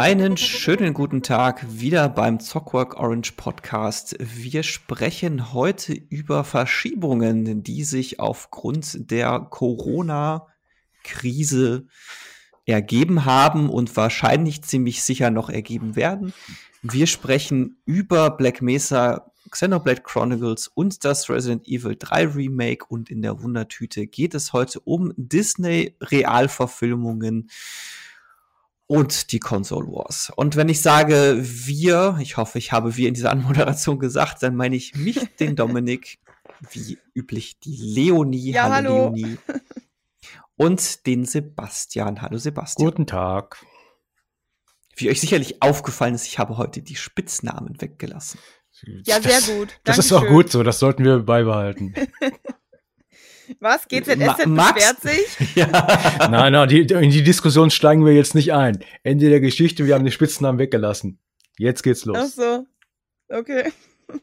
Einen schönen guten Tag wieder beim Zockwork Orange Podcast. Wir sprechen heute über Verschiebungen, die sich aufgrund der Corona-Krise ergeben haben und wahrscheinlich ziemlich sicher noch ergeben werden. Wir sprechen über Black Mesa, Xenoblade Chronicles und das Resident Evil 3 Remake und in der Wundertüte geht es heute um Disney Realverfilmungen und die Console Wars. Und wenn ich sage wir, ich hoffe, ich habe wir in dieser Anmoderation gesagt, dann meine ich mich, den Dominik, wie üblich die Leonie, ja, hallo, hallo. Leonie, und den Sebastian. Hallo Sebastian. Guten Tag. Wie euch sicherlich aufgefallen ist, ich habe heute die Spitznamen weggelassen. Ja, sehr gut. Das, das ist auch gut so, das sollten wir beibehalten. Was? GZSZ Ma beschwert sich? Ja. nein, nein, die, in die Diskussion steigen wir jetzt nicht ein. Ende der Geschichte, wir haben die Spitznamen weggelassen. Jetzt geht's los. Ach so. Okay.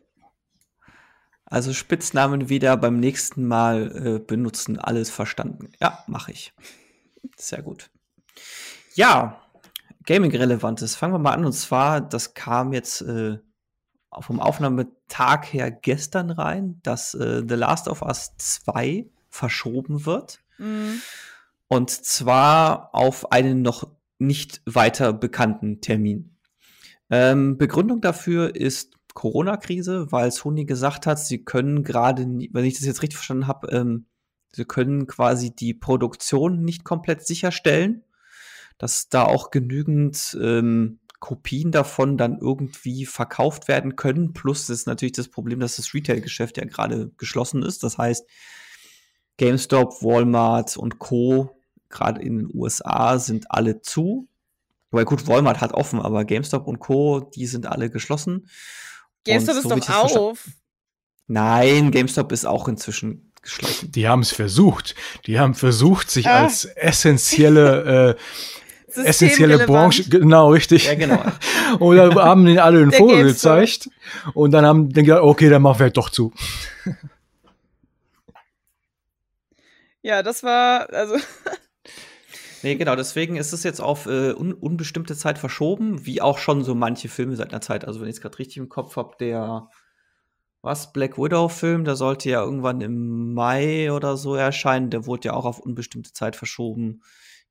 Also Spitznamen wieder beim nächsten Mal äh, benutzen, alles verstanden. Ja, mache ich. Sehr gut. Ja, Gaming-Relevantes. Fangen wir mal an. Und zwar, das kam jetzt äh, vom Aufnahmetag her gestern rein, dass äh, The Last of Us 2 verschoben wird. Mhm. Und zwar auf einen noch nicht weiter bekannten Termin. Ähm, Begründung dafür ist Corona-Krise, weil Sony gesagt hat, sie können gerade, wenn ich das jetzt richtig verstanden habe, ähm, sie können quasi die Produktion nicht komplett sicherstellen, dass da auch genügend ähm, Kopien davon dann irgendwie verkauft werden können. Plus ist natürlich das Problem, dass das Retail-Geschäft ja gerade geschlossen ist. Das heißt, GameStop, Walmart und Co. gerade in den USA sind alle zu. Weil gut, Walmart hat offen, aber GameStop und Co. die sind alle geschlossen. GameStop so ist doch auf. Nein, GameStop ist auch inzwischen geschlossen. Die haben es versucht. Die haben versucht, sich ah. als essentielle äh, essentielle Branche, genau, richtig. Ja, genau. und dann haben den alle den Vogel gezeigt. Und dann haben dann gedacht, okay, dann machen wir halt doch zu. Ja, das war, also. nee, genau, deswegen ist es jetzt auf äh, un unbestimmte Zeit verschoben, wie auch schon so manche Filme seit einer Zeit. Also, wenn ich es gerade richtig im Kopf habe, der was, Black Widow-Film, der sollte ja irgendwann im Mai oder so erscheinen. Der wurde ja auch auf unbestimmte Zeit verschoben.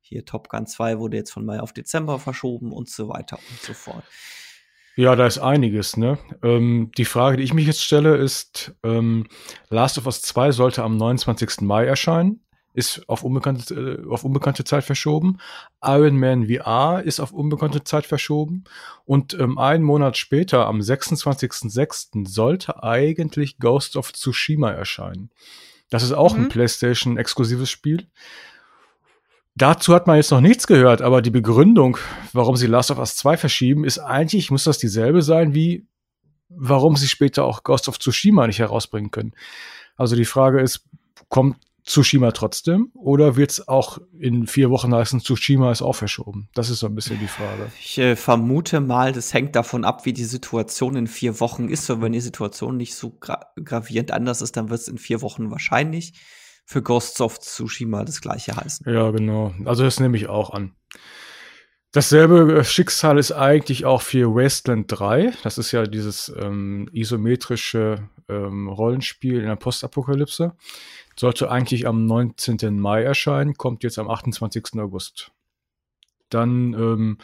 Hier Top Gun 2 wurde jetzt von Mai auf Dezember verschoben und so weiter und so fort. Ja, da ist einiges. Ne? Ähm, die Frage, die ich mich jetzt stelle, ist, ähm, Last of Us 2 sollte am 29. Mai erscheinen ist auf unbekannte, äh, auf unbekannte Zeit verschoben. Iron Man VR ist auf unbekannte Zeit verschoben. Und ähm, einen Monat später, am 26.06., sollte eigentlich Ghost of Tsushima erscheinen. Das ist auch mhm. ein PlayStation-exklusives Spiel. Dazu hat man jetzt noch nichts gehört, aber die Begründung, warum sie Last of Us 2 verschieben, ist eigentlich, muss das dieselbe sein wie warum sie später auch Ghost of Tsushima nicht herausbringen können. Also die Frage ist, kommt Tsushima trotzdem? Oder wird es auch in vier Wochen heißen, Tsushima ist auch verschoben? Das ist so ein bisschen die Frage. Ich äh, vermute mal, das hängt davon ab, wie die Situation in vier Wochen ist. Und wenn die Situation nicht so gra gravierend anders ist, dann wird es in vier Wochen wahrscheinlich für Ghosts of Tsushima das gleiche heißen. Ja, genau. Also das nehme ich auch an. Dasselbe Schicksal ist eigentlich auch für Wasteland 3. Das ist ja dieses ähm, isometrische ähm, Rollenspiel in der Postapokalypse. Sollte eigentlich am 19. Mai erscheinen, kommt jetzt am 28. August. Dann ähm,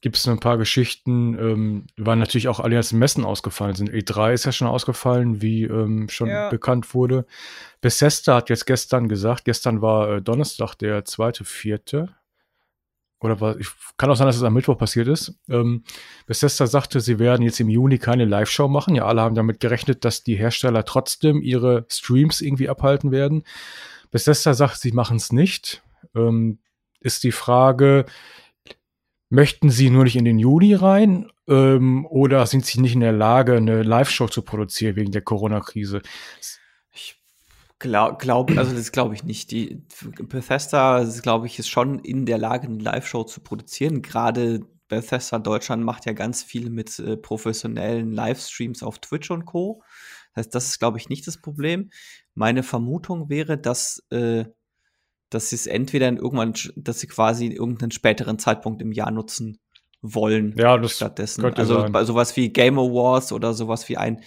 gibt es ein paar Geschichten, ähm, weil natürlich auch alle ganzen Messen ausgefallen sind. E3 ist ja schon ausgefallen, wie ähm, schon ja. bekannt wurde. Bethesda hat jetzt gestern gesagt, gestern war äh, Donnerstag, der zweite, vierte, oder was, ich, kann auch sein, dass es am Mittwoch passiert ist. Ähm, Bethesda sagte, sie werden jetzt im Juni keine Live-Show machen. Ja, alle haben damit gerechnet, dass die Hersteller trotzdem ihre Streams irgendwie abhalten werden. Bethesda sagt, sie machen es nicht. Ähm, ist die Frage, möchten sie nur nicht in den Juni rein ähm, oder sind sie nicht in der Lage, eine Live-Show zu produzieren wegen der Corona-Krise? Glaub, glaub, also das glaube ich nicht. Die Bethesda, glaube ich, ist schon in der Lage, eine Live-Show zu produzieren. Gerade Bethesda Deutschland macht ja ganz viel mit äh, professionellen Livestreams auf Twitch und Co. Das heißt, das ist, glaube ich, nicht das Problem. Meine Vermutung wäre, dass, äh, dass sie es entweder in irgendwann, dass sie quasi irgendeinen späteren Zeitpunkt im Jahr nutzen wollen. Ja, das stattdessen. Also sein. bei sowas wie Game Awards oder sowas wie ein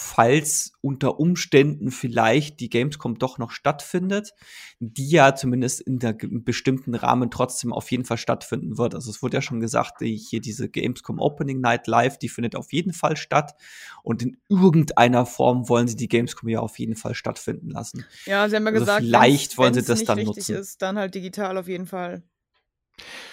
falls unter Umständen vielleicht die Gamescom doch noch stattfindet, die ja zumindest in der bestimmten Rahmen trotzdem auf jeden Fall stattfinden wird. Also es wurde ja schon gesagt, hier diese Gamescom Opening Night Live, die findet auf jeden Fall statt und in irgendeiner Form wollen sie die Gamescom ja auf jeden Fall stattfinden lassen. Ja, sie haben ja also gesagt, vielleicht wollen sie das dann nutzen. Ist, dann halt digital auf jeden Fall.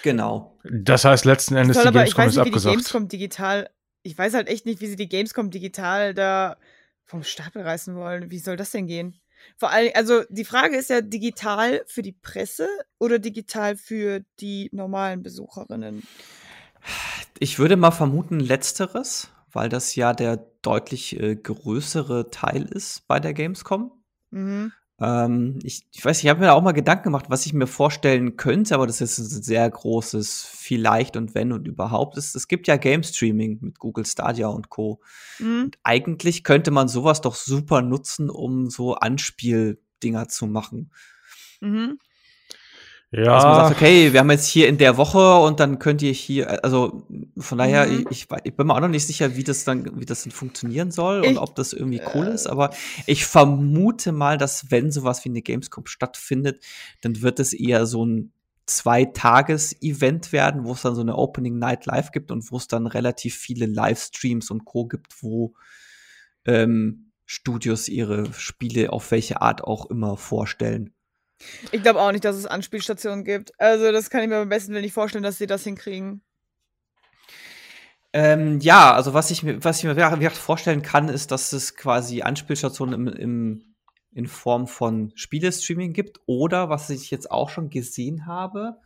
Genau. Das heißt letzten Endes die Gamescom ist abgesagt. Die Gamescom digital ich weiß halt echt nicht, wie sie die Gamescom digital da vom Stapel reißen wollen. Wie soll das denn gehen? Vor allem, also die Frage ist ja digital für die Presse oder digital für die normalen Besucherinnen? Ich würde mal vermuten, letzteres, weil das ja der deutlich äh, größere Teil ist bei der Gamescom. Mhm. Ähm, ich, ich weiß, ich habe mir da auch mal Gedanken gemacht, was ich mir vorstellen könnte, aber das ist ein sehr großes Vielleicht und wenn und überhaupt. Es, es gibt ja Game Streaming mit Google Stadia und Co. Mhm. Und eigentlich könnte man sowas doch super nutzen, um so Anspieldinger zu machen. Mhm. Ja. Dass man sagt, okay, wir haben jetzt hier in der Woche und dann könnt ihr hier, also von daher, mhm. ich, ich, bin mir auch noch nicht sicher, wie das dann, wie das dann funktionieren soll ich, und ob das irgendwie cool äh, ist, aber ich vermute mal, dass wenn sowas wie eine Gamescom stattfindet, dann wird es eher so ein Zwei-Tages-Event werden, wo es dann so eine Opening Night Live gibt und wo es dann relativ viele Livestreams und Co. gibt, wo ähm, Studios ihre Spiele auf welche Art auch immer vorstellen. Ich glaube auch nicht, dass es Anspielstationen gibt. Also, das kann ich mir am besten nicht vorstellen, dass sie das hinkriegen. Ähm, ja, also was ich mir, was ich mir vorstellen kann, ist, dass es quasi Anspielstationen im, im, in Form von Spielestreaming gibt. Oder was ich jetzt auch schon gesehen habe,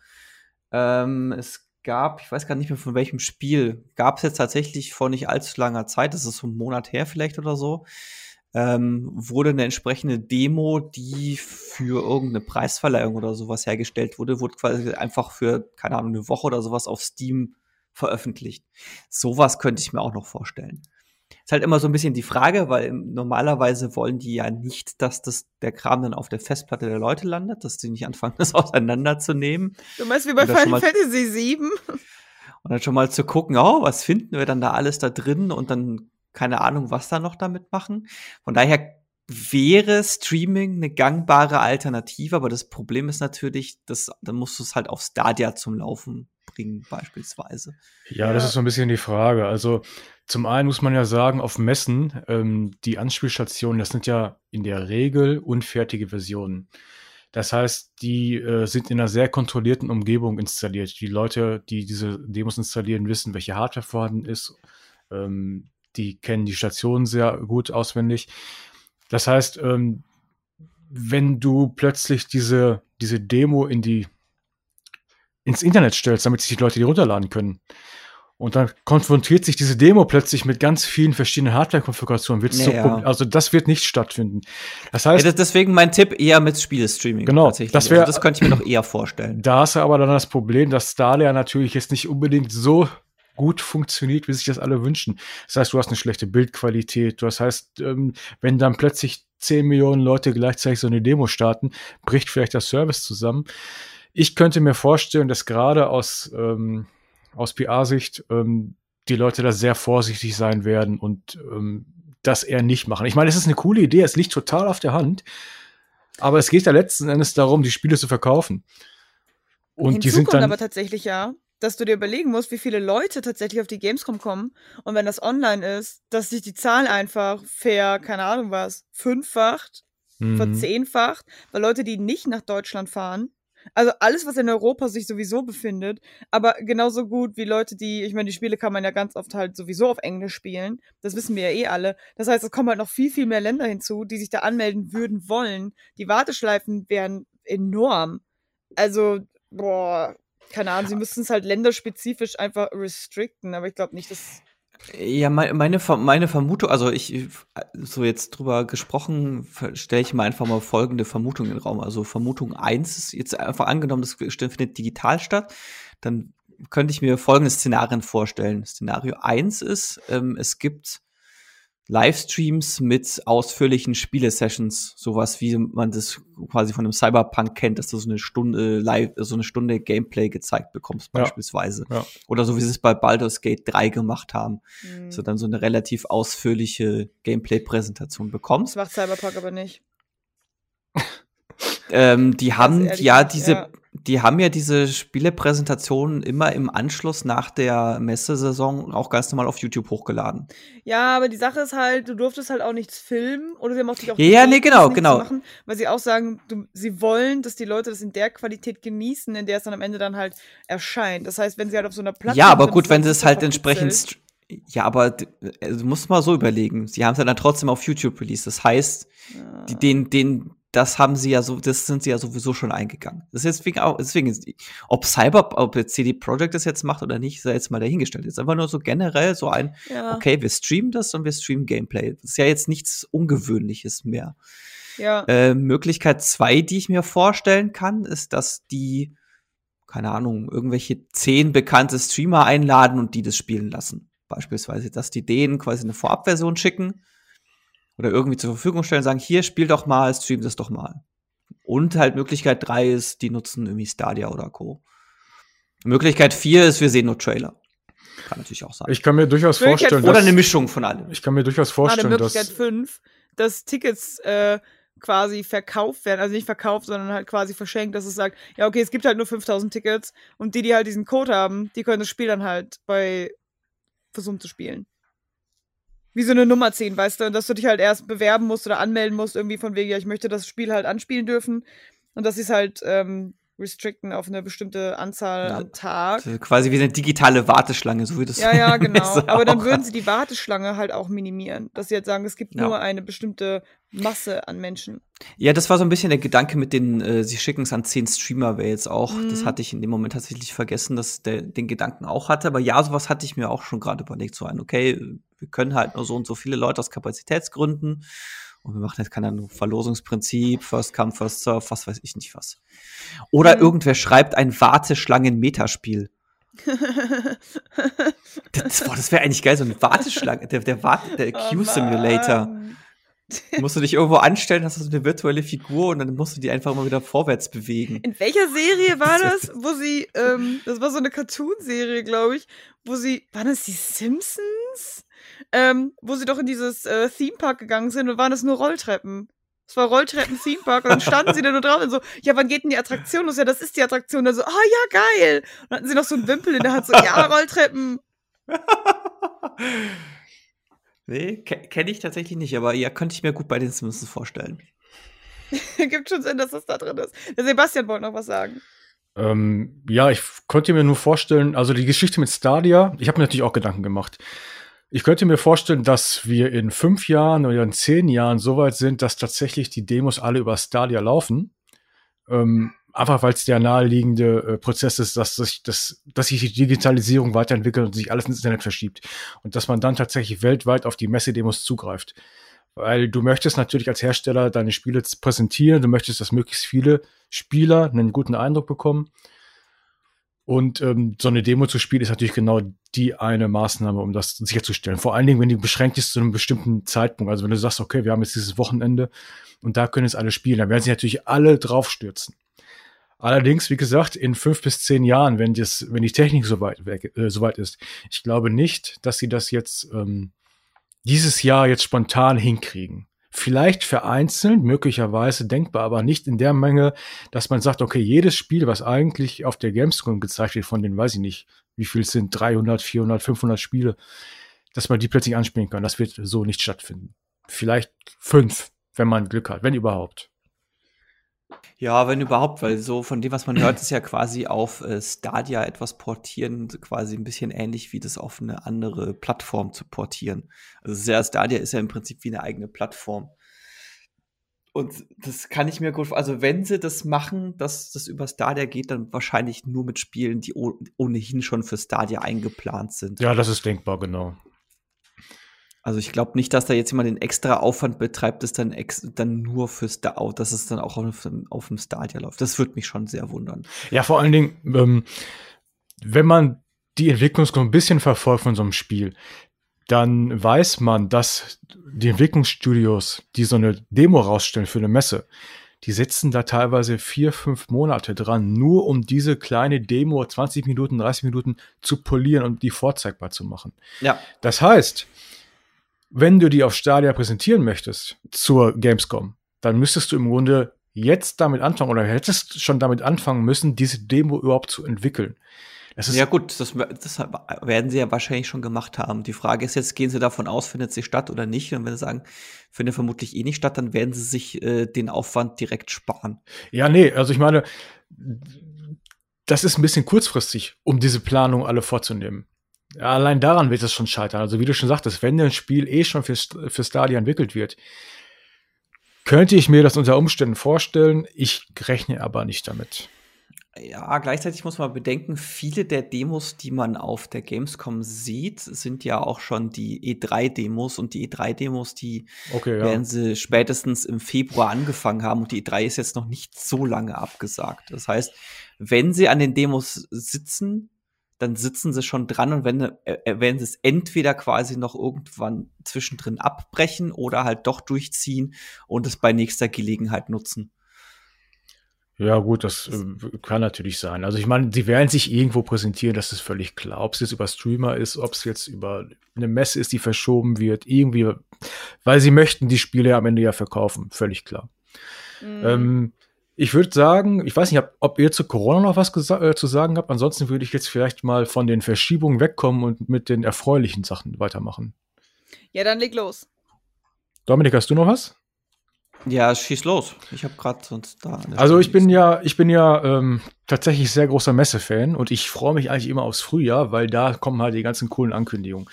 ähm, es gab, ich weiß gar nicht mehr von welchem Spiel, gab es jetzt tatsächlich vor nicht allzu langer Zeit, das ist so ein Monat her vielleicht oder so, ähm, wurde eine entsprechende Demo, die für irgendeine Preisverleihung oder sowas hergestellt wurde, wurde quasi einfach für, keine Ahnung, eine Woche oder sowas auf Steam veröffentlicht. Sowas könnte ich mir auch noch vorstellen. Ist halt immer so ein bisschen die Frage, weil normalerweise wollen die ja nicht, dass das der Kram dann auf der Festplatte der Leute landet, dass die nicht anfangen, das auseinanderzunehmen. Du meinst wie bei Final Fantasy 7? Und dann schon mal zu gucken, oh, was finden wir dann da alles da drin und dann keine Ahnung, was da noch damit machen. Von daher wäre Streaming eine gangbare Alternative, aber das Problem ist natürlich, dass dann musst du es halt auf Stadia zum Laufen bringen, beispielsweise. Ja, das ist so ein bisschen die Frage. Also zum einen muss man ja sagen, auf Messen, ähm, die Anspielstationen, das sind ja in der Regel unfertige Versionen. Das heißt, die äh, sind in einer sehr kontrollierten Umgebung installiert. Die Leute, die diese Demos installieren, wissen, welche Hardware vorhanden ist. Ähm, die kennen die Station sehr gut auswendig. Das heißt, ähm, wenn du plötzlich diese, diese Demo in die, ins Internet stellst, damit sich die Leute die runterladen können, und dann konfrontiert sich diese Demo plötzlich mit ganz vielen verschiedenen Hardware-Konfigurationen. Ja, Also das wird nicht stattfinden. Das heißt, ja, deswegen mein Tipp eher mit Spielestreaming. Genau, das, wär, also das könnte ich mir noch eher vorstellen. Da hast du aber dann das Problem, dass Stadia natürlich jetzt nicht unbedingt so gut funktioniert, wie sich das alle wünschen. Das heißt, du hast eine schlechte Bildqualität. Das heißt, ähm, wenn dann plötzlich 10 Millionen Leute gleichzeitig so eine Demo starten, bricht vielleicht der Service zusammen. Ich könnte mir vorstellen, dass gerade aus, ähm, aus PR-Sicht ähm, die Leute da sehr vorsichtig sein werden und ähm, das eher nicht machen. Ich meine, es ist eine coole Idee, es liegt total auf der Hand, aber es geht ja letzten Endes darum, die Spiele zu verkaufen. Und Hinzu die sind dann aber tatsächlich ja, dass du dir überlegen musst, wie viele Leute tatsächlich auf die Gamescom kommen. Und wenn das online ist, dass sich die Zahl einfach fair, keine Ahnung was, fünffacht, mhm. verzehnfacht, weil Leute, die nicht nach Deutschland fahren, also alles, was in Europa sich sowieso befindet, aber genauso gut wie Leute, die, ich meine, die Spiele kann man ja ganz oft halt sowieso auf Englisch spielen. Das wissen wir ja eh alle. Das heißt, es kommen halt noch viel, viel mehr Länder hinzu, die sich da anmelden würden wollen. Die Warteschleifen wären enorm. Also, boah, keine Ahnung, sie müssten es halt länderspezifisch einfach restricten, aber ich glaube nicht, dass. Ja, meine, meine Vermutung, also ich, so jetzt drüber gesprochen, stelle ich mal einfach mal folgende Vermutung in den Raum. Also Vermutung eins ist jetzt einfach angenommen, das findet digital statt, dann könnte ich mir folgende Szenarien vorstellen. Szenario eins ist, ähm, es gibt Livestreams mit ausführlichen Spielesessions, sowas wie man das quasi von einem Cyberpunk kennt, dass du so eine Stunde live, so eine Stunde Gameplay gezeigt bekommst, beispielsweise. Ja, ja. Oder so wie sie es bei Baldur's Gate 3 gemacht haben. Mhm. So dann so eine relativ ausführliche Gameplay-Präsentation bekommst. Das macht Cyberpunk aber nicht. ähm, die haben ja diese, ja die haben ja diese Spielepräsentationen immer im Anschluss nach der Messesaison auch ganz normal auf YouTube hochgeladen. Ja, aber die Sache ist halt, du durftest halt auch nichts filmen oder sie haben auch dich auch Ja, ja nee, genau, genau. Machen, weil sie auch sagen, du, sie wollen, dass die Leute das in der Qualität genießen, in der es dann am Ende dann halt erscheint. Das heißt, wenn sie halt auf so einer Plattform Ja, aber gut, wenn sie es halt entsprechend ja, aber also, du musst mal so überlegen. Sie haben es ja dann trotzdem auf YouTube released. Das heißt, ja. die, den, den, das haben sie ja so, das sind sie ja sowieso schon eingegangen. Das ist deswegen auch, deswegen, ob Cyber, ob jetzt CD Projekt das jetzt macht oder nicht, sei jetzt mal dahingestellt. Ist einfach nur so generell so ein, ja. okay, wir streamen das und wir streamen Gameplay. Das ist ja jetzt nichts Ungewöhnliches mehr. Ja. Äh, Möglichkeit zwei, die ich mir vorstellen kann, ist, dass die, keine Ahnung, irgendwelche zehn bekannte Streamer einladen und die das spielen lassen. Beispielsweise, dass die denen quasi eine Vorabversion schicken oder irgendwie zur Verfügung stellen, sagen, hier, spiel doch mal, stream das doch mal. Und halt Möglichkeit drei ist, die nutzen irgendwie Stadia oder Co. Möglichkeit vier ist, wir sehen nur Trailer. Kann natürlich auch sein. Ich kann mir durchaus vorstellen, oder eine Mischung von allem. Ich kann mir durchaus vorstellen, ah, Möglichkeit dass fünf, dass Tickets äh, quasi verkauft werden, also nicht verkauft, sondern halt quasi verschenkt, dass es sagt, ja okay, es gibt halt nur 5000 Tickets und die, die halt diesen Code haben, die können das Spiel dann halt bei versuchen zu spielen wie so eine Nummer ziehen, weißt du, und dass du dich halt erst bewerben musst oder anmelden musst, irgendwie von wegen, ja, ich möchte das Spiel halt anspielen dürfen. Und dass sie es halt ähm, restricten auf eine bestimmte Anzahl ja, am Tag. Quasi wie eine digitale Warteschlange, so wie das. Ja, ja, genau. Aber dann würden sie die Warteschlange halt auch minimieren, dass sie jetzt sagen, es gibt ja. nur eine bestimmte Masse an Menschen. Ja, das war so ein bisschen der Gedanke mit den, äh, sie schicken es an zehn Streamer, wäre jetzt auch, mhm. das hatte ich in dem Moment tatsächlich vergessen, dass der den Gedanken auch hatte. Aber ja, sowas hatte ich mir auch schon gerade überlegt, so ein, okay, wir können halt nur so und so viele Leute aus Kapazitätsgründen und wir machen jetzt keine Ahnung, Verlosungsprinzip, First Come, First Serve, was weiß ich nicht was. Oder mhm. irgendwer schreibt ein Warteschlangen-Metaspiel. das, das wäre eigentlich geil, so ein Warteschlange, der, der, Warte, der oh Q-Simulator. musst du dich irgendwo anstellen, hast du so eine virtuelle Figur und dann musst du die einfach mal wieder vorwärts bewegen. In welcher Serie war das, wo sie, ähm, das war so eine Cartoon-Serie, glaube ich, wo sie, waren das die Simpsons? Ähm, wo sie doch in dieses äh, Theme Park gegangen sind und waren es nur Rolltreppen. Es war Rolltreppen Theme Park und dann standen sie da nur drauf und so, ja, wann geht denn die Attraktion los? Ja, das ist die Attraktion. Und dann so, ah oh, ja, geil. Und dann hatten sie noch so einen Wimpel in der Hand, so, ja, Rolltreppen. nee, kenne ich tatsächlich nicht, aber ja, könnte ich mir gut bei den Simpsons vorstellen. Gibt schon Sinn, dass das da drin ist. Der Sebastian wollte noch was sagen. Ähm, ja, ich konnte mir nur vorstellen, also die Geschichte mit Stadia, ich habe mir natürlich auch Gedanken gemacht. Ich könnte mir vorstellen, dass wir in fünf Jahren oder in zehn Jahren so weit sind, dass tatsächlich die Demos alle über Stadia laufen. Ähm, einfach weil es der naheliegende äh, Prozess ist, dass sich, dass, dass sich die Digitalisierung weiterentwickelt und sich alles ins Internet verschiebt. Und dass man dann tatsächlich weltweit auf die Messedemos zugreift. Weil du möchtest natürlich als Hersteller deine Spiele präsentieren, du möchtest, dass möglichst viele Spieler einen guten Eindruck bekommen. Und ähm, so eine Demo zu spielen ist natürlich genau die eine Maßnahme, um das sicherzustellen. Vor allen Dingen, wenn die beschränkt ist zu einem bestimmten Zeitpunkt. Also wenn du sagst, okay, wir haben jetzt dieses Wochenende und da können jetzt alle spielen, dann werden sich natürlich alle draufstürzen. Allerdings, wie gesagt, in fünf bis zehn Jahren, wenn, das, wenn die Technik soweit weg, äh, soweit ist, ich glaube nicht, dass sie das jetzt ähm, dieses Jahr jetzt spontan hinkriegen. Vielleicht vereinzelt, möglicherweise denkbar, aber nicht in der Menge, dass man sagt, okay, jedes Spiel, was eigentlich auf der Gamescom gezeigt wird, von den, weiß ich nicht, wie viel es sind, 300, 400, 500 Spiele, dass man die plötzlich anspielen kann. Das wird so nicht stattfinden. Vielleicht fünf, wenn man Glück hat, wenn überhaupt. Ja, wenn überhaupt, weil so von dem, was man hört, ist ja quasi auf äh, Stadia etwas portieren, quasi ein bisschen ähnlich wie das auf eine andere Plattform zu portieren. Also Stadia ist ja im Prinzip wie eine eigene Plattform. Und das kann ich mir gut, also wenn sie das machen, dass das über Stadia geht, dann wahrscheinlich nur mit Spielen, die ohnehin schon für Stadia eingeplant sind. Ja, das ist denkbar, genau. Also ich glaube nicht, dass da jetzt jemand den extra Aufwand betreibt, das dann, dann nur fürs da dass es dann auch auf, auf dem Stadia läuft. Das würde mich schon sehr wundern. Ja, vor allen Dingen, ähm, wenn man die Entwicklung so ein bisschen verfolgt von so einem Spiel, dann weiß man, dass die Entwicklungsstudios, die so eine Demo rausstellen für eine Messe, die sitzen da teilweise vier, fünf Monate dran, nur um diese kleine Demo 20 Minuten, 30 Minuten zu polieren und die vorzeigbar zu machen. Ja. Das heißt, wenn du die auf Stadia präsentieren möchtest zur Gamescom, dann müsstest du im Grunde jetzt damit anfangen oder hättest schon damit anfangen müssen, diese Demo überhaupt zu entwickeln ja gut, das, das, werden sie ja wahrscheinlich schon gemacht haben. Die Frage ist jetzt, gehen sie davon aus, findet sie statt oder nicht? Und wenn sie sagen, findet vermutlich eh nicht statt, dann werden sie sich äh, den Aufwand direkt sparen. Ja, nee, also ich meine, das ist ein bisschen kurzfristig, um diese Planung alle vorzunehmen. Ja, allein daran wird es schon scheitern. Also wie du schon sagtest, wenn ein Spiel eh schon für, für Stadia entwickelt wird, könnte ich mir das unter Umständen vorstellen. Ich rechne aber nicht damit. Ja, gleichzeitig muss man bedenken, viele der Demos, die man auf der Gamescom sieht, sind ja auch schon die E3-Demos und die E3-Demos, die okay, ja. werden sie spätestens im Februar angefangen haben und die E3 ist jetzt noch nicht so lange abgesagt. Das heißt, wenn sie an den Demos sitzen, dann sitzen sie schon dran und wenn, äh, äh werden sie es entweder quasi noch irgendwann zwischendrin abbrechen oder halt doch durchziehen und es bei nächster Gelegenheit nutzen. Ja, gut, das äh, kann natürlich sein. Also ich meine, sie werden sich irgendwo präsentieren, das ist völlig klar. Ob es jetzt über Streamer ist, ob es jetzt über eine Messe ist, die verschoben wird, irgendwie, weil sie möchten die Spiele am Ende ja verkaufen, völlig klar. Mhm. Ähm, ich würde sagen, ich weiß nicht, ob, ihr zu Corona noch was äh, zu sagen habt. Ansonsten würde ich jetzt vielleicht mal von den Verschiebungen wegkommen und mit den erfreulichen Sachen weitermachen. Ja, dann leg los. Dominik, hast du noch was? Ja, schieß los. Ich habe gerade sonst da. Also ich bin ja, ich bin ja ähm, tatsächlich sehr großer Messe-Fan und ich freue mich eigentlich immer aufs Frühjahr, weil da kommen halt die ganzen coolen Ankündigungen.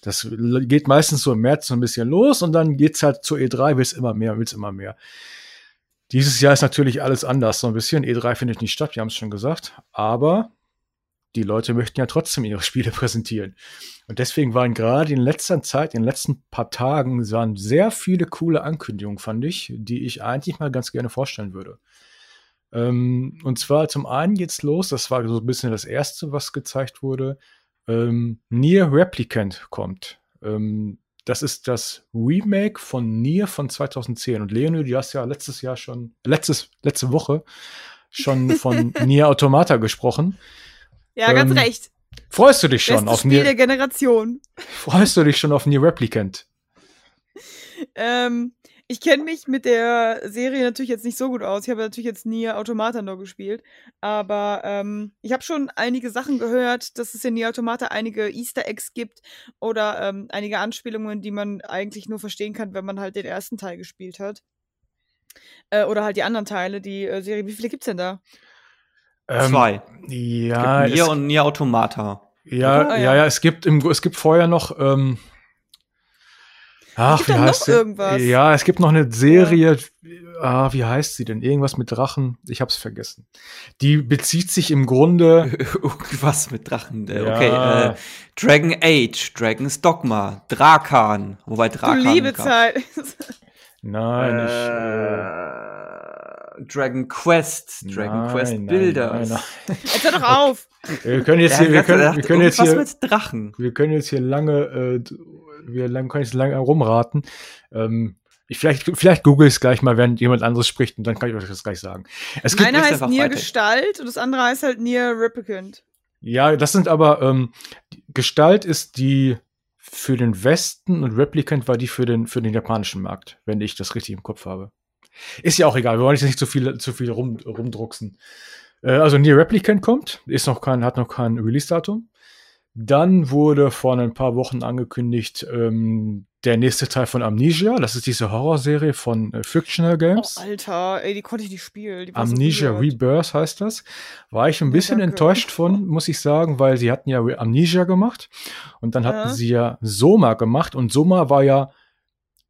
Das geht meistens so im März so ein bisschen los und dann geht's halt zur E3, wird's immer mehr, wird's immer mehr. Dieses Jahr ist natürlich alles anders, so ein bisschen. E3 findet nicht statt, wir haben es schon gesagt, aber die Leute möchten ja trotzdem ihre Spiele präsentieren. Und deswegen waren gerade in letzter Zeit, in den letzten paar Tagen, waren sehr viele coole Ankündigungen, fand ich, die ich eigentlich mal ganz gerne vorstellen würde. Ähm, und zwar zum einen geht's los, das war so ein bisschen das erste, was gezeigt wurde. Ähm, Nier Replicant kommt. Ähm, das ist das Remake von Nier von 2010. Und Leonie, du hast ja letztes Jahr schon, letztes, letzte Woche schon von Nier Automata gesprochen. Ja, ganz ähm, recht. Freust du dich schon Bestes auf Spiel Nier? der Generation. Freust du dich schon auf Nier Replicant? ähm, ich kenne mich mit der Serie natürlich jetzt nicht so gut aus. Ich habe natürlich jetzt Nier Automata noch gespielt. Aber ähm, ich habe schon einige Sachen gehört, dass es in Nier Automata einige Easter Eggs gibt oder ähm, einige Anspielungen, die man eigentlich nur verstehen kann, wenn man halt den ersten Teil gespielt hat. Äh, oder halt die anderen Teile, die äh, Serie. Wie viele gibt's denn da? Ähm, Zwei. Ja. Nier und Nier Automata. Ja, ah, ja, ja, ja, es gibt im, es gibt vorher noch, ähm, Ach, wie heißt sie? Irgendwas. Ja, es gibt noch eine Serie, ja. ah, wie heißt sie denn? Irgendwas mit Drachen. Ich hab's vergessen. Die bezieht sich im Grunde. Was mit Drachen? Äh, ja. Okay, äh, Dragon Age, Dragon's Dogma, Drakan. Wobei Drakan. Du liebe Zeit. Nein, äh, ich. Dragon Quest, Dragon nein, Quest Builders. Nein, nein, Jetzt hör doch auf! Wir können jetzt hier, wir können, wir können jetzt hier, mit Drachen. Wir können jetzt hier lange, äh, wir lang, können jetzt lange rumraten. Ähm, ich, vielleicht, vielleicht google ich es gleich mal, während jemand anderes spricht und dann kann ich euch das gleich sagen. Es gibt eine heißt Nier Gestalt und das andere heißt halt Nier Replicant. Ja, das sind aber, ähm, Gestalt ist die für den Westen und Replicant war die für den, für den japanischen Markt, wenn ich das richtig im Kopf habe. Ist ja auch egal, wir wollen jetzt nicht zu viel, zu viel rum, rumdrucksen. Äh, also Nier Replicant kommt, ist noch kein, hat noch kein Release-Datum. Dann wurde vor ein paar Wochen angekündigt, ähm, der nächste Teil von Amnesia. Das ist diese Horrorserie von äh, Fictional Games. Oh, Alter, ey, die konnte ich nicht spielen. Amnesia so Rebirth heißt das. War ich ein bisschen ja, enttäuscht von, muss ich sagen, weil sie hatten ja Amnesia gemacht und dann hatten ja. sie ja Soma gemacht und Soma war ja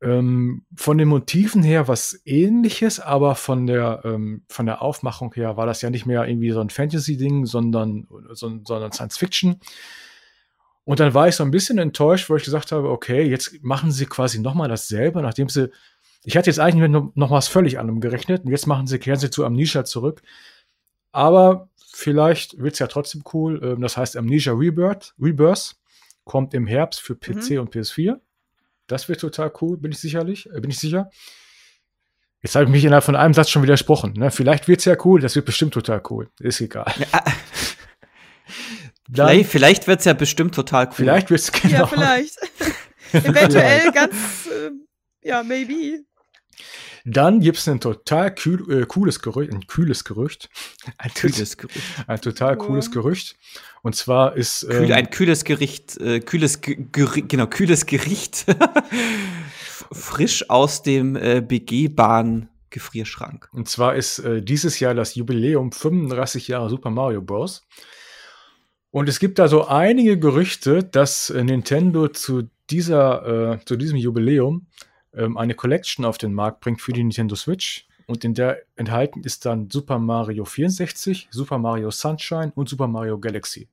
ähm, von den Motiven her was ähnliches, aber von der, ähm, von der Aufmachung her war das ja nicht mehr irgendwie so ein Fantasy-Ding, sondern, so, sondern Science Fiction. Und dann war ich so ein bisschen enttäuscht, wo ich gesagt habe, okay, jetzt machen sie quasi nochmal dasselbe, nachdem sie, ich hatte jetzt eigentlich mit noch was völlig anderem gerechnet und jetzt machen sie, kehren sie zu Amnesia zurück. Aber vielleicht wird es ja trotzdem cool. Ähm, das heißt Amnesia Rebirth, Rebirth. kommt im Herbst für PC mhm. und PS4. Das wird total cool, bin ich sicherlich, äh, bin ich sicher. Jetzt habe ich mich innerhalb von einem Satz schon widersprochen. Ne? Vielleicht wird es ja cool, das wird bestimmt total cool. Ist egal. Ja. Dann, vielleicht vielleicht wird es ja bestimmt total cool. Vielleicht wird es genau. Ja, vielleicht. Eventuell ganz, äh, ja, maybe. Dann gibt es ein total kühl, äh, cooles Gerücht, ein kühles Gerücht. Ein kühles Gerücht. Ein total oh. cooles Gerücht. Und zwar ist. Ähm, Kühl, ein kühles Gericht, äh, kühles, Gericht, genau, kühles Gericht. Frisch aus dem äh, BG-Bahn Gefrierschrank. Und zwar ist äh, dieses Jahr das Jubiläum 35 Jahre Super Mario Bros. Und es gibt da so einige Gerüchte, dass äh, Nintendo zu dieser, äh, zu diesem Jubiläum ähm, eine Collection auf den Markt bringt für die Nintendo Switch. Und in der enthalten ist dann Super Mario 64, Super Mario Sunshine und Super Mario Galaxy.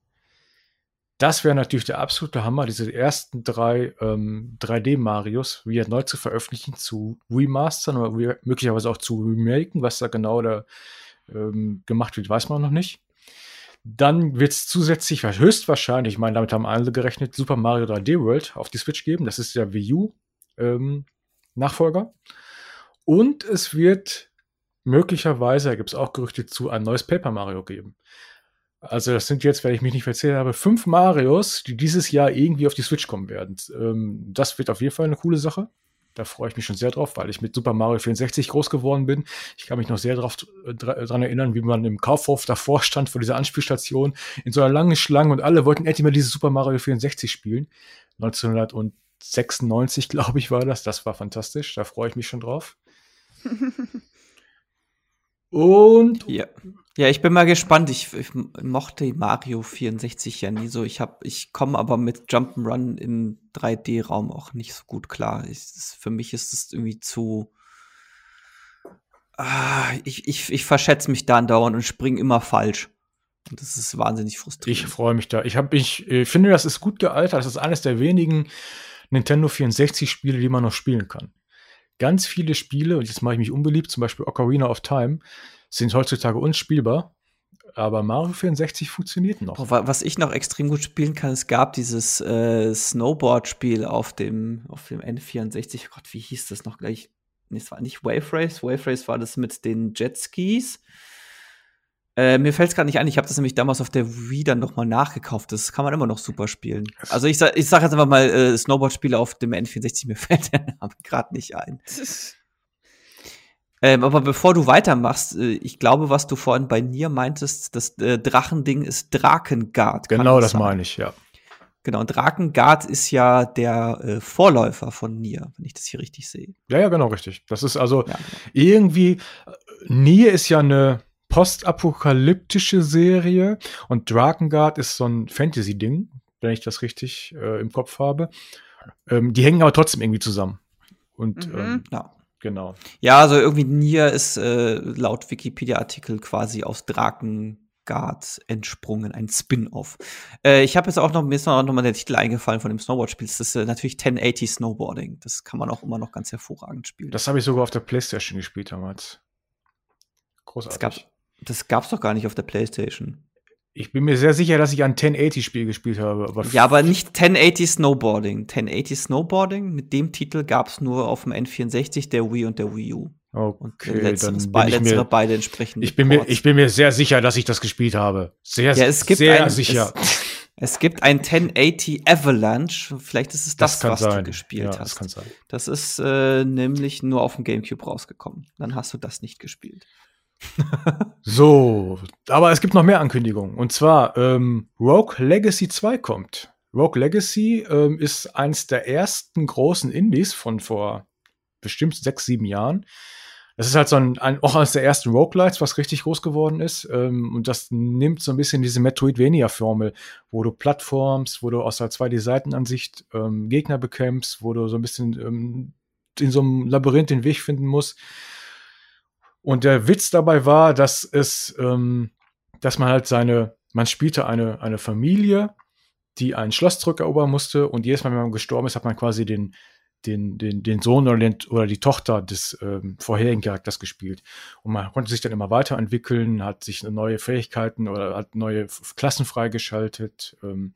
Das wäre natürlich der absolute Hammer, diese ersten drei ähm, 3D-Marios wieder neu zu veröffentlichen, zu remastern oder möglicherweise auch zu remaken. Was da genau da ähm, gemacht wird, weiß man noch nicht. Dann wird es zusätzlich, höchstwahrscheinlich, ich meine, damit haben alle gerechnet, Super Mario 3D World auf die Switch geben. Das ist der Wii U ähm, Nachfolger. Und es wird möglicherweise, da gibt es auch Gerüchte zu, ein neues Paper Mario geben. Also das sind jetzt, wenn ich mich nicht verzählt habe, fünf Marios, die dieses Jahr irgendwie auf die Switch kommen werden. Ähm, das wird auf jeden Fall eine coole Sache. Da freue ich mich schon sehr drauf, weil ich mit Super Mario 64 groß geworden bin. Ich kann mich noch sehr darauf dran erinnern, wie man im Kaufhof davor stand vor dieser Anspielstation in so einer langen Schlange und alle wollten endlich mal dieses Super Mario 64 spielen. 1996, glaube ich, war das. Das war fantastisch. Da freue ich mich schon drauf. Und ja. ja, ich bin mal gespannt. Ich, ich mochte Mario 64 ja nie so. Ich habe, ich komme aber mit Jump'n'Run im 3D-Raum auch nicht so gut klar. Ich, das, für mich ist es irgendwie zu. Ah, ich, ich, ich verschätze mich da andauernd und springe immer falsch. Und das ist wahnsinnig frustrierend. Ich freue mich da. Ich, hab, ich, ich finde, das ist gut gealtert. Das ist eines der wenigen Nintendo 64-Spiele, die man noch spielen kann ganz viele Spiele, und jetzt mache ich mich unbeliebt, zum Beispiel Ocarina of Time, sind heutzutage unspielbar. Aber Mario 64 funktioniert noch. Boah, was ich noch extrem gut spielen kann, es gab dieses äh, Snowboard-Spiel auf dem, auf dem N64. Oh Gott, wie hieß das noch gleich? Nee, es war nicht Wave Race. Wave Race war das mit den Jetskis. Äh, mir fällt es gerade nicht ein, ich habe das nämlich damals auf der Wii dann nochmal nachgekauft. Das kann man immer noch super spielen. Also ich, sag, ich sag jetzt einfach mal äh, Snowboard-Spiele auf dem N64, mir fällt der Name gerade nicht ein. ähm, aber bevor du weitermachst, äh, ich glaube, was du vorhin bei Nier meintest, das äh, Drachending ist Drakengard. Genau, das, das meine ich, ja. Genau, Drakengard ist ja der äh, Vorläufer von Nier, wenn ich das hier richtig sehe. Ja, ja, genau, richtig. Das ist also ja, genau. irgendwie, äh, Nier ist ja eine postapokalyptische Serie und Drakengard ist so ein Fantasy-Ding, wenn ich das richtig äh, im Kopf habe. Ähm, die hängen aber trotzdem irgendwie zusammen. Und mhm. ähm, ja. Genau. Ja, also irgendwie Nier ist äh, laut Wikipedia-Artikel quasi aus Drakengard entsprungen, ein Spin-off. Äh, ich habe jetzt auch noch, mir ist noch, noch mal der Titel eingefallen von dem Snowboard-Spiel. Das ist äh, natürlich 1080 Snowboarding. Das kann man auch immer noch ganz hervorragend spielen. Das habe ich sogar auf der Playstation gespielt damals. Großartig. Es gab, das gab's doch gar nicht auf der PlayStation. Ich bin mir sehr sicher, dass ich ein 1080-Spiel gespielt habe. Aber ja, aber nicht 1080 Snowboarding. 1080 Snowboarding, mit dem Titel gab's nur auf dem N64, der Wii und der Wii U. Okay, und letzteres, dann bin ich mir, beide entsprechend. Ich bin, mir, ich bin mir sehr sicher, dass ich das gespielt habe. Sehr, ja, es gibt sehr ein, sicher. Es, es, gibt ein 1080 Avalanche. Vielleicht ist es das, das was sein. du gespielt ja, hast. Das kann sein. Das ist äh, nämlich nur auf dem GameCube rausgekommen. Dann hast du das nicht gespielt so, aber es gibt noch mehr Ankündigungen. Und zwar, ähm, Rogue Legacy 2 kommt. Rogue Legacy ähm, ist eins der ersten großen Indies von vor bestimmt sechs, sieben Jahren. Das ist halt so ein, ein auch eines der ersten Roguelites, was richtig groß geworden ist. Ähm, und das nimmt so ein bisschen diese Metroidvania-Formel, wo du Plattforms, wo du aus der 2D-Seitenansicht ähm, Gegner bekämpfst, wo du so ein bisschen ähm, in so einem Labyrinth den Weg finden musst. Und der Witz dabei war, dass es, ähm, dass man halt seine, man spielte eine, eine Familie, die ein Schloss zurückerobern musste und jedes Mal, wenn man gestorben ist, hat man quasi den, den, den, den Sohn oder, den, oder die Tochter des ähm, vorherigen Charakters gespielt. Und man konnte sich dann immer weiterentwickeln, hat sich neue Fähigkeiten oder hat neue Klassen freigeschaltet. Ähm,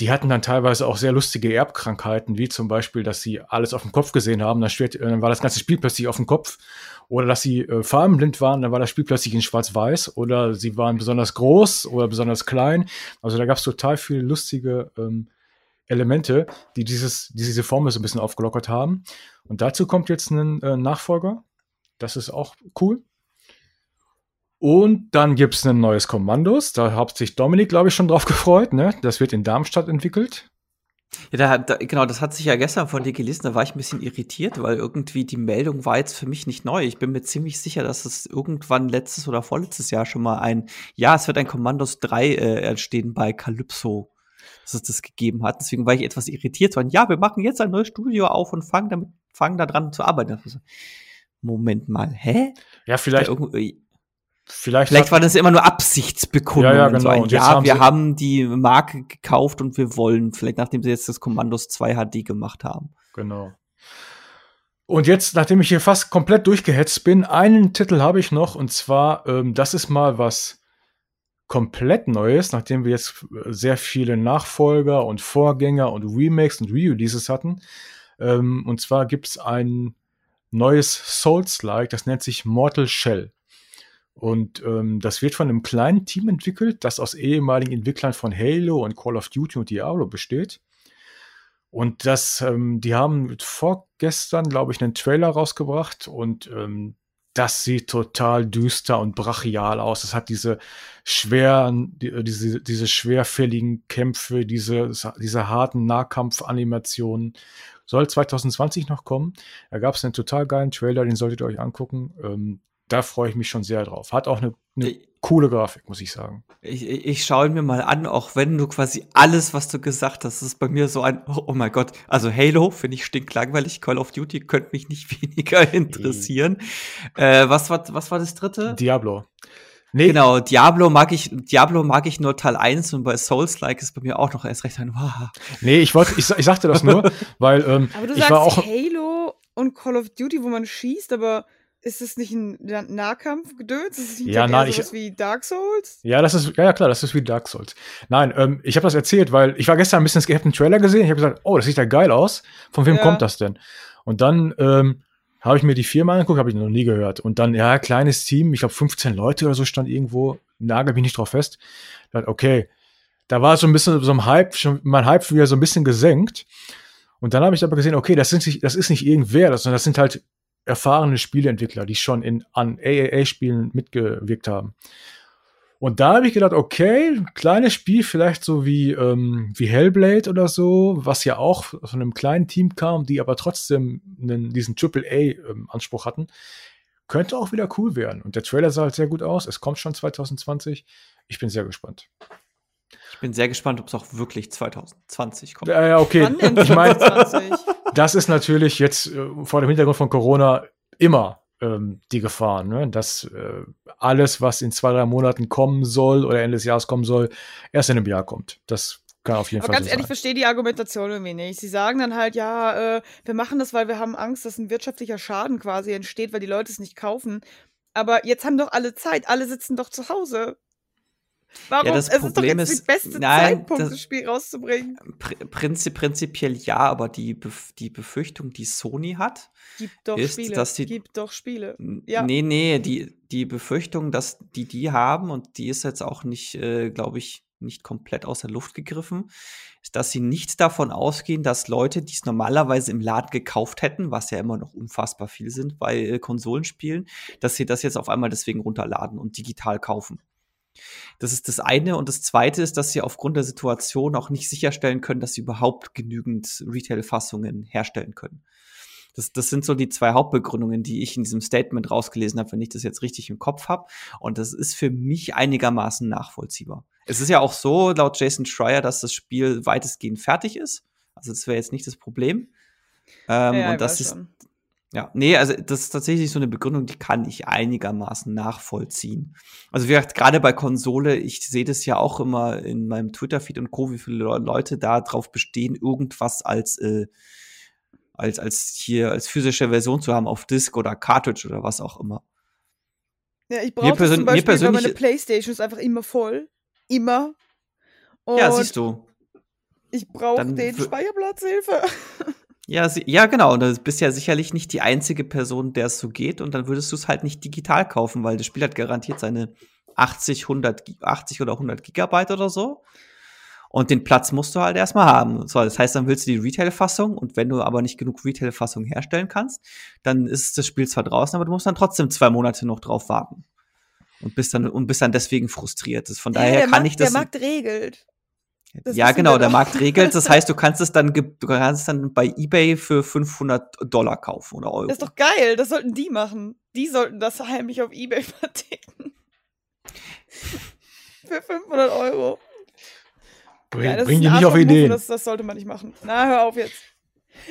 die hatten dann teilweise auch sehr lustige Erbkrankheiten, wie zum Beispiel, dass sie alles auf dem Kopf gesehen haben, dann, schwer, dann war das ganze Spiel plötzlich auf dem Kopf. Oder dass sie äh, farbenblind waren, dann war das Spiel plötzlich in Schwarz-Weiß. Oder sie waren besonders groß oder besonders klein. Also da gab es total viele lustige ähm, Elemente, die, dieses, die diese Formel so ein bisschen aufgelockert haben. Und dazu kommt jetzt ein äh, Nachfolger. Das ist auch cool. Und dann gibt es ein neues Kommandos. Da hat sich Dominik, glaube ich, schon drauf gefreut. Ne? Das wird in Darmstadt entwickelt. Ja, da, da, genau, das hat sich ja gestern von dir gelesen, da war ich ein bisschen irritiert, weil irgendwie die Meldung war jetzt für mich nicht neu. Ich bin mir ziemlich sicher, dass es irgendwann letztes oder vorletztes Jahr schon mal ein, ja, es wird ein Commandos 3 äh, entstehen bei Calypso dass es das gegeben hat. Deswegen war ich etwas irritiert. Und ja, wir machen jetzt ein neues Studio auf und fangen damit, fangen da dran zu arbeiten. Moment mal, hä? Ja, vielleicht. Vielleicht, vielleicht war das immer nur Absichtsbekundung. Ja, ja, genau. So ein, ja, haben wir haben die Marke gekauft und wir wollen, vielleicht nachdem sie jetzt das Kommandos 2 HD gemacht haben. Genau. Und jetzt, nachdem ich hier fast komplett durchgehetzt bin, einen Titel habe ich noch und zwar, ähm, das ist mal was komplett Neues, nachdem wir jetzt äh, sehr viele Nachfolger und Vorgänger und Remakes und Re-Releases hatten. Ähm, und zwar gibt es ein neues Souls-like, das nennt sich Mortal Shell. Und ähm, das wird von einem kleinen Team entwickelt, das aus ehemaligen Entwicklern von Halo und Call of Duty und Diablo besteht. Und das, ähm, die haben vorgestern, glaube ich, einen Trailer rausgebracht und ähm, das sieht total düster und brachial aus. Es hat diese schweren, die, diese, diese schwerfälligen Kämpfe, diese, diese harten Nahkampfanimationen. Soll 2020 noch kommen. Da gab es einen total geilen Trailer, den solltet ihr euch angucken. Ähm, da freue ich mich schon sehr drauf. Hat auch eine, eine coole Grafik, muss ich sagen. Ich, ich schaue ihn mir mal an, auch wenn du quasi alles, was du gesagt hast, ist bei mir so ein, oh, oh mein Gott, also Halo finde ich stinklangweilig, Call of Duty könnte mich nicht weniger interessieren. Äh, was, war, was war das dritte? Diablo. Nee. Genau, Diablo mag ich, Diablo mag ich nur Teil 1 und bei Souls-like ist bei mir auch noch erst recht ein wow. Nee, ich wollte, ich, ich sagte das nur, weil ähm, aber du ich sagst war auch Halo und Call of Duty, wo man schießt, aber ist es nicht ein Nahkampfgedöns? Ist es nicht ja, nein, ich, wie Dark Souls? Ja, das ist, ja, klar, das ist wie Dark Souls. Nein, ähm, ich habe das erzählt, weil ich war gestern ein bisschen, ich habe einen Trailer gesehen, ich habe gesagt, oh, das sieht ja geil aus. Von wem ja. kommt das denn? Und dann ähm, habe ich mir die Firma angeguckt, habe ich noch nie gehört. Und dann, ja, kleines Team, ich glaube 15 Leute oder so stand irgendwo, nagel mich nicht drauf fest. Dachte, okay, da war so ein bisschen so ein Hype, schon mein Hype wieder so ein bisschen gesenkt. Und dann habe ich aber gesehen, okay, das, sind das ist nicht irgendwer, sondern das sind halt erfahrene Spieleentwickler, die schon in, an AAA-Spielen mitgewirkt haben. Und da habe ich gedacht, okay, kleines Spiel, vielleicht so wie, ähm, wie Hellblade oder so, was ja auch von einem kleinen Team kam, die aber trotzdem einen, diesen AAA-Anspruch ähm, hatten, könnte auch wieder cool werden. Und der Trailer sah halt sehr gut aus. Es kommt schon 2020. Ich bin sehr gespannt. Ich bin sehr gespannt, ob es auch wirklich 2020 kommt. Ja, ja okay. Ich meine, das ist natürlich jetzt äh, vor dem Hintergrund von Corona immer ähm, die Gefahr, ne? dass äh, alles, was in zwei, drei Monaten kommen soll oder Ende des Jahres kommen soll, erst in einem Jahr kommt. Das kann auf jeden Aber Fall ganz so ehrlich, ich verstehe die Argumentation irgendwie nicht. Sie sagen dann halt, ja, äh, wir machen das, weil wir haben Angst, dass ein wirtschaftlicher Schaden quasi entsteht, weil die Leute es nicht kaufen. Aber jetzt haben doch alle Zeit, alle sitzen doch zu Hause. Warum? Ja, das es Problem ist, ist der beste nein, Zeitpunkt, das, das, Spiel rauszubringen. Prinzip, prinzipiell ja, aber die, die Befürchtung, die Sony hat, Gibt doch ist, Spiele. dass die. Gibt doch Spiele. Ja. Nee, nee, die, die Befürchtung, dass die die haben, und die ist jetzt auch nicht, äh, glaube ich, nicht komplett aus der Luft gegriffen, ist, dass sie nicht davon ausgehen, dass Leute, die es normalerweise im Laden gekauft hätten, was ja immer noch unfassbar viel sind bei äh, Konsolenspielen, dass sie das jetzt auf einmal deswegen runterladen und digital kaufen. Das ist das eine. Und das zweite ist, dass sie aufgrund der Situation auch nicht sicherstellen können, dass sie überhaupt genügend Retail-Fassungen herstellen können. Das, das sind so die zwei Hauptbegründungen, die ich in diesem Statement rausgelesen habe, wenn ich das jetzt richtig im Kopf habe. Und das ist für mich einigermaßen nachvollziehbar. Es ist ja auch so, laut Jason Schreier, dass das Spiel weitestgehend fertig ist. Also das wäre jetzt nicht das Problem. Ähm, ja, und das ist, schon. Ja, nee, also das ist tatsächlich so eine Begründung, die kann ich einigermaßen nachvollziehen. Also wie gesagt, gerade bei Konsole, ich sehe das ja auch immer in meinem Twitter-Feed und Co., wie viele Leute da drauf bestehen, irgendwas als, äh, als, als hier, als physische Version zu haben auf Disk oder Cartridge oder was auch immer. Ja, ich brauche das zum Beispiel, weil meine Playstation ist einfach immer voll. Immer. Und ja, siehst du. Ich brauche den Speicherplatz, Hilfe. Ja, ja, genau. Und du bist ja sicherlich nicht die einzige Person, der es so geht. Und dann würdest du es halt nicht digital kaufen, weil das Spiel hat garantiert seine 80, 100, 80 oder 100 Gigabyte oder so. Und den Platz musst du halt erstmal haben. So, das heißt, dann willst du die Retail-Fassung und wenn du aber nicht genug Retail-Fassung herstellen kannst, dann ist das Spiel zwar draußen, aber du musst dann trotzdem zwei Monate noch drauf warten. Und bist dann, und bist dann deswegen frustriert. Von ja, daher kann Markt, ich das. Der Markt regelt. Das ja, genau, der Markt regelt. Das heißt, du kannst es dann, du kannst es dann bei eBay für 500 Dollar kaufen oder Euro. Das ist doch geil. Das sollten die machen. Die sollten das heimlich auf eBay verticken. für 500 Euro. Bring, ja, bring die nicht auf Ideen. Das, das, sollte man nicht machen. Na, hör auf jetzt.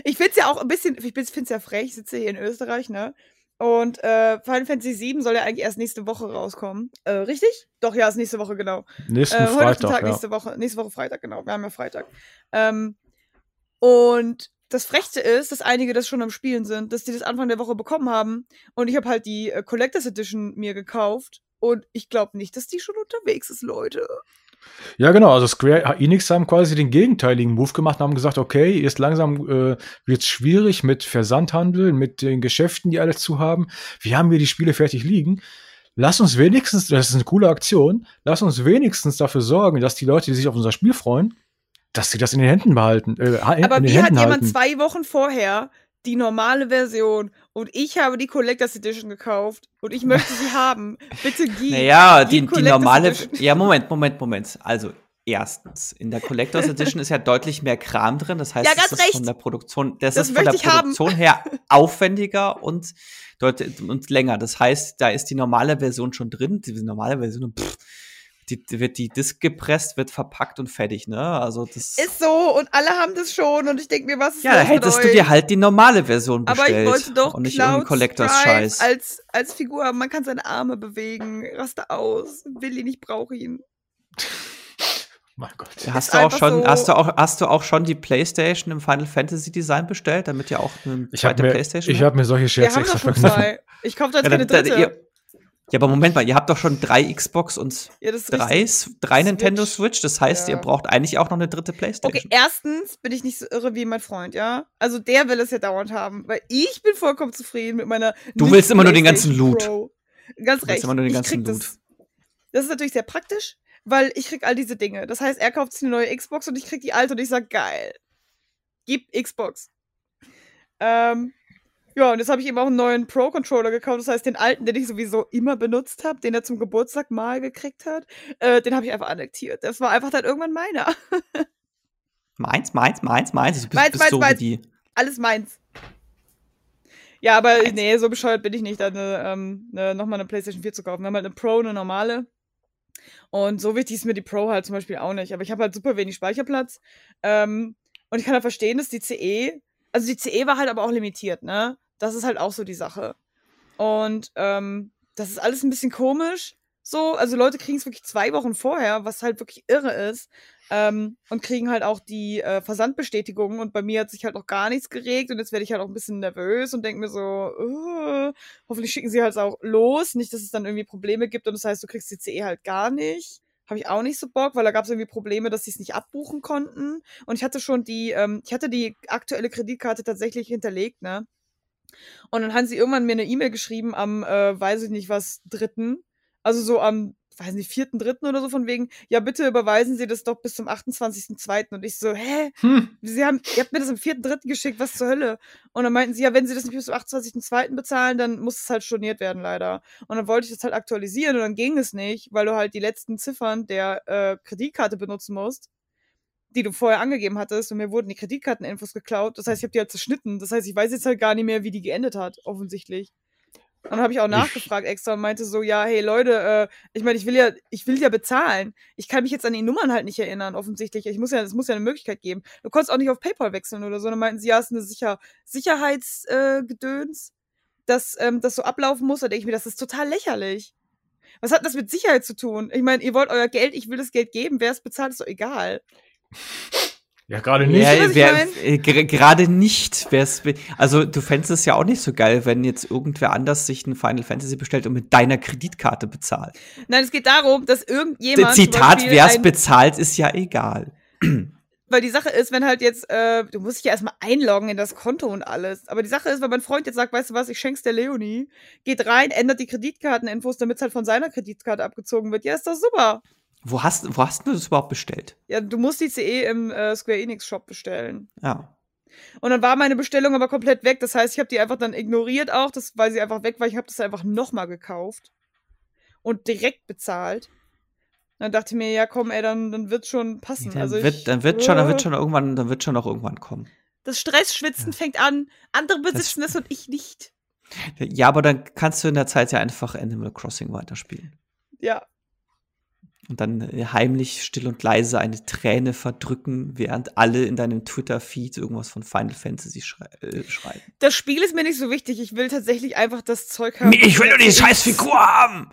Ich find's ja auch ein bisschen, ich find's ja frech, ich sitze hier in Österreich, ne? Und äh, Final Fantasy VII soll ja eigentlich erst nächste Woche rauskommen. Äh, richtig? Doch, ja, ist nächste Woche, genau. Nächsten äh, Freitag, Tag, ja. nächste Woche, nächste Woche Freitag, genau. Wir haben ja Freitag. Ähm, und das Frechste ist, dass einige das schon am Spielen sind, dass die das Anfang der Woche bekommen haben. Und ich habe halt die äh, Collectors Edition mir gekauft. Und ich glaube nicht, dass die schon unterwegs ist, Leute. Ja, genau. Also Square Enix haben quasi den gegenteiligen Move gemacht und haben gesagt, okay, jetzt langsam äh, wird es schwierig mit Versandhandel, mit den Geschäften, die alle zu haben. Wir haben hier die Spiele fertig liegen. Lass uns wenigstens, das ist eine coole Aktion, lass uns wenigstens dafür sorgen, dass die Leute, die sich auf unser Spiel freuen, dass sie das in den Händen behalten. Äh, Aber wie hat jemand halten. zwei Wochen vorher die normale Version und ich habe die Collectors Edition gekauft und ich möchte sie haben. Bitte gib. Naja, die, die, die normale. Edition. Ja, Moment, Moment, Moment. Also, erstens, in der Collectors Edition ist ja deutlich mehr Kram drin. Das heißt, ja, das ist von der Produktion, das, das ist von der Produktion haben. her aufwendiger und, und länger. Das heißt, da ist die normale Version schon drin. Die normale Version, pff, die, wird die Disk gepresst, wird verpackt und fertig, ne? Also das ist so und alle haben das schon und ich denke mir, was ist Ja, da hättest du dir halt die normale Version bestellt. Aber ich wollte doch und nicht Cloud Collectors Scheiß. als als Figur, man kann seine Arme bewegen, raste aus, will ihn nicht, brauche ihn. Mein Gott. Hast du auch schon, so hast du auch, hast du auch schon die PlayStation im Final Fantasy Design bestellt, damit ihr auch eine zweite mir, PlayStation Ich habe mir solche Scherze extra verknüpft. Ich kaufe da jetzt ja, keine dritte. Ihr, ja, aber Moment mal, ihr habt doch schon drei Xbox und ja, drei, drei Nintendo Switch. Das heißt, ja. ihr braucht eigentlich auch noch eine dritte Playstation. Okay, erstens bin ich nicht so irre wie mein Freund, ja? Also der will es ja dauernd haben, weil ich bin vollkommen zufrieden mit meiner Du willst immer nur den ganzen Loot. Pro. Ganz recht. immer nur den ganzen Loot. Das, das ist natürlich sehr praktisch, weil ich krieg all diese Dinge. Das heißt, er kauft sich eine neue Xbox und ich krieg die alte und ich sag, geil. Gib Xbox. Ähm, ja, und jetzt habe ich eben auch einen neuen Pro-Controller gekauft. Das heißt, den alten, den ich sowieso immer benutzt habe, den er zum Geburtstag mal gekriegt hat, äh, den habe ich einfach annektiert. Das war einfach dann irgendwann meiner. meins, meins, meins, meins. Du bist, meins, bist meins, so meins. Die... Alles meins. Ja, aber meins. nee, so bescheuert bin ich nicht, da eine, ähm, nochmal eine PlayStation 4 zu kaufen. Wir haben halt eine Pro, eine normale. Und so wichtig ist mir die Pro halt zum Beispiel auch nicht. Aber ich habe halt super wenig Speicherplatz. Ähm, und ich kann halt verstehen, dass die CE, also die CE war halt aber auch limitiert, ne? Das ist halt auch so die Sache. Und ähm, das ist alles ein bisschen komisch. So, also Leute kriegen es wirklich zwei Wochen vorher, was halt wirklich irre ist. Ähm, und kriegen halt auch die äh, Versandbestätigung. Und bei mir hat sich halt noch gar nichts geregt. Und jetzt werde ich halt auch ein bisschen nervös und denke mir so, uh, hoffentlich schicken sie halt auch los. Nicht, dass es dann irgendwie Probleme gibt und das heißt, du kriegst die CE halt gar nicht. Habe ich auch nicht so Bock, weil da gab es irgendwie Probleme, dass sie es nicht abbuchen konnten. Und ich hatte schon die, ähm, ich hatte die aktuelle Kreditkarte tatsächlich hinterlegt, ne? Und dann haben sie irgendwann mir eine E-Mail geschrieben am, äh, weiß ich nicht was, dritten. Also so am, weiß nicht, vierten, dritten oder so von wegen, ja, bitte überweisen Sie das doch bis zum 28.2. Und ich so, hä? Hm. Sie haben, ihr habt mir das am vierten, dritten geschickt, was zur Hölle? Und dann meinten sie, ja, wenn Sie das nicht bis zum 28.2. bezahlen, dann muss es halt storniert werden, leider. Und dann wollte ich das halt aktualisieren und dann ging es nicht, weil du halt die letzten Ziffern der äh, Kreditkarte benutzen musst die du vorher angegeben hattest und mir wurden die Kreditkarteninfos geklaut. Das heißt, ich habe die halt zerschnitten. Das heißt, ich weiß jetzt halt gar nicht mehr, wie die geendet hat, offensichtlich. Und dann habe ich auch nachgefragt extra und meinte so, ja, hey Leute, äh, ich meine, ich will ja, ich will ja bezahlen. Ich kann mich jetzt an die Nummern halt nicht erinnern, offensichtlich. Ich muss ja, es muss ja eine Möglichkeit geben. Du konntest auch nicht auf PayPal wechseln oder so. Und dann meinten sie, ja, es ist eine Sicher Sicherheitsgedöns, äh, dass ähm, das so ablaufen muss. Da denke ich mir, das ist total lächerlich. Was hat das mit Sicherheit zu tun? Ich meine, ihr wollt euer Geld, ich will das Geld geben, wer es bezahlt, ist doch egal. Ja, gerade nicht. Ja, äh, gerade nicht. Also, du fändest es ja auch nicht so geil, wenn jetzt irgendwer anders sich ein Final Fantasy bestellt und mit deiner Kreditkarte bezahlt. Nein, es geht darum, dass irgendjemand. Zitat, wer es bezahlt, ist ja egal. Weil die Sache ist, wenn halt jetzt, äh, du musst dich ja erstmal einloggen in das Konto und alles. Aber die Sache ist, wenn mein Freund jetzt sagt, weißt du was, ich schenk's der Leonie, geht rein, ändert die Kreditkarteninfos, damit es halt von seiner Kreditkarte abgezogen wird. Ja, ist das super. Wo hast, wo hast du das überhaupt bestellt? Ja, du musst die CE im äh, Square Enix Shop bestellen. Ja. Und dann war meine Bestellung aber komplett weg. Das heißt, ich habe die einfach dann ignoriert auch, das, weil sie einfach weg war. Ich habe das einfach nochmal gekauft und direkt bezahlt. Dann dachte ich mir, ja komm, ey, dann, dann wird schon passen. Dann also wird, ich, dann wird schon, dann wird schon irgendwann, dann wird schon auch irgendwann kommen. Das Stressschwitzen ja. fängt an. Andere besitzen das, das und ich nicht. Ja, aber dann kannst du in der Zeit ja einfach Animal Crossing weiterspielen. Ja. Und dann äh, heimlich, still und leise eine Träne verdrücken, während alle in deinem Twitter-Feed irgendwas von Final Fantasy schrei äh, schreiben. Das Spiel ist mir nicht so wichtig. Ich will tatsächlich einfach das Zeug haben. Ich will nur die scheiß Figur haben!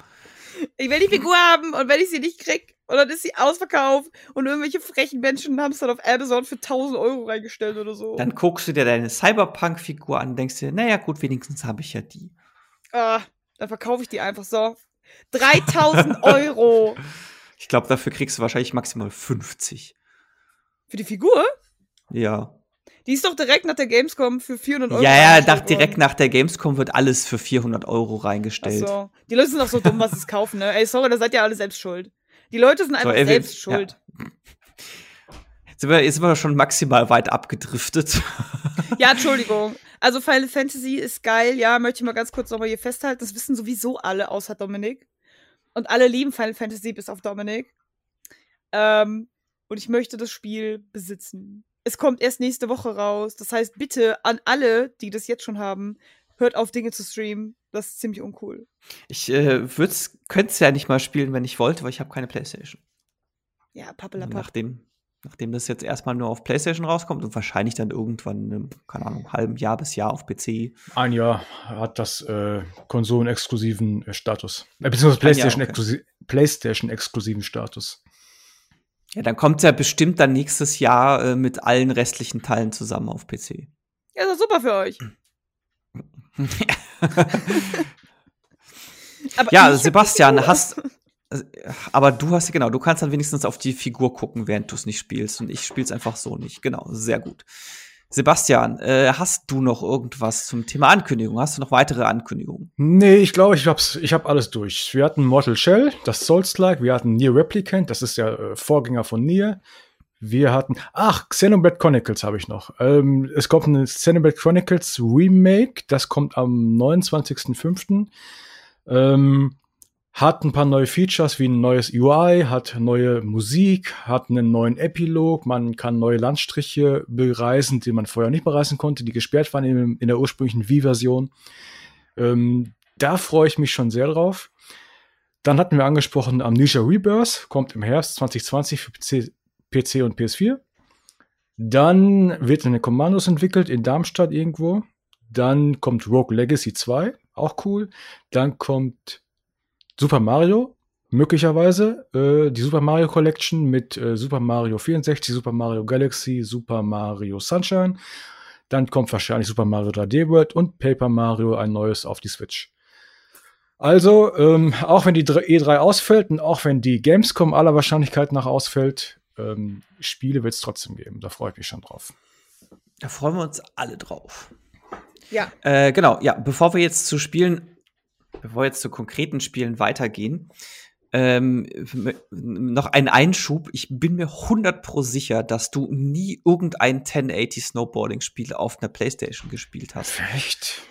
Ich will die Figur haben und wenn ich sie nicht krieg, und dann ist sie ausverkauft und irgendwelche frechen Menschen haben es dann auf Amazon für 1000 Euro reingestellt oder so. Dann guckst du dir deine Cyberpunk-Figur an und denkst dir, naja, gut, wenigstens habe ich ja die. Ah, dann verkaufe ich die einfach so. 3000 Euro! Ich glaube, dafür kriegst du wahrscheinlich maximal 50. Für die Figur? Ja. Die ist doch direkt nach der Gamescom für 400 Euro. Ja, ja, nach, direkt nach der Gamescom wird alles für 400 Euro reingestellt. Ach so. Die Leute sind doch so dumm, was sie es kaufen, ne? Ey, sorry, da seid ihr alle selbst schuld. Die Leute sind einfach so, ey, selbst wir, schuld. Ja. Jetzt sind, wir, jetzt sind wir schon maximal weit abgedriftet. Ja, Entschuldigung. Also Final Fantasy ist geil, ja, möchte ich mal ganz kurz nochmal hier festhalten. Das wissen sowieso alle, außer Dominik. Und alle lieben Final Fantasy bis auf Dominik. Ähm, und ich möchte das Spiel besitzen. Es kommt erst nächste Woche raus. Das heißt, bitte an alle, die das jetzt schon haben, hört auf, Dinge zu streamen. Das ist ziemlich uncool. Ich äh, könnte es ja nicht mal spielen, wenn ich wollte, weil ich habe keine Playstation. Ja, pappelapapp. Nachdem, nachdem das jetzt erstmal nur auf Playstation rauskommt und wahrscheinlich dann irgendwann, in, keine Ahnung, halben Jahr bis Jahr auf PC. Ein Jahr hat das äh, konsolenexklusiven äh, Status. Äh, beziehungsweise Playstation-exklusiven okay. PlayStation Status. Ja, dann kommt es ja bestimmt dann nächstes Jahr äh, mit allen restlichen Teilen zusammen auf PC. Ja, ist doch super für euch. ja, Sebastian, hast. Aber du hast genau, du kannst dann wenigstens auf die Figur gucken, während du es nicht spielst. Und ich spiel's einfach so nicht. Genau, sehr gut. Sebastian, äh, hast du noch irgendwas zum Thema Ankündigung? Hast du noch weitere Ankündigungen? Nee, ich glaube, ich hab's, ich hab alles durch. Wir hatten Mortal Shell, das Souls-like, wir hatten Nier Replicant, das ist ja äh, Vorgänger von Nier. Wir hatten, ach, Xenoblade Chronicles habe ich noch. Ähm, es kommt ein Xenoblade Chronicles Remake, das kommt am 29.05. Ähm, hat ein paar neue Features wie ein neues UI, hat neue Musik, hat einen neuen Epilog, man kann neue Landstriche bereisen, die man vorher nicht bereisen konnte, die gesperrt waren in, in der ursprünglichen Wii-Version. Ähm, da freue ich mich schon sehr drauf. Dann hatten wir angesprochen Amnesia Rebirth, kommt im Herbst 2020 für PC, PC und PS4. Dann wird eine Kommandos entwickelt in Darmstadt irgendwo. Dann kommt Rogue Legacy 2, auch cool. Dann kommt Super Mario, möglicherweise. Äh, die Super Mario Collection mit äh, Super Mario 64, Super Mario Galaxy, Super Mario Sunshine. Dann kommt wahrscheinlich Super Mario 3D World und Paper Mario ein neues auf die Switch. Also, ähm, auch wenn die E3 ausfällt und auch wenn die Gamescom aller Wahrscheinlichkeit nach ausfällt, ähm, Spiele wird es trotzdem geben. Da freue ich mich schon drauf. Da freuen wir uns alle drauf. Ja. Äh, genau, ja, bevor wir jetzt zu Spielen bevor wir jetzt zu konkreten Spielen weitergehen, ähm, noch ein Einschub. Ich bin mir 100 pro sicher, dass du nie irgendein 1080 Snowboarding-Spiel auf einer Playstation gespielt hast. Echt?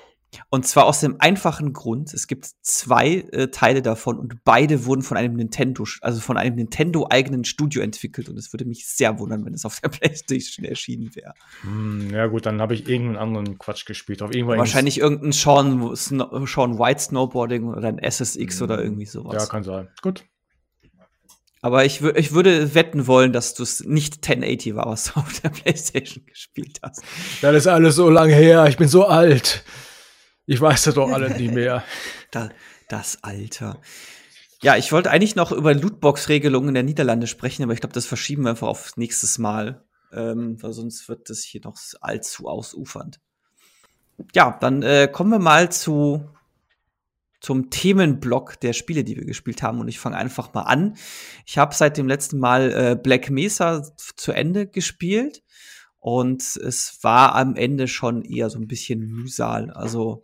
Und zwar aus dem einfachen Grund, es gibt zwei äh, Teile davon und beide wurden von einem Nintendo, also von einem Nintendo-eigenen Studio entwickelt. Und es würde mich sehr wundern, wenn es auf der Playstation erschienen wäre. Hm, ja gut, dann habe ich irgendeinen anderen Quatsch gespielt. Auf Wahrscheinlich irgendein Sean, Sean White Snowboarding oder ein SSX hm, oder irgendwie sowas. Ja, kann sein. Gut. Aber ich, ich würde wetten wollen, dass du es nicht 1080 war, was du auf der Playstation gespielt hast. Das ist alles so lange her. Ich bin so alt. Ich weiß das doch alle nicht mehr. Da, das Alter. Ja, ich wollte eigentlich noch über Lootbox-Regelungen der Niederlande sprechen, aber ich glaube, das verschieben wir einfach aufs nächstes Mal. Ähm, weil sonst wird das hier noch allzu ausufernd. Ja, dann äh, kommen wir mal zu zum Themenblock der Spiele, die wir gespielt haben. Und ich fange einfach mal an. Ich habe seit dem letzten Mal äh, Black Mesa zu Ende gespielt. Und es war am Ende schon eher so ein bisschen Mühsal. Also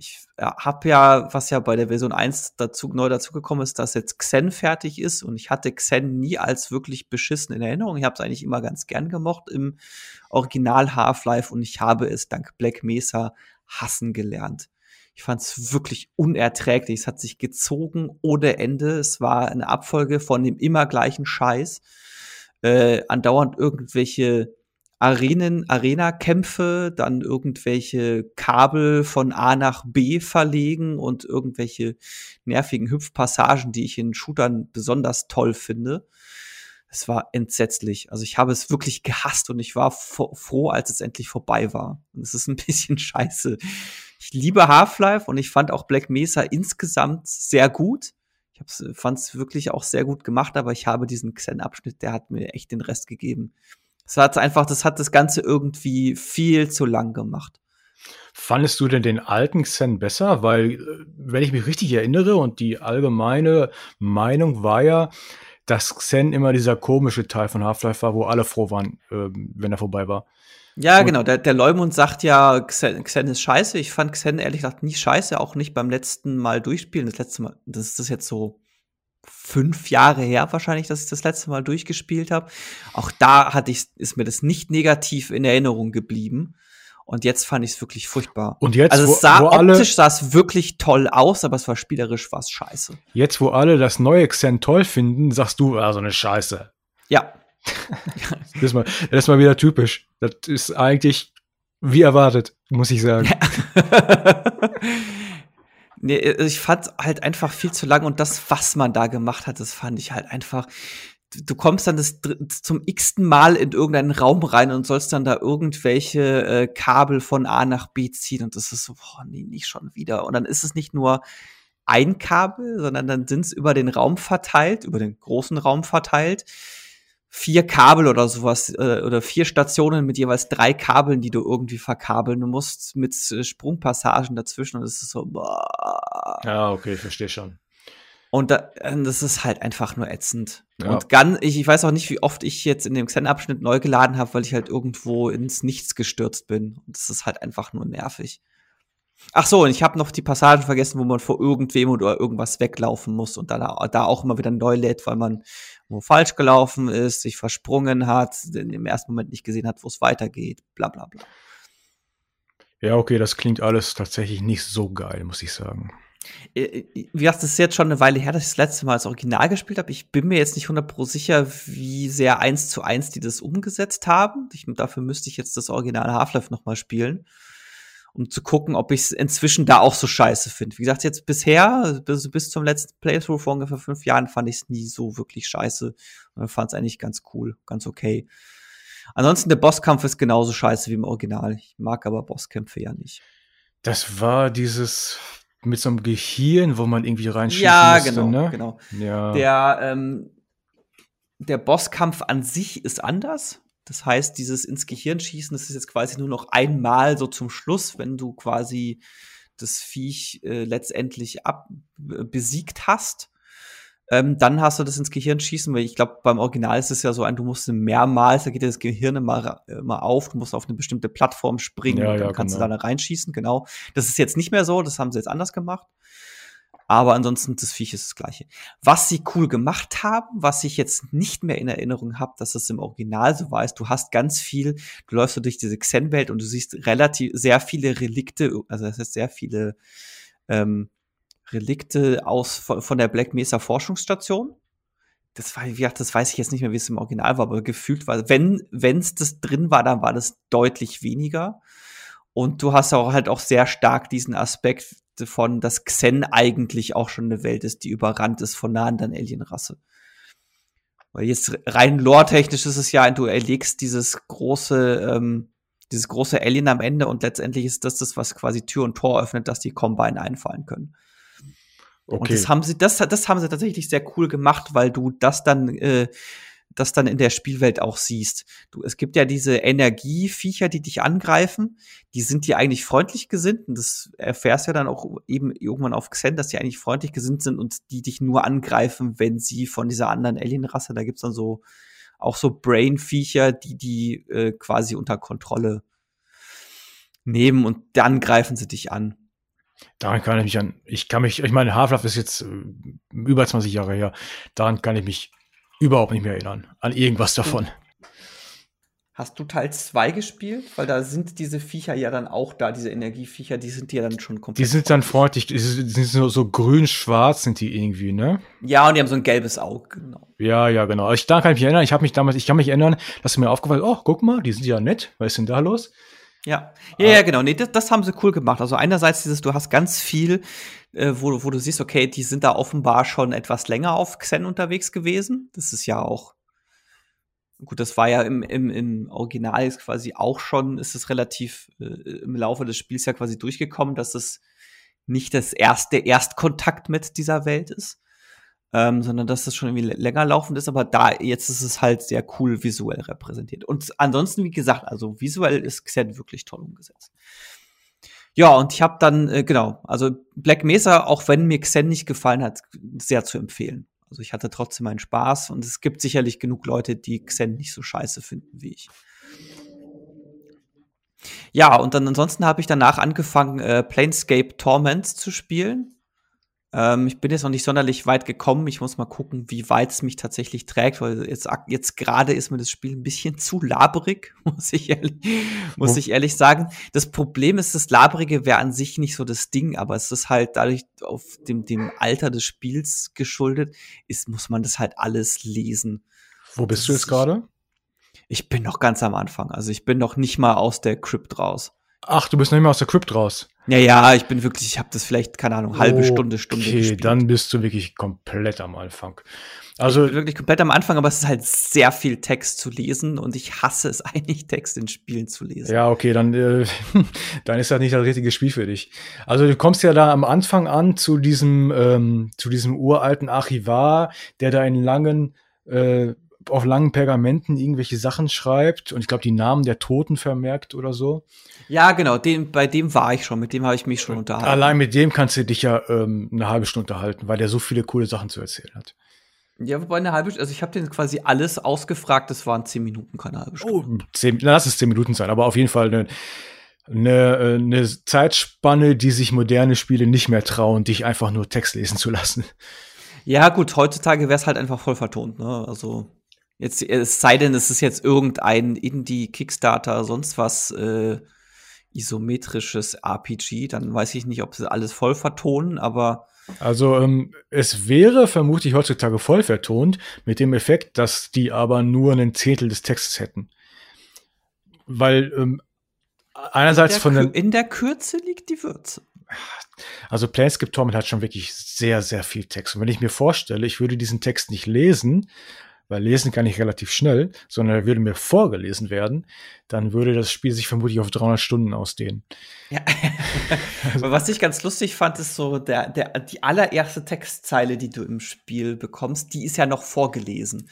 ich ja, habe ja, was ja bei der Version 1 dazu, neu dazugekommen ist, dass jetzt Xen fertig ist. Und ich hatte Xen nie als wirklich beschissen in Erinnerung. Ich habe es eigentlich immer ganz gern gemocht im Original Half-Life. Und ich habe es dank Black Mesa hassen gelernt. Ich fand es wirklich unerträglich. Es hat sich gezogen ohne Ende. Es war eine Abfolge von dem immer gleichen Scheiß. Äh, andauernd irgendwelche Arenen, Arena-Kämpfe, dann irgendwelche Kabel von A nach B verlegen und irgendwelche nervigen Hüpfpassagen, die ich in Shootern besonders toll finde. Es war entsetzlich. Also ich habe es wirklich gehasst und ich war froh, als es endlich vorbei war. Und es ist ein bisschen scheiße ich liebe Half-Life und ich fand auch Black Mesa insgesamt sehr gut. Ich fand es wirklich auch sehr gut gemacht, aber ich habe diesen Xen-Abschnitt, der hat mir echt den Rest gegeben. Das hat einfach, das hat das Ganze irgendwie viel zu lang gemacht. Fandest du denn den alten Xen besser? Weil, äh, wenn ich mich richtig erinnere und die allgemeine Meinung war ja, dass Xen immer dieser komische Teil von Half-Life war, wo alle froh waren, äh, wenn er vorbei war. Ja, und genau. Der, der Leumund sagt ja, Xen, Xen ist scheiße. Ich fand Xen ehrlich gesagt nie scheiße, auch nicht beim letzten Mal durchspielen. Das letzte Mal, das ist das jetzt so fünf Jahre her wahrscheinlich, dass ich das letzte Mal durchgespielt habe. Auch da hatte ich, ist mir das nicht negativ in Erinnerung geblieben. Und jetzt fand ich es wirklich furchtbar. Und jetzt, also es sah wo, wo optisch sah es wirklich toll aus, aber es war spielerisch was scheiße. Jetzt, wo alle das neue Xen toll finden, sagst du, ah, so eine Scheiße. Ja, das, ist mal, das ist mal wieder typisch. Das ist eigentlich wie erwartet, muss ich sagen. nee, ich fand halt einfach viel zu lang und das, was man da gemacht hat, das fand ich halt einfach. Du, du kommst dann das, zum x-ten Mal in irgendeinen Raum rein und sollst dann da irgendwelche äh, Kabel von A nach B ziehen und das ist so, boah, nee, nicht schon wieder. Und dann ist es nicht nur ein Kabel, sondern dann sind es über den Raum verteilt, über den großen Raum verteilt vier Kabel oder sowas äh, oder vier Stationen mit jeweils drei Kabeln, die du irgendwie verkabeln musst mit äh, Sprungpassagen dazwischen und das ist so boah. Ja, okay, ich verstehe schon. Und da, äh, das ist halt einfach nur ätzend. Ja. Und ganz, ich, ich weiß auch nicht, wie oft ich jetzt in dem Xen-Abschnitt neu geladen habe, weil ich halt irgendwo ins Nichts gestürzt bin. Und das ist halt einfach nur nervig. Ach so, und ich habe noch die Passagen vergessen, wo man vor irgendwem oder irgendwas weglaufen muss und da, da auch immer wieder neu lädt, weil man wo falsch gelaufen ist, sich versprungen hat, im ersten Moment nicht gesehen hat, wo es weitergeht, bla bla bla. Ja, okay, das klingt alles tatsächlich nicht so geil, muss ich sagen. Äh, äh, wie gesagt, das ist jetzt schon eine Weile her, dass ich das letzte Mal als Original gespielt habe. Ich bin mir jetzt nicht 100% sicher, wie sehr eins zu eins die das umgesetzt haben. Ich, dafür müsste ich jetzt das Original Half-Life noch mal spielen um zu gucken, ob ich es inzwischen da auch so scheiße finde. Wie gesagt, jetzt bisher, bis, bis zum letzten Playthrough vor ungefähr fünf Jahren, fand ich es nie so wirklich scheiße. Und fand es eigentlich ganz cool, ganz okay. Ansonsten, der Bosskampf ist genauso scheiße wie im Original. Ich mag aber Bosskämpfe ja nicht. Das war dieses mit so einem Gehirn, wo man irgendwie reinschießen ja, musste, genau, ne? genau. Ja. Der, ähm, der Bosskampf an sich ist anders. Das heißt, dieses ins Gehirn schießen, das ist jetzt quasi nur noch einmal so zum Schluss, wenn du quasi das Viech äh, letztendlich ab, äh, besiegt hast. Ähm, dann hast du das ins Gehirn schießen, weil ich glaube, beim Original ist es ja so ein, du musst mehrmals, da geht das Gehirn immer, immer auf, du musst auf eine bestimmte Plattform springen, ja, dann ja, kannst genau. du da reinschießen, genau. Das ist jetzt nicht mehr so, das haben sie jetzt anders gemacht. Aber ansonsten, das Viech ist das gleiche. Was sie cool gemacht haben, was ich jetzt nicht mehr in Erinnerung habe, dass es im Original so war, ist, du hast ganz viel, du läufst durch diese Xen-Welt und du siehst relativ sehr viele Relikte, also das heißt sehr viele ähm, Relikte aus von, von der Black Mesa Forschungsstation. Das war, wie gesagt, das weiß ich jetzt nicht mehr, wie es im Original war, aber gefühlt war, wenn es das drin war, dann war das deutlich weniger. Und du hast auch halt auch sehr stark diesen Aspekt, von, dass Xen eigentlich auch schon eine Welt ist, die überrannt ist von einer anderen Alienrasse. Weil jetzt rein lore-technisch ist es ja, du erlegst dieses große, ähm, dieses große Alien am Ende und letztendlich ist das das, was quasi Tür und Tor öffnet, dass die Combine einfallen können. Okay. Und das haben sie, das, das haben sie tatsächlich sehr cool gemacht, weil du das dann äh, das dann in der Spielwelt auch siehst. Du, es gibt ja diese Energieviecher, die dich angreifen, die sind dir eigentlich freundlich gesinnt und das erfährst ja dann auch eben irgendwann auf Xen, dass die eigentlich freundlich gesinnt sind und die dich nur angreifen, wenn sie von dieser anderen Alienrasse, da gibt's dann so auch so Brain-Viecher, die die äh, quasi unter Kontrolle nehmen und dann greifen sie dich an. Daran kann ich mich an, ich kann mich, ich meine, Half-Life ist jetzt äh, über 20 Jahre her, daran kann ich mich überhaupt nicht mehr erinnern, an irgendwas davon. Hast du Teil 2 gespielt? Weil da sind diese Viecher ja dann auch da, diese Energieviecher, die sind ja dann schon komplett. Die sind dann freundlich, die sind so, so grün-schwarz sind die irgendwie, ne? Ja, und die haben so ein gelbes Auge, genau. Ja, ja, genau. Ich, da kann ich mich erinnern, ich habe mich damals, ich kann mich erinnern, dass mir aufgefallen oh, guck mal, die sind ja nett, was ist denn da los? Ja, ja, ja, genau. Nee, das, das haben sie cool gemacht. Also einerseits dieses, du hast ganz viel, äh, wo, wo du siehst, okay, die sind da offenbar schon etwas länger auf Xen unterwegs gewesen. Das ist ja auch, gut, das war ja im, im, im Original ist quasi auch schon, ist es relativ äh, im Laufe des Spiels ja quasi durchgekommen, dass es nicht das erste Erstkontakt mit dieser Welt ist ähm, sondern dass das schon irgendwie länger laufend ist, aber da jetzt ist es halt sehr cool visuell repräsentiert. Und ansonsten, wie gesagt, also visuell ist Xen wirklich toll umgesetzt. Ja, und ich habe dann, äh, genau, also Black Mesa, auch wenn mir Xen nicht gefallen hat, sehr zu empfehlen. Also ich hatte trotzdem meinen Spaß und es gibt sicherlich genug Leute, die Xen nicht so scheiße finden wie ich. Ja, und dann ansonsten habe ich danach angefangen, äh, Planescape Torments zu spielen. Ähm, ich bin jetzt noch nicht sonderlich weit gekommen. Ich muss mal gucken, wie weit es mich tatsächlich trägt, weil jetzt, jetzt gerade ist mir das Spiel ein bisschen zu laberig, muss ich ehrlich, muss ich ehrlich sagen. Das Problem ist, das Laberige wäre an sich nicht so das Ding, aber es ist halt dadurch auf dem, dem Alter des Spiels geschuldet, ist, muss man das halt alles lesen. Wo bist du jetzt gerade? Ich bin noch ganz am Anfang. Also ich bin noch nicht mal aus der Crypt raus. Ach, du bist noch nicht mal aus der Crypt raus. Ja, ja, ich bin wirklich, ich habe das vielleicht, keine Ahnung, halbe Stunde, Stunde okay, gespielt. dann bist du wirklich komplett am Anfang. Also wirklich komplett am Anfang, aber es ist halt sehr viel Text zu lesen und ich hasse es eigentlich, Text in Spielen zu lesen. Ja, okay, dann, äh, dann ist das nicht das richtige Spiel für dich. Also du kommst ja da am Anfang an zu diesem, ähm, zu diesem uralten Archivar, der da in langen äh, auf langen Pergamenten irgendwelche Sachen schreibt und ich glaube, die Namen der Toten vermerkt oder so. Ja, genau, den, bei dem war ich schon, mit dem habe ich mich schon unterhalten. Allein mit dem kannst du dich ja ähm, eine halbe Stunde unterhalten, weil der so viele coole Sachen zu erzählen hat. Ja, wobei eine halbe Stunde, also ich habe den quasi alles ausgefragt, das waren zehn Minuten, keine halbe Stunde. Oh, zehn, lass es zehn Minuten sein, aber auf jeden Fall eine, eine, eine Zeitspanne, die sich moderne Spiele nicht mehr trauen, dich einfach nur Text lesen zu lassen. Ja, gut, heutzutage wäre es halt einfach voll vertont, ne? Also Jetzt, es sei denn, es ist jetzt irgendein Indie, Kickstarter, sonst was äh, isometrisches RPG, dann weiß ich nicht, ob sie alles voll vertonen, aber also ähm, es wäre vermutlich heutzutage voll vertont, mit dem Effekt, dass die aber nur einen Zehntel des Textes hätten. Weil ähm, einerseits in von den In der Kürze liegt die Würze. Also Planescape Torment hat schon wirklich sehr, sehr viel Text. Und wenn ich mir vorstelle, ich würde diesen Text nicht lesen, weil lesen kann ich relativ schnell, sondern er würde mir vorgelesen werden, dann würde das Spiel sich vermutlich auf 300 Stunden ausdehnen. Ja. also. Was ich ganz lustig fand, ist so, der, der, die allererste Textzeile, die du im Spiel bekommst, die ist ja noch vorgelesen.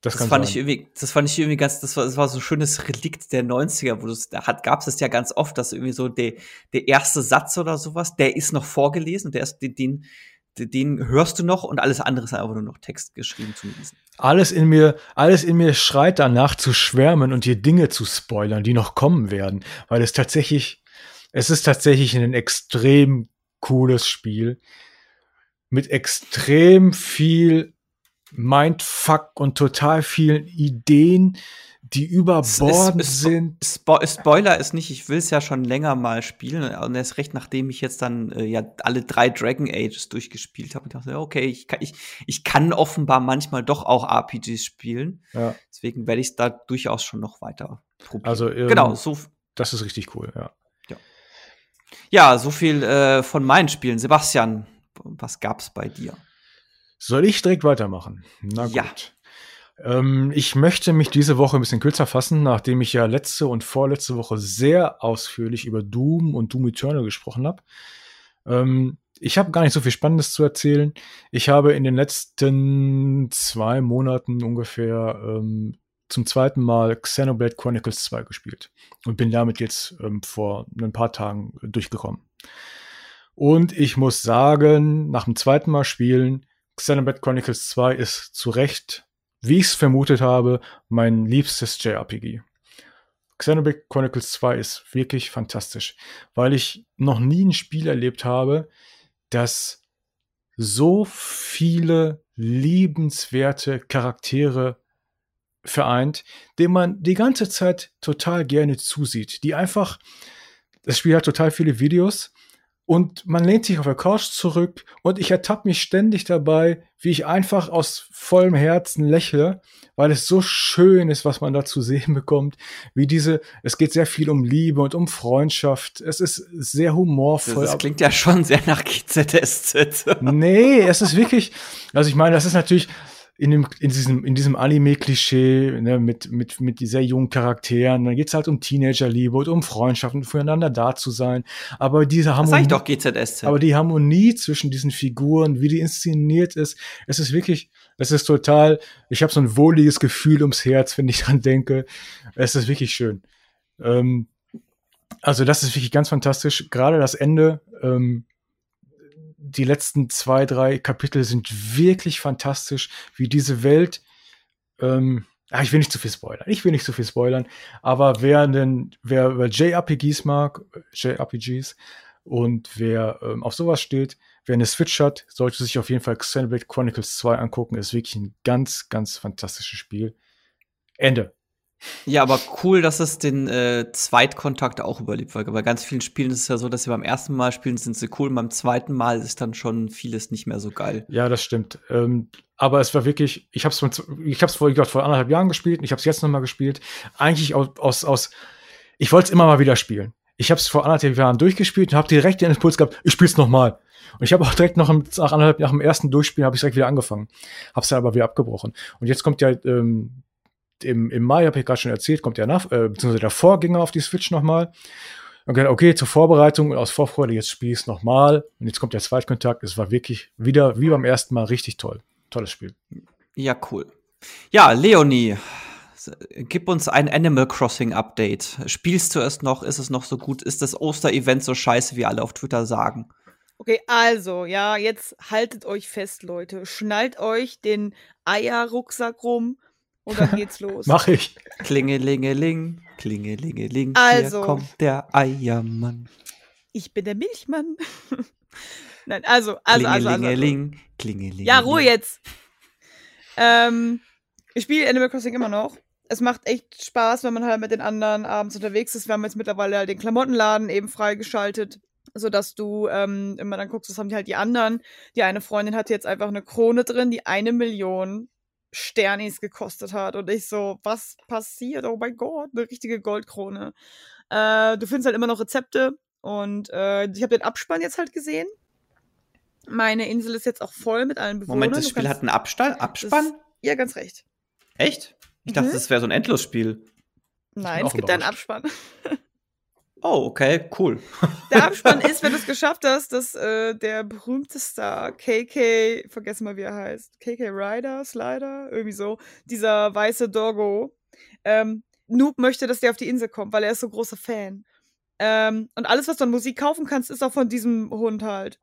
Das, das fand sein. ich irgendwie, das fand ich irgendwie ganz, das war, das war so ein schönes Relikt der 90er, wo das, da hat, gab's das ja ganz oft, dass irgendwie so der, der erste Satz oder sowas, der ist noch vorgelesen, der ist, den, den den hörst du noch und alles andere ist einfach nur noch Text geschrieben zu lesen. Alles in mir, alles in mir schreit danach zu schwärmen und dir Dinge zu spoilern, die noch kommen werden, weil es tatsächlich, es ist tatsächlich ein extrem cooles Spiel mit extrem viel Mindfuck und total vielen Ideen, die über Bord sind. Spo Spoiler ist nicht, ich will es ja schon länger mal spielen und erst recht, nachdem ich jetzt dann äh, ja alle drei Dragon Ages durchgespielt habe und dachte, okay, ich kann, ich, ich kann offenbar manchmal doch auch RPGs spielen. Ja. Deswegen werde ich es da durchaus schon noch weiter probieren. Also, ähm, genau, so. Das ist richtig cool, ja. Ja, ja so viel äh, von meinen Spielen. Sebastian, was gab's bei dir? Soll ich direkt weitermachen? Na gut. Ja. Ähm, ich möchte mich diese Woche ein bisschen kürzer fassen, nachdem ich ja letzte und vorletzte Woche sehr ausführlich über Doom und Doom Eternal gesprochen habe. Ähm, ich habe gar nicht so viel Spannendes zu erzählen. Ich habe in den letzten zwei Monaten ungefähr ähm, zum zweiten Mal Xenoblade Chronicles 2 gespielt und bin damit jetzt ähm, vor ein paar Tagen durchgekommen. Und ich muss sagen, nach dem zweiten Mal spielen, Xenoblade Chronicles 2 ist zu Recht, wie ich es vermutet habe, mein liebstes JRPG. Xenoblade Chronicles 2 ist wirklich fantastisch, weil ich noch nie ein Spiel erlebt habe, das so viele liebenswerte Charaktere vereint, dem man die ganze Zeit total gerne zusieht, die einfach, das Spiel hat total viele Videos, und man lehnt sich auf der Couch zurück und ich ertappe mich ständig dabei, wie ich einfach aus vollem Herzen lächle, weil es so schön ist, was man da zu sehen bekommt. Wie diese, es geht sehr viel um Liebe und um Freundschaft. Es ist sehr humorvoll. Das, das klingt ja schon sehr nach GZSZ. nee, es ist wirklich, also ich meine, das ist natürlich, in, dem, in diesem, in diesem Anime-Klischee ne, mit, mit, mit sehr jungen Charakteren. Dann geht's halt um Teenagerliebe und um Freundschaften, füreinander da zu sein. Aber diese Harmonie. Das sag ich doch GZSZ. Aber die Harmonie zwischen diesen Figuren, wie die inszeniert ist, es ist wirklich, es ist total, ich habe so ein wohliges Gefühl ums Herz, wenn ich dran denke. Es ist wirklich schön. Ähm, also, das ist wirklich ganz fantastisch. Gerade das Ende, ähm, die letzten zwei, drei Kapitel sind wirklich fantastisch, wie diese Welt. Ähm, ach, ich will nicht zu viel spoilern. Ich will nicht zu viel spoilern. Aber wer denn, wer über JRPGs mag, JRPGs und wer ähm, auf sowas steht, wer eine Switch hat, sollte sich auf jeden Fall Xenoblade Chronicles 2 angucken. Ist wirklich ein ganz, ganz fantastisches Spiel. Ende. Ja, aber cool, dass es den äh, Zweitkontakt auch überlebt, weil bei ganz vielen Spielen ist es ja so, dass sie beim ersten Mal spielen, sind sie cool, und beim zweiten Mal ist dann schon vieles nicht mehr so geil. Ja, das stimmt. Ähm, aber es war wirklich, ich habe es ich hab's vor, vor anderthalb Jahren gespielt und ich habe es jetzt noch mal gespielt. Eigentlich aus, aus, ich wollte es immer mal wieder spielen. Ich habe es vor anderthalb Jahren durchgespielt und habe direkt den Impuls gehabt, ich spiele es noch mal. Und ich habe auch direkt noch nach, anderthalb, nach dem ersten Durchspielen habe ich direkt wieder angefangen. Habe es aber wieder abgebrochen. Und jetzt kommt ja ähm, im, im Mai, habe ich gerade schon erzählt, kommt der nach, äh, beziehungsweise der Vorgänger auf die Switch nochmal. Okay, okay, zur Vorbereitung aus Vorfreude, jetzt spiele ich es nochmal. Und jetzt kommt der Zweitkontakt. Es war wirklich wieder, wie beim ersten Mal, richtig toll. Tolles Spiel. Ja, cool. Ja, Leonie, gib uns ein Animal Crossing Update. Spielst du es noch? Ist es noch so gut? Ist das Oster-Event so scheiße, wie alle auf Twitter sagen? Okay, also, ja, jetzt haltet euch fest, Leute. Schnallt euch den Eierrucksack rum und dann geht's los. Mach ich. Klingelingeling, klingelingeling. Also. Hier kommt der Eiermann. Ich bin der Milchmann. Nein, also, also, also, also. Klingelingeling, klingelingeling. Ja, Ruhe jetzt. Ähm, ich spiele Animal Crossing immer noch. Es macht echt Spaß, wenn man halt mit den anderen abends unterwegs ist. Wir haben jetzt mittlerweile halt den Klamottenladen eben freigeschaltet, sodass du ähm, immer dann guckst, was haben die halt die anderen. Die eine Freundin hat jetzt einfach eine Krone drin, die eine Million Sternis gekostet hat. Und ich so, was passiert? Oh mein Gott, eine richtige Goldkrone. Äh, du findest halt immer noch Rezepte. Und äh, ich habe den Abspann jetzt halt gesehen. Meine Insel ist jetzt auch voll mit allen Bewohnern. Moment, das Spiel hat einen Abspann? Abspann? Das, ja, ganz recht. Echt? Ich dachte, mhm. das wäre so ein Endlosspiel. Nein, es gibt einen Abspann. Oh, okay, cool. Der Abspann ist, wenn du es geschafft hast, dass äh, der berühmte Star KK, vergessen mal, wie er heißt, KK Ryder, Slider, irgendwie so, dieser weiße Doggo, ähm, Noob möchte, dass der auf die Insel kommt, weil er ist so großer Fan. Ähm, und alles, was du an Musik kaufen kannst, ist auch von diesem Hund halt.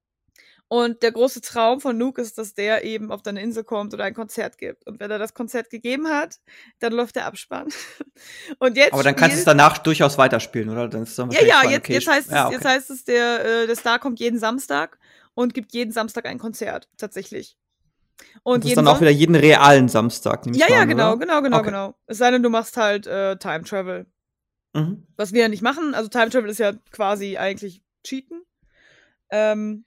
Und der große Traum von Nuke ist, dass der eben auf deine Insel kommt oder ein Konzert gibt. Und wenn er das Konzert gegeben hat, dann läuft der Abspann. Und jetzt Aber dann kannst du es danach durchaus weiterspielen, oder? Dann ist dann ja, ja, jetzt, okay. jetzt, heißt es, ja, okay. jetzt heißt es, der, äh, der Star kommt jeden Samstag und gibt jeden Samstag ein Konzert, tatsächlich. Und das ist dann auch wieder jeden realen Samstag. Ja, ja, an, genau, oder? genau, genau, okay. genau. Es sei denn, du machst halt äh, Time Travel. Mhm. Was wir ja nicht machen. Also Time Travel ist ja quasi eigentlich Cheaten. Ähm,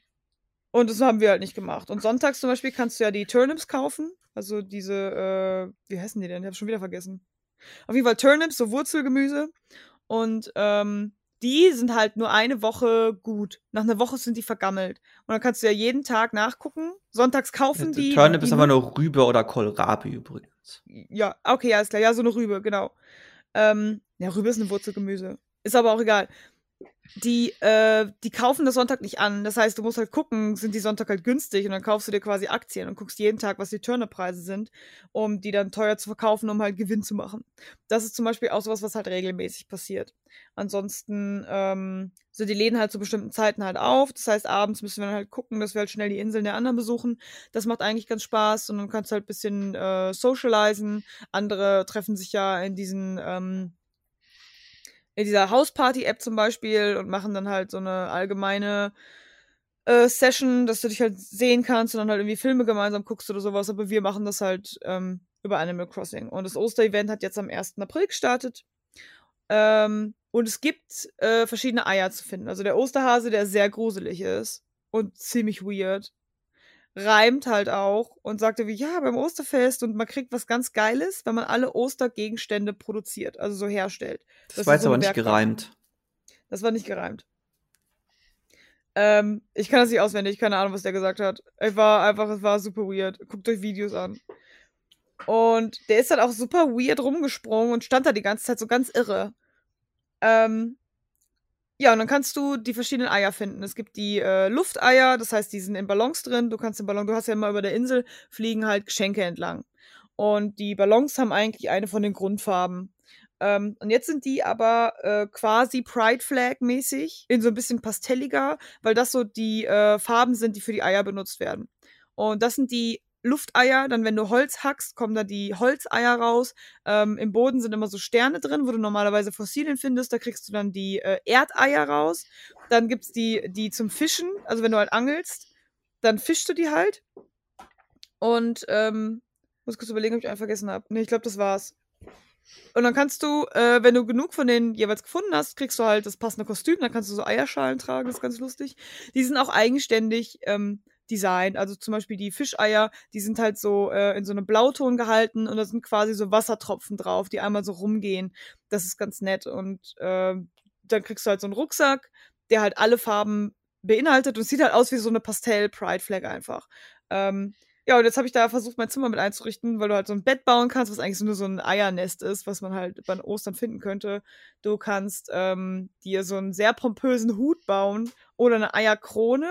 und das haben wir halt nicht gemacht. Und sonntags zum Beispiel kannst du ja die Turnips kaufen. Also diese, äh, wie heißen die denn? Ich habe schon wieder vergessen. Auf jeden Fall Turnips, so Wurzelgemüse. Und ähm, die sind halt nur eine Woche gut. Nach einer Woche sind die vergammelt. Und dann kannst du ja jeden Tag nachgucken. Sonntags kaufen ja, die. Turnip ist aber nur Rübe oder Kohlrabi übrigens. Ja, okay, alles klar. Ja, so eine Rübe, genau. Ähm, ja, Rübe ist ein Wurzelgemüse. Ist aber auch egal. Die, äh, die kaufen das Sonntag nicht an. Das heißt, du musst halt gucken, sind die Sonntag halt günstig und dann kaufst du dir quasi Aktien und guckst jeden Tag, was die Turnerpreise sind, um die dann teuer zu verkaufen, um halt Gewinn zu machen. Das ist zum Beispiel auch sowas, was halt regelmäßig passiert. Ansonsten ähm, sind die Läden halt zu bestimmten Zeiten halt auf. Das heißt, abends müssen wir dann halt gucken, dass wir halt schnell die Inseln der anderen besuchen. Das macht eigentlich ganz Spaß und dann kannst du halt ein bisschen äh, socialisen. Andere treffen sich ja in diesen ähm, in dieser Hausparty-App zum Beispiel und machen dann halt so eine allgemeine äh, Session, dass du dich halt sehen kannst und dann halt irgendwie Filme gemeinsam guckst oder sowas. Aber wir machen das halt ähm, über Animal Crossing. Und das Oster-Event hat jetzt am 1. April gestartet. Ähm, und es gibt äh, verschiedene Eier zu finden. Also der Osterhase, der sehr gruselig ist und ziemlich weird reimt halt auch und sagte wie, ja, beim Osterfest und man kriegt was ganz Geiles, wenn man alle Ostergegenstände produziert, also so herstellt. Das, das war jetzt so aber nicht gereimt. Das war nicht gereimt. Ähm, ich kann das nicht auswendig, keine Ahnung, was der gesagt hat. Es war einfach, es war super weird. Guckt euch Videos an. Und der ist dann auch super weird rumgesprungen und stand da die ganze Zeit so ganz irre. Ähm, ja, und dann kannst du die verschiedenen Eier finden. Es gibt die äh, Lufteier, das heißt, die sind in Ballons drin. Du kannst den Ballon, du hast ja immer über der Insel fliegen halt Geschenke entlang. Und die Ballons haben eigentlich eine von den Grundfarben. Ähm, und jetzt sind die aber äh, quasi Pride Flag mäßig, in so ein bisschen pastelliger, weil das so die äh, Farben sind, die für die Eier benutzt werden. Und das sind die Lufteier, dann wenn du Holz hackst, kommen da die Holzeier raus. Ähm, Im Boden sind immer so Sterne drin, wo du normalerweise Fossilien findest. Da kriegst du dann die äh, Erdeier raus. Dann gibt's die, die zum Fischen, also wenn du halt angelst, dann fischst du die halt. Und ähm, muss kurz überlegen, ob ich einen vergessen habe. Nee, ich glaube, das war's. Und dann kannst du, äh, wenn du genug von denen jeweils gefunden hast, kriegst du halt das passende Kostüm. Dann kannst du so Eierschalen tragen, das ist ganz lustig. Die sind auch eigenständig ähm, Design. Also zum Beispiel die Fischeier, die sind halt so äh, in so einem Blauton gehalten und da sind quasi so Wassertropfen drauf, die einmal so rumgehen. Das ist ganz nett. Und äh, dann kriegst du halt so einen Rucksack, der halt alle Farben beinhaltet und sieht halt aus wie so eine Pastell-Pride-Flag einfach. Ähm, ja, und jetzt habe ich da versucht, mein Zimmer mit einzurichten, weil du halt so ein Bett bauen kannst, was eigentlich nur so ein Eiernest ist, was man halt bei Ostern finden könnte. Du kannst ähm, dir so einen sehr pompösen Hut bauen oder eine Eierkrone,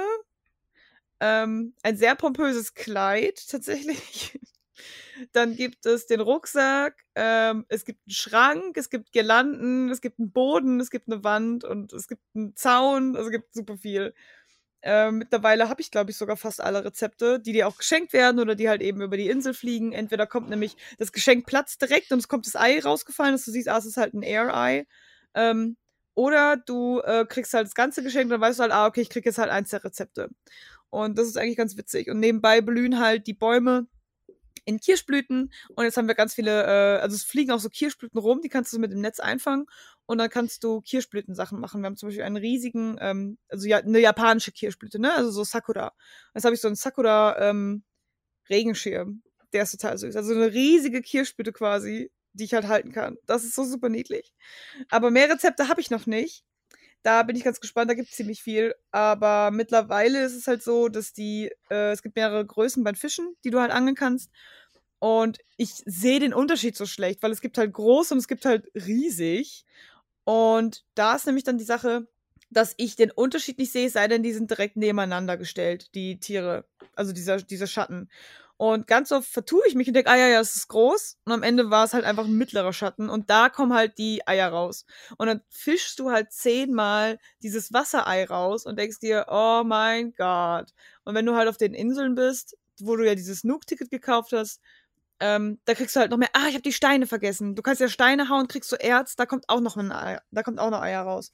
ähm, ein sehr pompöses Kleid tatsächlich. Dann gibt es den Rucksack, ähm, es gibt einen Schrank, es gibt Girlanden, es gibt einen Boden, es gibt eine Wand und es gibt einen Zaun, also es gibt super viel. Ähm, mittlerweile habe ich, glaube ich, sogar fast alle Rezepte, die dir auch geschenkt werden oder die halt eben über die Insel fliegen. Entweder kommt nämlich das Geschenk Platz direkt und es kommt das Ei rausgefallen, dass du siehst, ah, es ist halt ein Air-Ei. Ähm, oder du äh, kriegst halt das ganze Geschenk dann weißt du halt, ah, okay, ich krieg jetzt halt eins der Rezepte. Und das ist eigentlich ganz witzig. Und nebenbei blühen halt die Bäume in Kirschblüten. Und jetzt haben wir ganz viele, äh, also es fliegen auch so Kirschblüten rum, die kannst du mit dem Netz einfangen. Und dann kannst du Kirschblütensachen machen. Wir haben zum Beispiel einen riesigen, ähm, also ja, eine japanische Kirschblüte, ne? Also so Sakura. Jetzt habe ich so einen Sakura ähm. Der ist total süß. Also eine riesige Kirschblüte quasi, die ich halt halten kann. Das ist so super niedlich. Aber mehr Rezepte habe ich noch nicht. Da bin ich ganz gespannt, da gibt es ziemlich viel. Aber mittlerweile ist es halt so, dass die, äh, es gibt mehrere Größen beim Fischen, die du halt angeln kannst. Und ich sehe den Unterschied so schlecht, weil es gibt halt groß und es gibt halt riesig. Und da ist nämlich dann die Sache, dass ich den Unterschied nicht sehe, sei denn, die sind direkt nebeneinander gestellt, die Tiere. Also dieser, dieser Schatten. Und ganz oft vertue ich mich und denke, ah ja, ja, es ist groß. Und am Ende war es halt einfach ein mittlerer Schatten. Und da kommen halt die Eier raus. Und dann fischst du halt zehnmal dieses Wasserei raus und denkst dir, oh mein Gott. Und wenn du halt auf den Inseln bist, wo du ja dieses Nook-Ticket gekauft hast, ähm, da kriegst du halt noch mehr. Ah, ich habe die Steine vergessen. Du kannst ja Steine hauen, kriegst du Erz, da kommt auch noch ein Ei, da kommt auch noch Eier raus.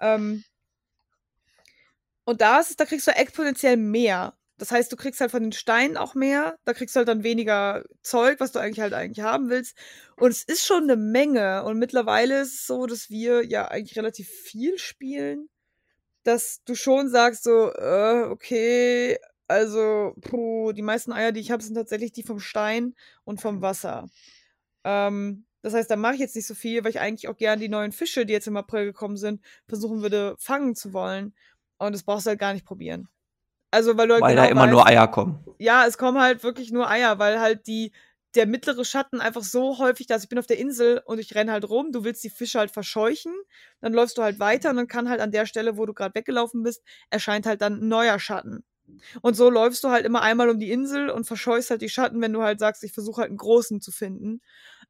Ähm, und da ist es, da kriegst du exponentiell mehr. Das heißt, du kriegst halt von den Steinen auch mehr, da kriegst du halt dann weniger Zeug, was du eigentlich halt eigentlich haben willst. Und es ist schon eine Menge. Und mittlerweile ist es so, dass wir ja eigentlich relativ viel spielen, dass du schon sagst so, äh, okay, also, puh, die meisten Eier, die ich habe, sind tatsächlich die vom Stein und vom Wasser. Ähm, das heißt, da mache ich jetzt nicht so viel, weil ich eigentlich auch gerne die neuen Fische, die jetzt im April gekommen sind, versuchen würde, fangen zu wollen. Und das brauchst du halt gar nicht probieren. Also, weil du halt Weil genau da immer weißt, nur Eier kommen. Ja, es kommen halt wirklich nur Eier, weil halt die, der mittlere Schatten einfach so häufig da ist. Ich bin auf der Insel und ich renne halt rum. Du willst die Fische halt verscheuchen. Dann läufst du halt weiter und dann kann halt an der Stelle, wo du gerade weggelaufen bist, erscheint halt dann ein neuer Schatten. Und so läufst du halt immer einmal um die Insel und verscheust halt die Schatten, wenn du halt sagst, ich versuche halt einen großen zu finden.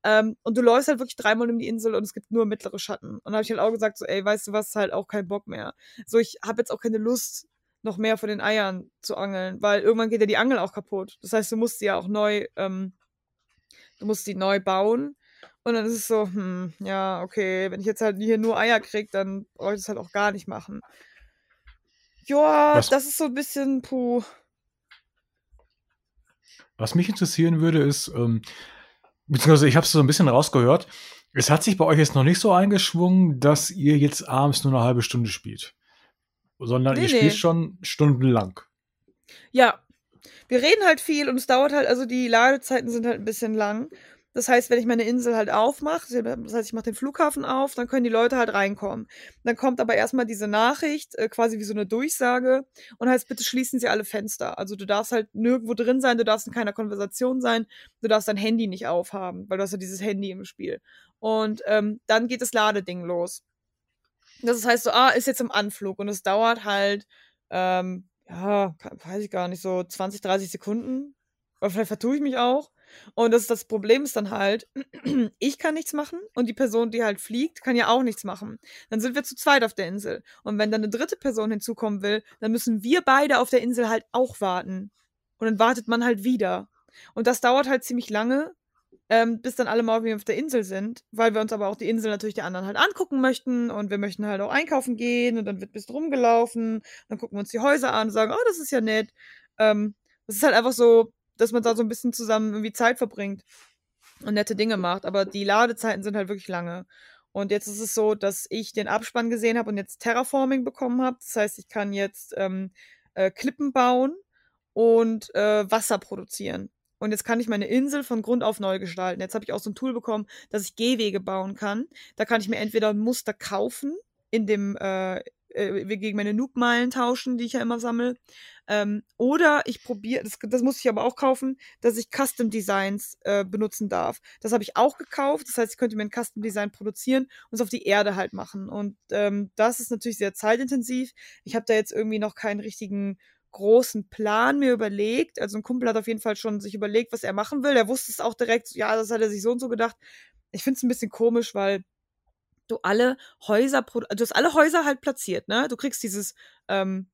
Ähm, und du läufst halt wirklich dreimal um die Insel und es gibt nur mittlere Schatten. Und da habe ich halt auch gesagt, so, ey, weißt du was, halt auch kein Bock mehr. So, ich habe jetzt auch keine Lust, noch mehr von den Eiern zu angeln, weil irgendwann geht ja die Angel auch kaputt. Das heißt, du musst sie ja auch neu, ähm, du musst die neu bauen. Und dann ist es so, hm, ja, okay, wenn ich jetzt halt hier nur Eier krieg, dann brauche ich das halt auch gar nicht machen. Ja, das ist so ein bisschen puh. Was mich interessieren würde, ist, ähm, beziehungsweise ich habe es so ein bisschen rausgehört, es hat sich bei euch jetzt noch nicht so eingeschwungen, dass ihr jetzt abends nur eine halbe Stunde spielt sondern nee, ihr spielt nee. schon stundenlang. Ja, wir reden halt viel und es dauert halt, also die Ladezeiten sind halt ein bisschen lang. Das heißt, wenn ich meine Insel halt aufmache, das heißt, ich mache den Flughafen auf, dann können die Leute halt reinkommen. Dann kommt aber erstmal diese Nachricht, äh, quasi wie so eine Durchsage, und heißt, bitte schließen Sie alle Fenster. Also du darfst halt nirgendwo drin sein, du darfst in keiner Konversation sein, du darfst dein Handy nicht aufhaben, weil du hast ja dieses Handy im Spiel. Und ähm, dann geht das Ladeding los. Das heißt so, ah, ist jetzt im Anflug und es dauert halt, ähm, ja, weiß ich gar nicht, so 20, 30 Sekunden. Oder vielleicht vertue ich mich auch. Und das, das Problem ist dann halt, ich kann nichts machen und die Person, die halt fliegt, kann ja auch nichts machen. Dann sind wir zu zweit auf der Insel. Und wenn dann eine dritte Person hinzukommen will, dann müssen wir beide auf der Insel halt auch warten. Und dann wartet man halt wieder. Und das dauert halt ziemlich lange ähm, bis dann alle mal auf der Insel sind, weil wir uns aber auch die Insel natürlich der anderen halt angucken möchten und wir möchten halt auch einkaufen gehen und dann wird bis drum gelaufen, dann gucken wir uns die Häuser an und sagen, oh, das ist ja nett. Ähm, das ist halt einfach so, dass man da so ein bisschen zusammen irgendwie Zeit verbringt und nette Dinge macht, aber die Ladezeiten sind halt wirklich lange. Und jetzt ist es so, dass ich den Abspann gesehen habe und jetzt Terraforming bekommen habe. Das heißt, ich kann jetzt ähm, äh, Klippen bauen und äh, Wasser produzieren. Und jetzt kann ich meine Insel von Grund auf neu gestalten. Jetzt habe ich auch so ein Tool bekommen, dass ich Gehwege bauen kann. Da kann ich mir entweder ein Muster kaufen, in dem äh, äh, gegen meine Noob-Meilen tauschen, die ich ja immer sammle. Ähm, oder ich probiere, das, das muss ich aber auch kaufen, dass ich Custom Designs äh, benutzen darf. Das habe ich auch gekauft. Das heißt, ich könnte mir ein Custom Design produzieren und es auf die Erde halt machen. Und ähm, das ist natürlich sehr zeitintensiv. Ich habe da jetzt irgendwie noch keinen richtigen großen Plan mir überlegt. Also ein Kumpel hat auf jeden Fall schon sich überlegt, was er machen will. Er wusste es auch direkt, ja, das hat er sich so und so gedacht. Ich finde es ein bisschen komisch, weil du alle Häuser, du hast alle Häuser halt platziert, ne? Du kriegst dieses ähm,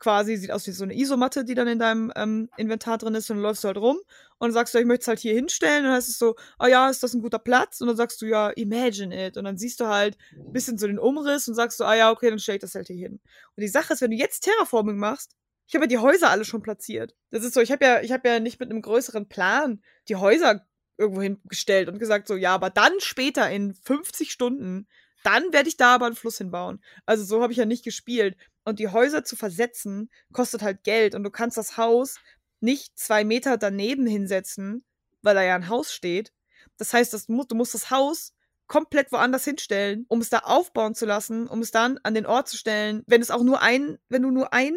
quasi, sieht aus wie so eine Isomatte, die dann in deinem ähm, Inventar drin ist und dann läufst du halt rum und sagst du, ich möchte es halt hier hinstellen und dann heißt es so, ah oh ja, ist das ein guter Platz? Und dann sagst du, ja, imagine it. Und dann siehst du halt ein bisschen so den Umriss und sagst du, ah ja, okay, dann stell ich das halt hier hin. Und die Sache ist, wenn du jetzt Terraforming machst, ich habe ja die Häuser alle schon platziert. Das ist so, ich habe ja, ich habe ja nicht mit einem größeren Plan die Häuser irgendwo hingestellt und gesagt so, ja, aber dann später in 50 Stunden, dann werde ich da aber einen Fluss hinbauen. Also so habe ich ja nicht gespielt. Und die Häuser zu versetzen, kostet halt Geld und du kannst das Haus nicht zwei Meter daneben hinsetzen, weil da ja ein Haus steht. Das heißt, das du musst das Haus komplett woanders hinstellen, um es da aufbauen zu lassen, um es dann an den Ort zu stellen. Wenn es auch nur ein, wenn du nur ein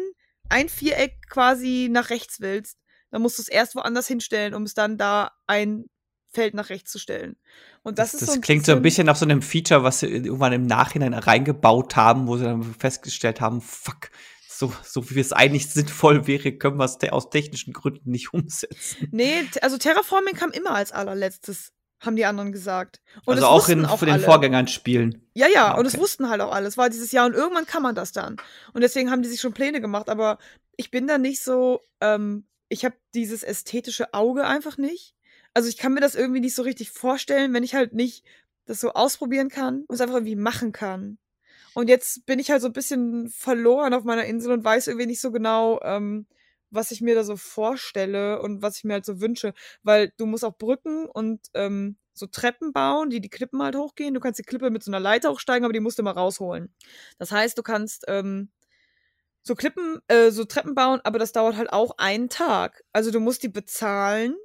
ein Viereck quasi nach rechts willst, dann musst du es erst woanders hinstellen, um es dann da ein Feld nach rechts zu stellen. Und das, das ist das so klingt so ein bisschen nach so einem Feature, was sie irgendwann im Nachhinein reingebaut haben, wo sie dann festgestellt haben, fuck, so, so wie es eigentlich sinnvoll wäre, können wir es aus technischen Gründen nicht umsetzen. Nee, also Terraforming kam immer als allerletztes haben die anderen gesagt. Und also auch in auch den alle. Vorgängern spielen. Ja, ja, okay. und es wussten halt auch alles. War dieses Jahr und irgendwann kann man das dann. Und deswegen haben die sich schon Pläne gemacht. Aber ich bin da nicht so, ähm, ich habe dieses ästhetische Auge einfach nicht. Also ich kann mir das irgendwie nicht so richtig vorstellen, wenn ich halt nicht das so ausprobieren kann und es einfach irgendwie machen kann. Und jetzt bin ich halt so ein bisschen verloren auf meiner Insel und weiß irgendwie nicht so genau, ähm, was ich mir da so vorstelle und was ich mir halt so wünsche. Weil du musst auch Brücken und ähm, so Treppen bauen, die die Klippen halt hochgehen. Du kannst die Klippe mit so einer Leiter hochsteigen, aber die musst du mal rausholen. Das heißt, du kannst ähm, so Klippen, äh, so Treppen bauen, aber das dauert halt auch einen Tag. Also du musst die bezahlen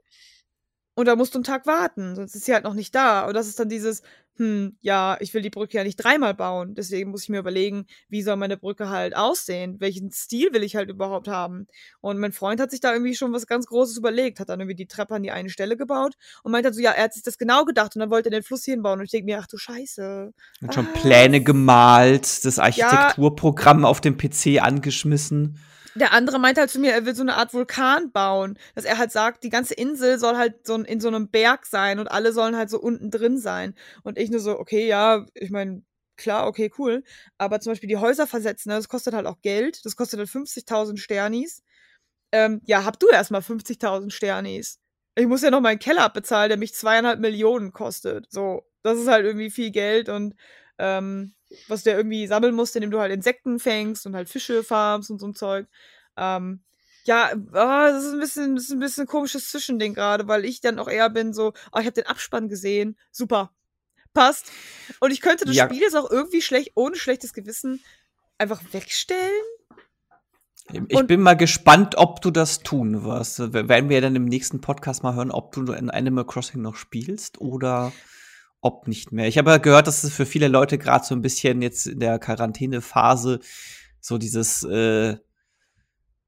und da musst du einen Tag warten, sonst ist sie halt noch nicht da. Und das ist dann dieses, hm, ja, ich will die Brücke ja nicht dreimal bauen. Deswegen muss ich mir überlegen, wie soll meine Brücke halt aussehen? Welchen Stil will ich halt überhaupt haben? Und mein Freund hat sich da irgendwie schon was ganz Großes überlegt, hat dann irgendwie die Treppe an die eine Stelle gebaut und meinte halt so, ja, er hat sich das genau gedacht und dann wollte er den Fluss hinbauen. Und ich denke mir, ach du Scheiße. Hat schon Pläne gemalt, das Architekturprogramm ja, auf dem PC angeschmissen. Der andere meinte halt zu mir, er will so eine Art Vulkan bauen. Dass er halt sagt, die ganze Insel soll halt so in so einem Berg sein und alle sollen halt so unten drin sein. Und ich nur so, okay, ja, ich meine, klar, okay, cool. Aber zum Beispiel die Häuser versetzen, ne, das kostet halt auch Geld. Das kostet halt 50.000 Sternis. Ähm, ja, hab du erstmal 50.000 Sternis. Ich muss ja noch meinen Keller abbezahlen, der mich zweieinhalb Millionen kostet. So, das ist halt irgendwie viel Geld und ähm, was du ja irgendwie sammeln musst, indem du halt Insekten fängst und halt Fische farmst und so ein Zeug. Ähm, ja, oh, das ist ein bisschen, das ist ein bisschen ein komisches Zwischending gerade, weil ich dann auch eher bin so, oh, ich habe den Abspann gesehen, super, passt. Und ich könnte das ja. Spiel jetzt auch irgendwie schlecht, ohne schlechtes Gewissen einfach wegstellen. Ich und bin mal gespannt, ob du das tun wirst. Werden wir dann im nächsten Podcast mal hören, ob du in Animal Crossing noch spielst oder ob nicht mehr. Ich habe gehört, dass es für viele Leute gerade so ein bisschen jetzt in der Quarantänephase so dieses äh,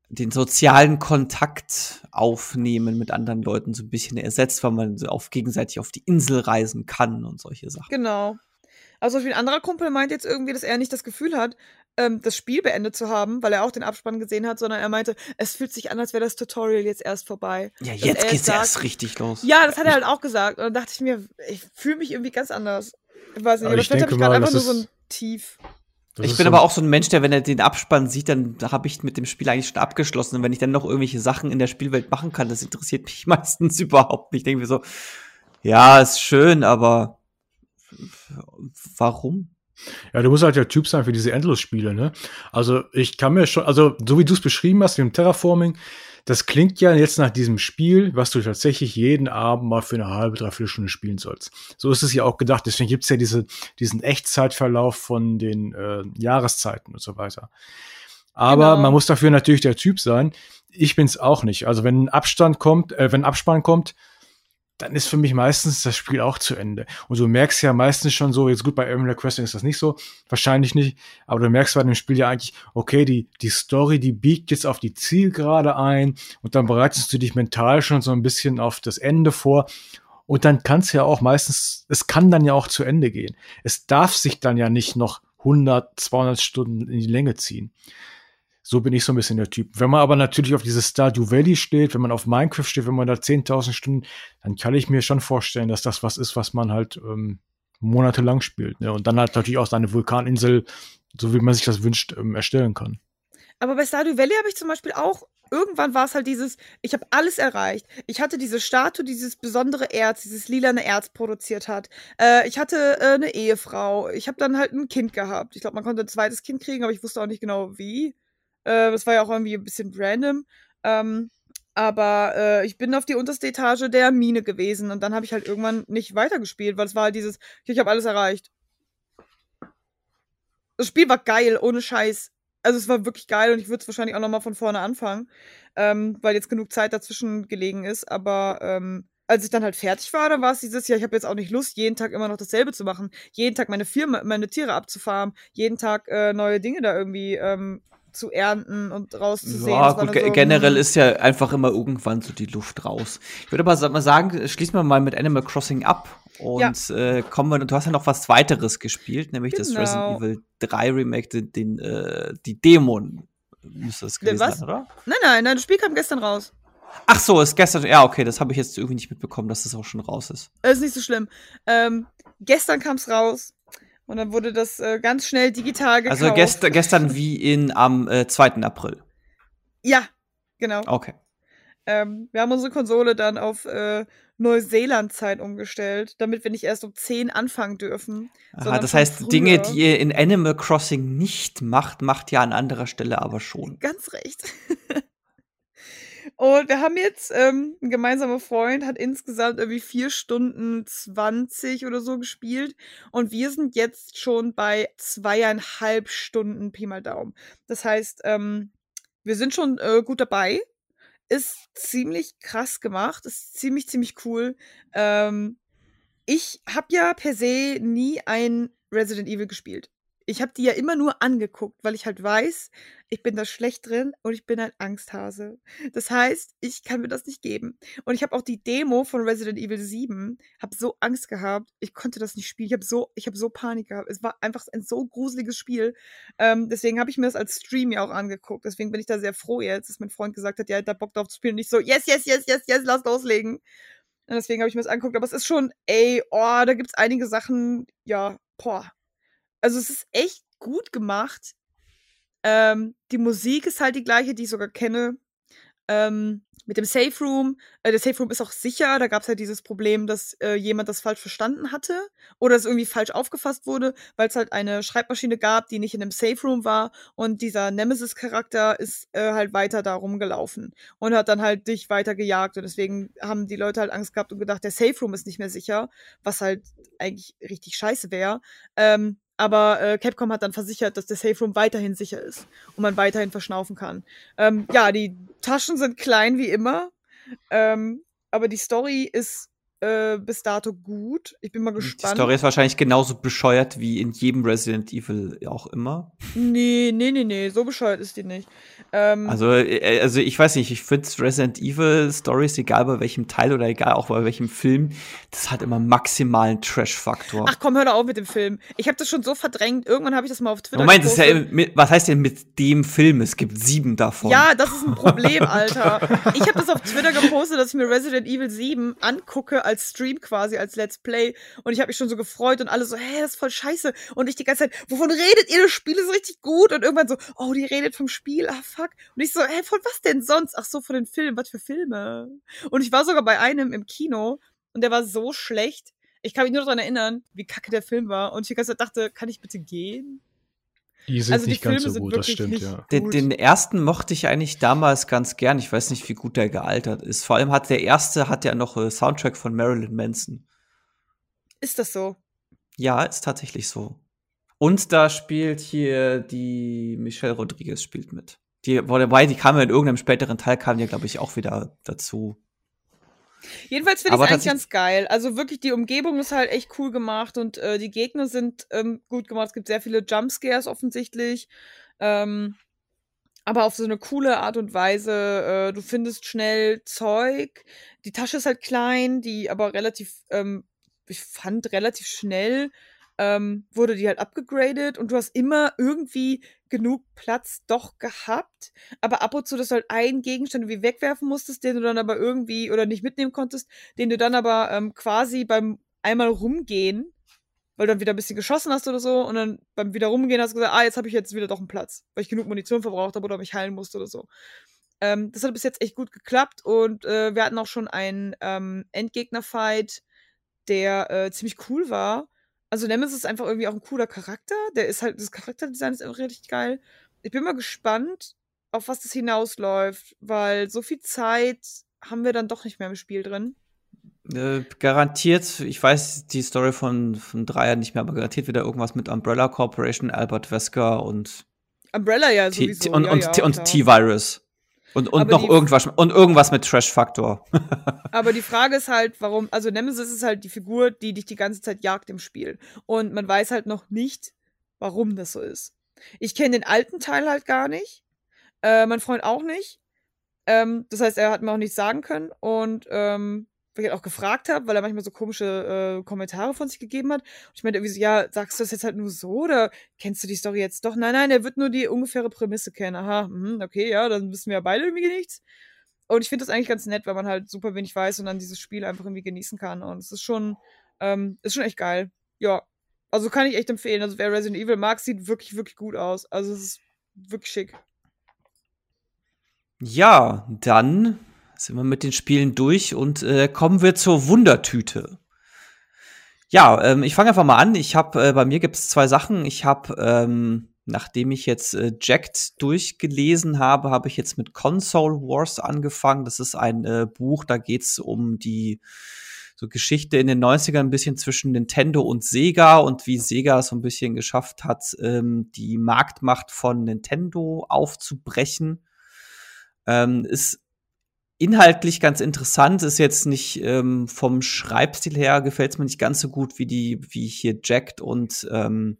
den sozialen Kontakt aufnehmen mit anderen Leuten so ein bisschen ersetzt, weil man auf gegenseitig auf die Insel reisen kann und solche Sachen. Genau. Also ein anderer Kumpel meint jetzt irgendwie, dass er nicht das Gefühl hat, ähm, das Spiel beendet zu haben, weil er auch den Abspann gesehen hat, sondern er meinte, es fühlt sich an, als wäre das Tutorial jetzt erst vorbei. Ja, jetzt geht's sagt, erst richtig los. Ja, das hat er halt auch gesagt. Und dann dachte ich mir, ich fühle mich irgendwie ganz anders. Ich weiß nicht, aber, aber vielleicht habe ich gerade einfach nur so ein Tief. ich bin so aber auch so ein Mensch, der, wenn er den Abspann sieht, dann habe ich mit dem Spiel eigentlich schon abgeschlossen. Und wenn ich dann noch irgendwelche Sachen in der Spielwelt machen kann, das interessiert mich meistens überhaupt nicht. Ich denke mir so, ja, ist schön, aber warum? Ja, du musst halt der Typ sein für diese Endless-Spiele, ne? Also ich kann mir schon, also so wie du es beschrieben hast mit dem Terraforming, das klingt ja jetzt nach diesem Spiel, was du tatsächlich jeden Abend mal für eine halbe, dreiviertel Stunde spielen sollst. So ist es ja auch gedacht. Deswegen gibt's ja diese, diesen Echtzeitverlauf von den äh, Jahreszeiten und so weiter. Aber genau. man muss dafür natürlich der Typ sein. Ich bin's auch nicht. Also wenn ein Abstand kommt, äh, wenn ein Abspann kommt, dann ist für mich meistens das Spiel auch zu Ende. Und du merkst ja meistens schon so, jetzt gut, bei Animal Crossing ist das nicht so, wahrscheinlich nicht, aber du merkst bei dem Spiel ja eigentlich, okay, die, die Story, die biegt jetzt auf die Zielgerade ein und dann bereitest du dich mental schon so ein bisschen auf das Ende vor. Und dann kann es ja auch meistens, es kann dann ja auch zu Ende gehen. Es darf sich dann ja nicht noch 100, 200 Stunden in die Länge ziehen. So bin ich so ein bisschen der Typ. Wenn man aber natürlich auf dieses Stardew Valley steht, wenn man auf Minecraft steht, wenn man da 10.000 Stunden, dann kann ich mir schon vorstellen, dass das was ist, was man halt ähm, monatelang spielt. Ne? Und dann halt natürlich auch seine Vulkaninsel, so wie man sich das wünscht, ähm, erstellen kann. Aber bei Stardew Valley habe ich zum Beispiel auch irgendwann war es halt dieses, ich habe alles erreicht. Ich hatte diese Statue, dieses besondere Erz, dieses lilane Erz produziert hat. Äh, ich hatte äh, eine Ehefrau. Ich habe dann halt ein Kind gehabt. Ich glaube, man konnte ein zweites Kind kriegen, aber ich wusste auch nicht genau wie. Äh, das war ja auch irgendwie ein bisschen random. Ähm, aber äh, ich bin auf die unterste Etage der Mine gewesen und dann habe ich halt irgendwann nicht weitergespielt, weil es war halt dieses, ich habe alles erreicht. Das Spiel war geil, ohne Scheiß. Also es war wirklich geil und ich würde es wahrscheinlich auch nochmal von vorne anfangen, ähm, weil jetzt genug Zeit dazwischen gelegen ist. Aber ähm, als ich dann halt fertig war, dann war es dieses Jahr, ich habe jetzt auch nicht Lust, jeden Tag immer noch dasselbe zu machen. Jeden Tag meine Firma, meine Tiere abzufarmen, jeden Tag äh, neue Dinge da irgendwie ähm, zu ernten und rauszusehen. Ja, gut, so generell ist ja einfach immer irgendwann so die Luft raus. Ich würde aber mal sagen, schließen wir mal mit Animal Crossing ab und ja. äh, kommen wir, du hast ja noch was weiteres gespielt, nämlich genau. das Resident Evil 3 Remake, den, den äh, die Dämon müsste das gewesen was? sein, oder? Nein, nein, nein, das Spiel kam gestern raus. Ach so, ist gestern, ja, okay, das habe ich jetzt irgendwie nicht mitbekommen, dass das auch schon raus ist. Ist nicht so schlimm. Ähm, gestern kam es raus. Und dann wurde das äh, ganz schnell digital gekauft. Also gest gestern wie in am äh, 2. April. Ja, genau. Okay. Ähm, wir haben unsere Konsole dann auf äh, Neuseeland-Zeit umgestellt, damit wir nicht erst um 10 anfangen dürfen. Aha, das heißt, früher. Dinge, die ihr in Animal Crossing nicht macht, macht ihr an anderer Stelle aber schon. Ganz recht. Und wir haben jetzt, ähm, ein gemeinsamer Freund hat insgesamt irgendwie vier Stunden 20 oder so gespielt. Und wir sind jetzt schon bei zweieinhalb Stunden Pi mal Daumen. Das heißt, ähm, wir sind schon äh, gut dabei. Ist ziemlich krass gemacht, ist ziemlich, ziemlich cool. Ähm, ich habe ja per se nie ein Resident Evil gespielt. Ich habe die ja immer nur angeguckt, weil ich halt weiß, ich bin da schlecht drin und ich bin ein Angsthase. Das heißt, ich kann mir das nicht geben. Und ich habe auch die Demo von Resident Evil 7, habe so Angst gehabt, ich konnte das nicht spielen. Ich habe so, ich so Panik gehabt. Es war einfach ein so gruseliges Spiel. Ähm, deswegen habe ich mir das als Stream ja auch angeguckt. Deswegen bin ich da sehr froh jetzt, dass mein Freund gesagt hat, ja, hat da Bock drauf zu spielen. Und ich so, yes, yes, yes, yes, yes, lass loslegen. Und deswegen habe ich mir das angeguckt. Aber es ist schon, ey, oh, da gibt es einige Sachen, ja, boah, also es ist echt gut gemacht. Ähm, die Musik ist halt die gleiche, die ich sogar kenne. Ähm, mit dem Safe Room. Äh, der Safe Room ist auch sicher. Da gab es halt dieses Problem, dass äh, jemand das falsch verstanden hatte oder es irgendwie falsch aufgefasst wurde, weil es halt eine Schreibmaschine gab, die nicht in dem Safe Room war. Und dieser Nemesis-Charakter ist äh, halt weiter da rumgelaufen und hat dann halt dich weiter gejagt. Und deswegen haben die Leute halt Angst gehabt und gedacht, der Safe Room ist nicht mehr sicher, was halt eigentlich richtig scheiße wäre. Ähm, aber äh, Capcom hat dann versichert, dass der Safe Room weiterhin sicher ist und man weiterhin verschnaufen kann. Ähm, ja, die Taschen sind klein wie immer, ähm, aber die Story ist äh, bis dato gut. Ich bin mal gespannt. Die Story ist wahrscheinlich genauso bescheuert wie in jedem Resident Evil auch immer. Nee, nee, nee, nee, so bescheuert ist die nicht. Ähm, also, äh, also ich weiß nicht, ich finde Resident Evil Stories, egal bei welchem Teil oder egal auch bei welchem Film, das hat immer maximalen Trash-Faktor. Ach komm, hör doch auf mit dem Film. Ich habe das schon so verdrängt. Irgendwann habe ich das mal auf Twitter Moment, ja, was heißt denn mit dem Film? Es gibt sieben davon. Ja, das ist ein Problem, Alter. ich habe das auf Twitter gepostet, dass ich mir Resident Evil 7 angucke als Stream quasi, als Let's Play. Und ich habe mich schon so gefreut und alle so, hä, das ist voll scheiße. Und ich die ganze Zeit, wovon redet ihr? Das Spiel ist richtig gut. Und irgendwann so, oh, die redet vom Spiel, ah fuck. Und ich so, hä, von was denn sonst? Ach so, von den Filmen, was für Filme? Und ich war sogar bei einem im Kino und der war so schlecht. Ich kann mich nur daran erinnern, wie kacke der Film war. Und ich die ganze Zeit dachte, kann ich bitte gehen? Die sind also nicht die ganz so gut, das stimmt, ja. Den, den, ersten mochte ich eigentlich damals ganz gern. Ich weiß nicht, wie gut der gealtert ist. Vor allem hat der erste hat ja noch äh, Soundtrack von Marilyn Manson. Ist das so? Ja, ist tatsächlich so. Und da spielt hier die Michelle Rodriguez spielt mit. Die, wobei, die kam ja in irgendeinem späteren Teil, kam ja, glaube ich, auch wieder dazu. Jedenfalls finde ich es eigentlich ganz geil. Also wirklich, die Umgebung ist halt echt cool gemacht und äh, die Gegner sind ähm, gut gemacht. Es gibt sehr viele Jumpscares offensichtlich. Ähm, aber auf so eine coole Art und Weise. Äh, du findest schnell Zeug. Die Tasche ist halt klein, die aber relativ, ähm, ich fand relativ schnell ähm, wurde die halt abgegradet und du hast immer irgendwie genug Platz doch gehabt, aber ab und zu, dass du halt einen Gegenstand irgendwie wegwerfen musstest, den du dann aber irgendwie oder nicht mitnehmen konntest, den du dann aber ähm, quasi beim einmal rumgehen, weil du dann wieder ein bisschen geschossen hast oder so und dann beim wieder rumgehen hast du gesagt, ah, jetzt habe ich jetzt wieder doch einen Platz, weil ich genug Munition verbraucht habe oder mich heilen musste oder so. Ähm, das hat bis jetzt echt gut geklappt und äh, wir hatten auch schon einen ähm, Endgegner-Fight, der äh, ziemlich cool war also Nemesis ist einfach irgendwie auch ein cooler Charakter. Der ist halt, das Charakterdesign ist auch richtig geil. Ich bin mal gespannt, auf was das hinausläuft, weil so viel Zeit haben wir dann doch nicht mehr im Spiel drin. Äh, garantiert, ich weiß die Story von, von Dreier nicht mehr, aber garantiert wieder irgendwas mit Umbrella Corporation, Albert Wesker und Umbrella ja sowieso. T und, ja, und, ja, und T-Virus. Und, und noch irgendwas und irgendwas mit Trash-Faktor. aber die Frage ist halt, warum, also Nemesis ist halt die Figur, die dich die ganze Zeit jagt im Spiel. Und man weiß halt noch nicht, warum das so ist. Ich kenne den alten Teil halt gar nicht. Äh, mein Freund auch nicht. Ähm, das heißt, er hat mir auch nichts sagen können. Und ähm, weil ich halt auch gefragt habe, weil er manchmal so komische äh, Kommentare von sich gegeben hat. Und ich meinte irgendwie so, ja, sagst du das jetzt halt nur so oder kennst du die Story jetzt doch? Nein, nein, er wird nur die ungefähre Prämisse kennen. Aha, mh, okay, ja, dann wissen wir ja beide irgendwie nichts. Und ich finde das eigentlich ganz nett, weil man halt super wenig weiß und dann dieses Spiel einfach irgendwie genießen kann. Und es ist schon, ähm, ist schon echt geil. Ja. Also kann ich echt empfehlen. Also wer Resident Evil mag, sieht wirklich, wirklich gut aus. Also es ist wirklich schick. Ja, dann sind wir mit den Spielen durch und äh, kommen wir zur Wundertüte. Ja, ähm, ich fange einfach mal an. Ich habe äh, bei mir gibt es zwei Sachen. Ich habe, ähm, nachdem ich jetzt äh, Jacked durchgelesen habe, habe ich jetzt mit Console Wars angefangen. Das ist ein äh, Buch, da geht es um die so Geschichte in den 90ern ein bisschen zwischen Nintendo und Sega und wie Sega so ein bisschen geschafft hat, ähm, die Marktmacht von Nintendo aufzubrechen. Ähm, ist inhaltlich ganz interessant, ist jetzt nicht ähm, vom Schreibstil her, gefällt es mir nicht ganz so gut wie die, wie hier Jacked und ähm,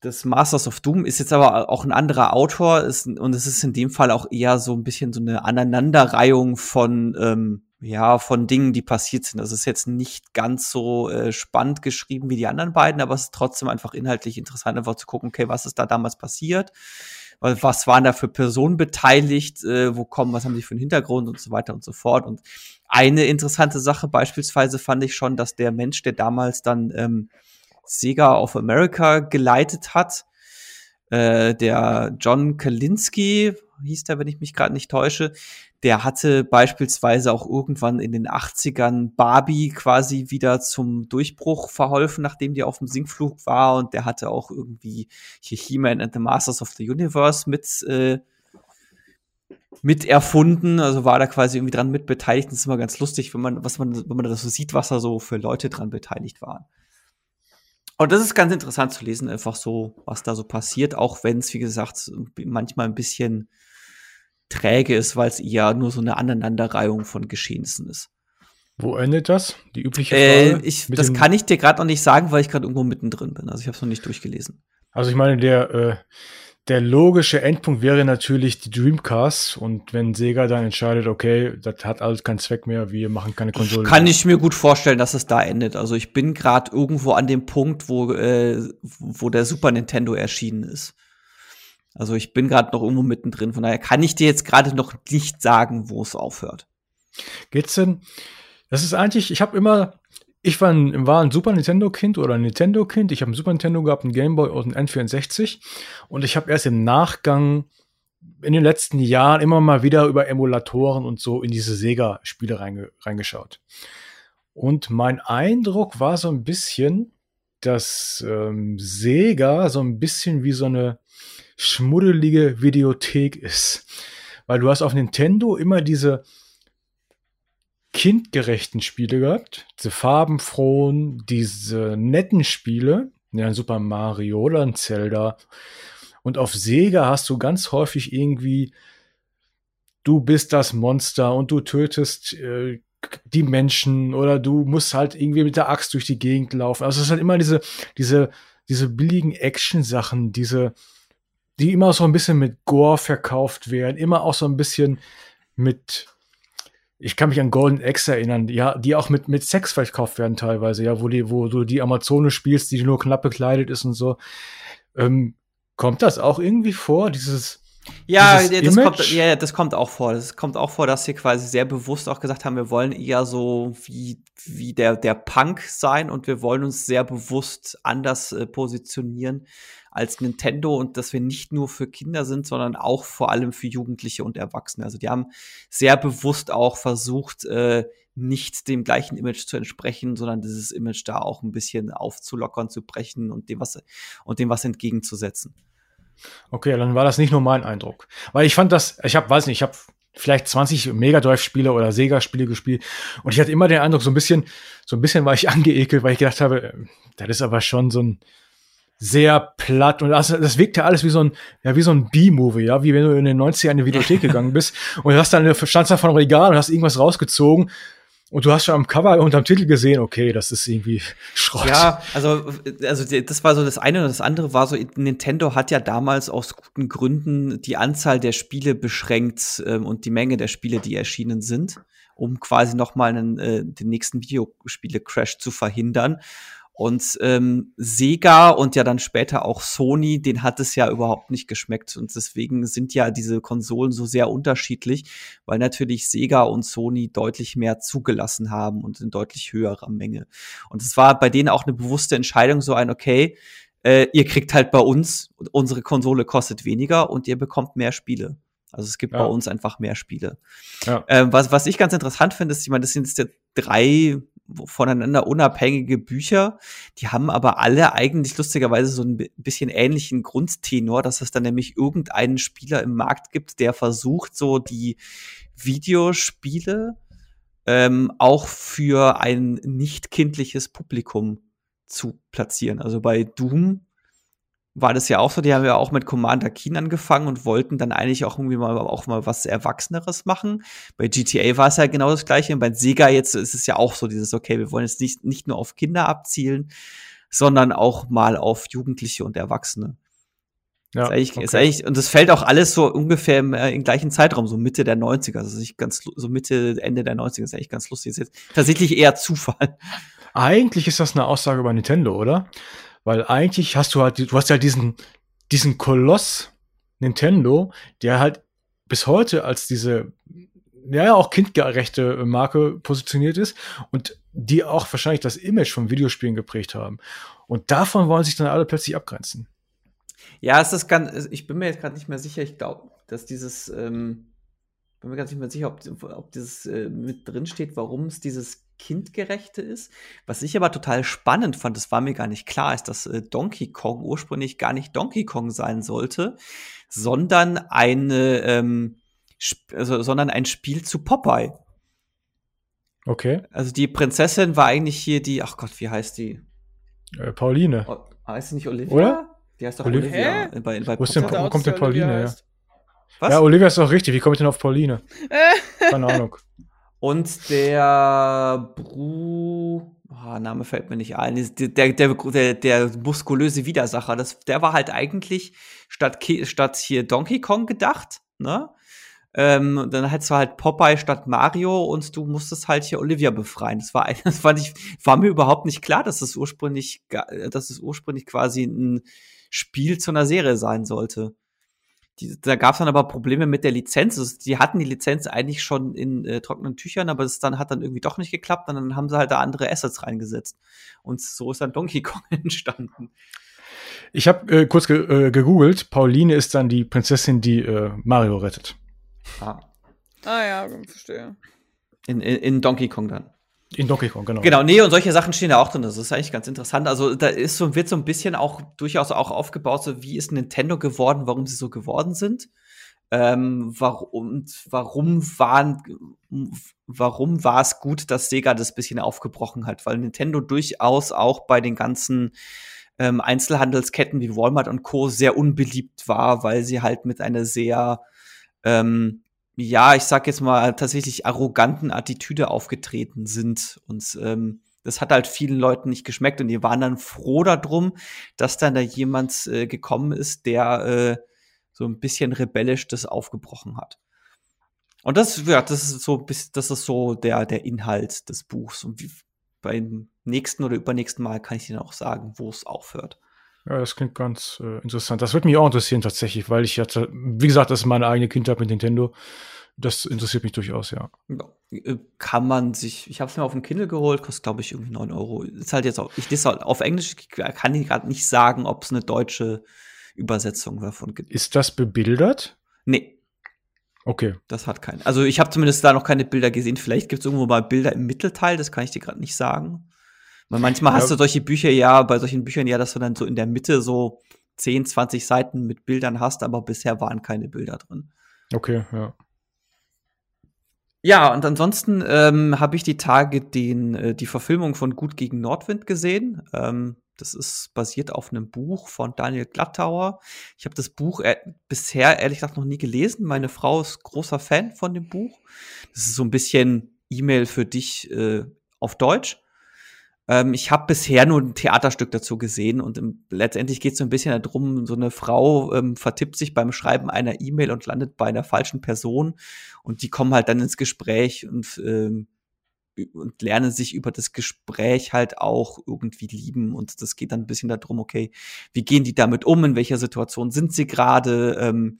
das Masters of Doom ist jetzt aber auch ein anderer Autor ist, und es ist in dem Fall auch eher so ein bisschen so eine Aneinanderreihung von ähm, ja von Dingen, die passiert sind. Das ist jetzt nicht ganz so äh, spannend geschrieben wie die anderen beiden, aber es ist trotzdem einfach inhaltlich interessant, einfach zu gucken, okay, was ist da damals passiert? Was waren da für Personen beteiligt? Äh, wo kommen, was haben die für einen Hintergrund und so weiter und so fort. Und eine interessante Sache beispielsweise fand ich schon, dass der Mensch, der damals dann ähm, Sega of America geleitet hat. Äh, der John Kalinski hieß der, wenn ich mich gerade nicht täusche, der hatte beispielsweise auch irgendwann in den 80ern Barbie quasi wieder zum Durchbruch verholfen, nachdem die auf dem Sinkflug war. Und der hatte auch irgendwie hier He-Man and the Masters of the Universe mit, äh, mit erfunden. Also war da quasi irgendwie dran mit beteiligt. Das ist immer ganz lustig, wenn man, was man, wenn man das so sieht, was da so für Leute dran beteiligt waren. Und das ist ganz interessant zu lesen, einfach so, was da so passiert, auch wenn es, wie gesagt, manchmal ein bisschen träge ist, weil es eher nur so eine Aneinanderreihung von Geschehnissen ist. Wo endet das? Die übliche äh, Frage? Äh, ich, das kann ich dir gerade noch nicht sagen, weil ich gerade irgendwo mittendrin bin. Also ich habe es noch nicht durchgelesen. Also ich meine, der äh, der logische Endpunkt wäre natürlich die Dreamcast und wenn Sega dann entscheidet, okay, das hat alles keinen Zweck mehr, wir machen keine Konsole. Kann ich mir gut vorstellen, dass es da endet. Also ich bin gerade irgendwo an dem Punkt, wo äh, wo der Super Nintendo erschienen ist. Also ich bin gerade noch irgendwo mittendrin. Von daher kann ich dir jetzt gerade noch nicht sagen, wo es aufhört. Geht's denn? Das ist eigentlich, ich habe immer ich war ein, war ein Super Nintendo-Kind oder ein Nintendo-Kind. Ich habe ein Super Nintendo gehabt, ein Game Boy und ein N64. Und ich habe erst im Nachgang in den letzten Jahren immer mal wieder über Emulatoren und so in diese Sega-Spiele reinge reingeschaut. Und mein Eindruck war so ein bisschen, dass ähm, Sega so ein bisschen wie so eine schmuddelige Videothek ist. Weil du hast auf Nintendo immer diese kindgerechten Spiele gehabt, diese farbenfrohen, diese netten Spiele, ja, Super Mario oder ein Zelda. Und auf Sega hast du ganz häufig irgendwie, du bist das Monster und du tötest äh, die Menschen oder du musst halt irgendwie mit der Axt durch die Gegend laufen. Also es ist halt immer diese, diese, diese billigen Action-Sachen, diese, die immer so ein bisschen mit Gore verkauft werden, immer auch so ein bisschen mit ich kann mich an Golden Axe erinnern, ja, die auch mit, mit Sex verkauft werden teilweise, ja, wo die, wo du die Amazone spielst, die nur knapp bekleidet ist und so. Ähm, kommt das auch irgendwie vor, dieses, ja, das kommt, ja, das kommt auch vor. Das kommt auch vor, dass sie quasi sehr bewusst auch gesagt haben, wir wollen eher so wie, wie der, der Punk sein und wir wollen uns sehr bewusst anders äh, positionieren als Nintendo und dass wir nicht nur für Kinder sind, sondern auch vor allem für Jugendliche und Erwachsene. Also die haben sehr bewusst auch versucht, äh, nicht dem gleichen Image zu entsprechen, sondern dieses Image da auch ein bisschen aufzulockern, zu brechen und dem was, und dem was entgegenzusetzen. Okay, dann war das nicht nur mein Eindruck. Weil ich fand das, ich habe, weiß nicht, ich habe vielleicht 20 Mega Drive-Spiele oder Sega-Spiele gespielt und ich hatte immer den Eindruck, so ein bisschen, so ein bisschen war ich angeekelt, weil ich gedacht habe, äh, das ist aber schon so ein, sehr platt und das, das wirkt ja alles wie so ein, ja, wie so ein B-Movie, ja, wie wenn du in den 90ern in die Videothek gegangen bist und du hast dann, standst da vor einem Regal und hast irgendwas rausgezogen und du hast schon am Cover und am Titel gesehen, okay, das ist irgendwie Schrott. Ja, also, also das war so das eine und das andere war so, Nintendo hat ja damals aus guten Gründen die Anzahl der Spiele beschränkt ähm, und die Menge der Spiele, die erschienen sind, um quasi noch mal einen, äh, den nächsten Videospiele-Crash zu verhindern. Und ähm, Sega und ja dann später auch Sony, den hat es ja überhaupt nicht geschmeckt. Und deswegen sind ja diese Konsolen so sehr unterschiedlich, weil natürlich Sega und Sony deutlich mehr zugelassen haben und in deutlich höherer Menge. Und es war bei denen auch eine bewusste Entscheidung, so ein, okay, äh, ihr kriegt halt bei uns, unsere Konsole kostet weniger und ihr bekommt mehr Spiele. Also es gibt ja. bei uns einfach mehr Spiele. Ja. Ähm, was, was ich ganz interessant finde, ist, ich meine, das sind jetzt drei voneinander unabhängige Bücher. Die haben aber alle eigentlich lustigerweise so ein bisschen ähnlichen Grundtenor, dass es dann nämlich irgendeinen Spieler im Markt gibt, der versucht, so die Videospiele ähm, auch für ein nicht kindliches Publikum zu platzieren. Also bei Doom war das ja auch so, die haben ja auch mit Commander Keen angefangen und wollten dann eigentlich auch irgendwie mal auch mal was Erwachseneres machen. Bei GTA war es ja genau das gleiche und bei Sega jetzt ist es ja auch so dieses, okay, wir wollen jetzt nicht, nicht nur auf Kinder abzielen, sondern auch mal auf Jugendliche und Erwachsene. Ja, ist eigentlich, okay. ist eigentlich, und das fällt auch alles so ungefähr im, äh, im, gleichen Zeitraum, so Mitte der 90er, also nicht ganz, so Mitte, Ende der 90er, ist eigentlich ganz lustig. Ist jetzt tatsächlich eher Zufall. Eigentlich ist das eine Aussage über Nintendo, oder? Weil eigentlich hast du halt, du hast ja halt diesen, diesen Koloss Nintendo, der halt bis heute als diese, ja, auch kindgerechte Marke positioniert ist und die auch wahrscheinlich das Image von Videospielen geprägt haben. Und davon wollen sich dann alle plötzlich abgrenzen. Ja, es ist ganz, ich bin mir jetzt gerade nicht mehr sicher, ich glaube, dass dieses, ähm, bin mir ganz nicht mehr sicher, ob, ob dieses äh, mit drin steht, warum es dieses kindgerechte ist. Was ich aber total spannend fand, das war mir gar nicht klar, ist, dass äh, Donkey Kong ursprünglich gar nicht Donkey Kong sein sollte, sondern eine, ähm, also, sondern ein Spiel zu Popeye. Okay. Also die Prinzessin war eigentlich hier die, ach Gott, wie heißt die? Äh, Pauline. O heißt sie nicht Olivia? Oder? Die heißt doch Olivia. Olivia. Bei, bei wo, denn, wo kommt denn Pauline her? Was? Ja, Olivia ist doch richtig. Wie komme ich denn auf Pauline? Keine Ahnung. Und der Bru. Oh, Name fällt mir nicht ein. Der, der, der, der muskulöse Widersacher, das, der war halt eigentlich statt, statt hier Donkey Kong gedacht, ne? Ähm, dann hättest du halt Popeye statt Mario und du musstest halt hier Olivia befreien. Das war, das war, nicht, war mir überhaupt nicht klar, dass es ursprünglich, dass es ursprünglich quasi ein Spiel zu einer Serie sein sollte. Die, da gab es dann aber Probleme mit der Lizenz. Also, die hatten die Lizenz eigentlich schon in äh, trockenen Tüchern, aber das dann hat dann irgendwie doch nicht geklappt und dann haben sie halt da andere Assets reingesetzt. Und so ist dann Donkey Kong entstanden. Ich habe äh, kurz ge äh, gegoogelt. Pauline ist dann die Prinzessin, die äh, Mario rettet. Ah. Ah ja, verstehe. In, in, in Donkey Kong dann. In Donkey Kong, genau. Genau, nee, und solche Sachen stehen da auch drin. Das ist eigentlich ganz interessant. Also da ist so, wird so ein bisschen auch durchaus auch aufgebaut, so wie ist Nintendo geworden, warum sie so geworden sind. Ähm, warum, warum waren, warum war es gut, dass Sega das bisschen aufgebrochen hat? Weil Nintendo durchaus auch bei den ganzen ähm, Einzelhandelsketten wie Walmart und Co. sehr unbeliebt war, weil sie halt mit einer sehr ähm, ja, ich sag jetzt mal, tatsächlich arroganten Attitüde aufgetreten sind. Und ähm, das hat halt vielen Leuten nicht geschmeckt und die waren dann froh darum, dass dann da jemand äh, gekommen ist, der äh, so ein bisschen rebellisch das aufgebrochen hat. Und das, ja, das ist so, das ist so der, der Inhalt des Buchs. Und wie, beim nächsten oder übernächsten Mal kann ich Ihnen auch sagen, wo es aufhört. Ja, das klingt ganz äh, interessant. Das würde mich auch interessieren tatsächlich, weil ich hatte, wie gesagt, das ist meine eigene Kindheit mit Nintendo. Das interessiert mich durchaus, ja. Äh, kann man sich, ich habe es mir auf dem Kindle geholt, kostet glaube ich irgendwie 9 Euro. Ist halt jetzt auch, ich das halt auf Englisch, kann ich gerade nicht sagen, ob es eine deutsche Übersetzung davon gibt. Ist das bebildert? Nee. Okay. Das hat keinen. Also ich habe zumindest da noch keine Bilder gesehen. Vielleicht gibt es irgendwo mal Bilder im Mittelteil, das kann ich dir gerade nicht sagen. Weil manchmal ja. hast du solche Bücher ja, bei solchen Büchern ja, dass du dann so in der Mitte so 10, 20 Seiten mit Bildern hast, aber bisher waren keine Bilder drin. Okay, ja. Ja, und ansonsten ähm, habe ich die Tage den, äh, die Verfilmung von Gut gegen Nordwind gesehen. Ähm, das ist basiert auf einem Buch von Daniel Glattauer. Ich habe das Buch äh, bisher ehrlich gesagt noch nie gelesen. Meine Frau ist großer Fan von dem Buch. Das ist so ein bisschen E-Mail für dich äh, auf Deutsch. Ähm, ich habe bisher nur ein Theaterstück dazu gesehen und im, letztendlich geht es so ein bisschen darum, so eine Frau ähm, vertippt sich beim Schreiben einer E-Mail und landet bei einer falschen Person und die kommen halt dann ins Gespräch und, ähm, und lernen sich über das Gespräch halt auch irgendwie lieben und das geht dann ein bisschen darum, okay, wie gehen die damit um, in welcher Situation sind sie gerade, ähm,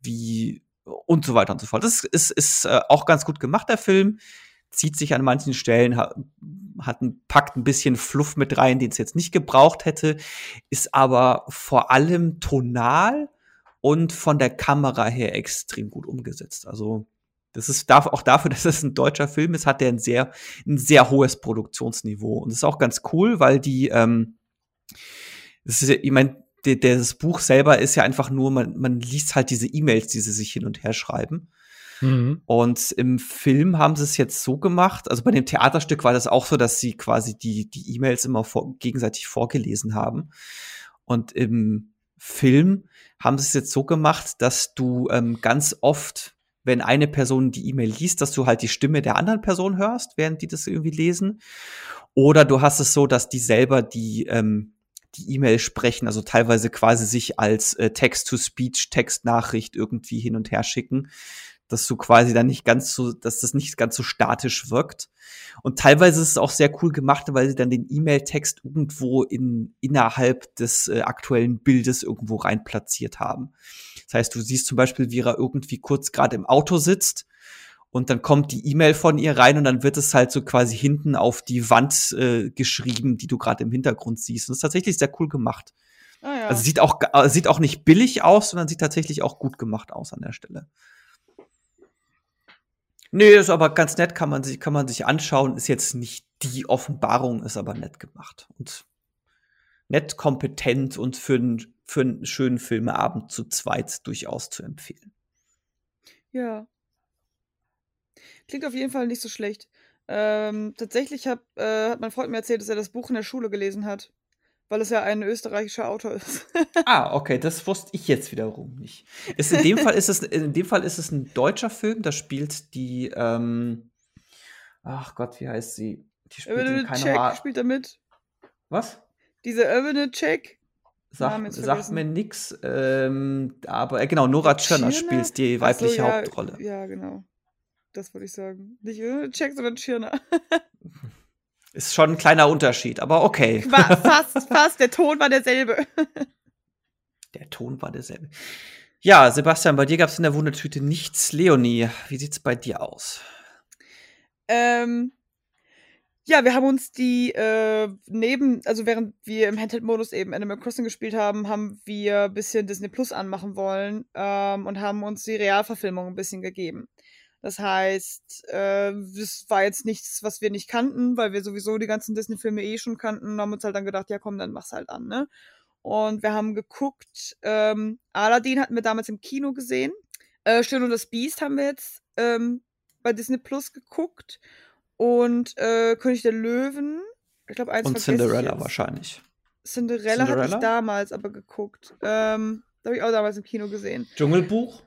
wie und so weiter und so fort. Das ist, ist äh, auch ganz gut gemacht, der Film zieht sich an manchen Stellen, hat, ein, packt ein bisschen Fluff mit rein, den es jetzt nicht gebraucht hätte, ist aber vor allem tonal und von der Kamera her extrem gut umgesetzt. Also das ist auch dafür, dass es ein deutscher Film ist, hat der ein sehr, ein sehr hohes Produktionsniveau. Und das ist auch ganz cool, weil die, ähm, das ist, ich meine, das Buch selber ist ja einfach nur, man, man liest halt diese E-Mails, die sie sich hin und her schreiben. Mhm. Und im Film haben sie es jetzt so gemacht, also bei dem Theaterstück war das auch so, dass sie quasi die die E-Mails immer vor, gegenseitig vorgelesen haben. Und im Film haben sie es jetzt so gemacht, dass du ähm, ganz oft, wenn eine Person die E-Mail liest, dass du halt die Stimme der anderen Person hörst, während die das irgendwie lesen. Oder du hast es so, dass die selber die ähm, die E-Mail sprechen, also teilweise quasi sich als äh, Text-to-Speech, Textnachricht irgendwie hin und her schicken dass du quasi dann nicht ganz so, dass das nicht ganz so statisch wirkt. Und teilweise ist es auch sehr cool gemacht, weil sie dann den E-Mail-Text irgendwo in, innerhalb des äh, aktuellen Bildes irgendwo rein platziert haben. Das heißt, du siehst zum Beispiel, wie er irgendwie kurz gerade im Auto sitzt und dann kommt die E-Mail von ihr rein und dann wird es halt so quasi hinten auf die Wand äh, geschrieben, die du gerade im Hintergrund siehst. Und das ist tatsächlich sehr cool gemacht. Ah, ja. Also sieht auch, äh, sieht auch nicht billig aus, sondern sieht tatsächlich auch gut gemacht aus an der Stelle. Nee, ist aber ganz nett, kann man sich, kann man sich anschauen. Ist jetzt nicht die Offenbarung, ist aber nett gemacht. Und nett, kompetent und für, einen für einen schönen Filmeabend zu zweit durchaus zu empfehlen. Ja. Klingt auf jeden Fall nicht so schlecht. Ähm, tatsächlich hab, äh, hat mein Freund mir erzählt, dass er das Buch in der Schule gelesen hat weil es ja ein österreichischer Autor ist. ah, okay, das wusste ich jetzt wiederum nicht. Ist in dem Fall ist es in dem Fall ist es ein deutscher Film, da spielt die ähm, ach Gott, wie heißt sie? Die spielt in keine Check spielt da mit. Was? Diese Irvine Check. Sag, sagt mir nix, ähm, aber äh, genau, Nora Tschirner spielt die weibliche so, ja, Hauptrolle. Ja, genau. Das würde ich sagen. Nicht Irvine Check, sondern Tschirner. Ist schon ein kleiner Unterschied, aber okay. fast, fast. Der Ton war derselbe. Der Ton war derselbe. Ja, Sebastian, bei dir gab es in der Wundertüte nichts. Leonie, wie sieht's bei dir aus? Ähm, ja, wir haben uns die äh, neben, also während wir im Handheld-Modus eben Animal Crossing gespielt haben, haben wir ein bisschen Disney Plus anmachen wollen ähm, und haben uns die Realverfilmung ein bisschen gegeben. Das heißt, äh, das war jetzt nichts, was wir nicht kannten, weil wir sowieso die ganzen Disney-Filme eh schon kannten und haben uns halt dann gedacht, ja komm, dann mach's halt an, ne? Und wir haben geguckt, ähm, Aladdin hatten wir damals im Kino gesehen. Äh, Schön und das Biest haben wir jetzt ähm, bei Disney Plus geguckt. Und äh, König der Löwen. Ich glaube, eins Und Cinderella wahrscheinlich. Cinderella, Cinderella hatte ich damals aber geguckt. Ähm, da habe ich auch damals im Kino gesehen. Dschungelbuch?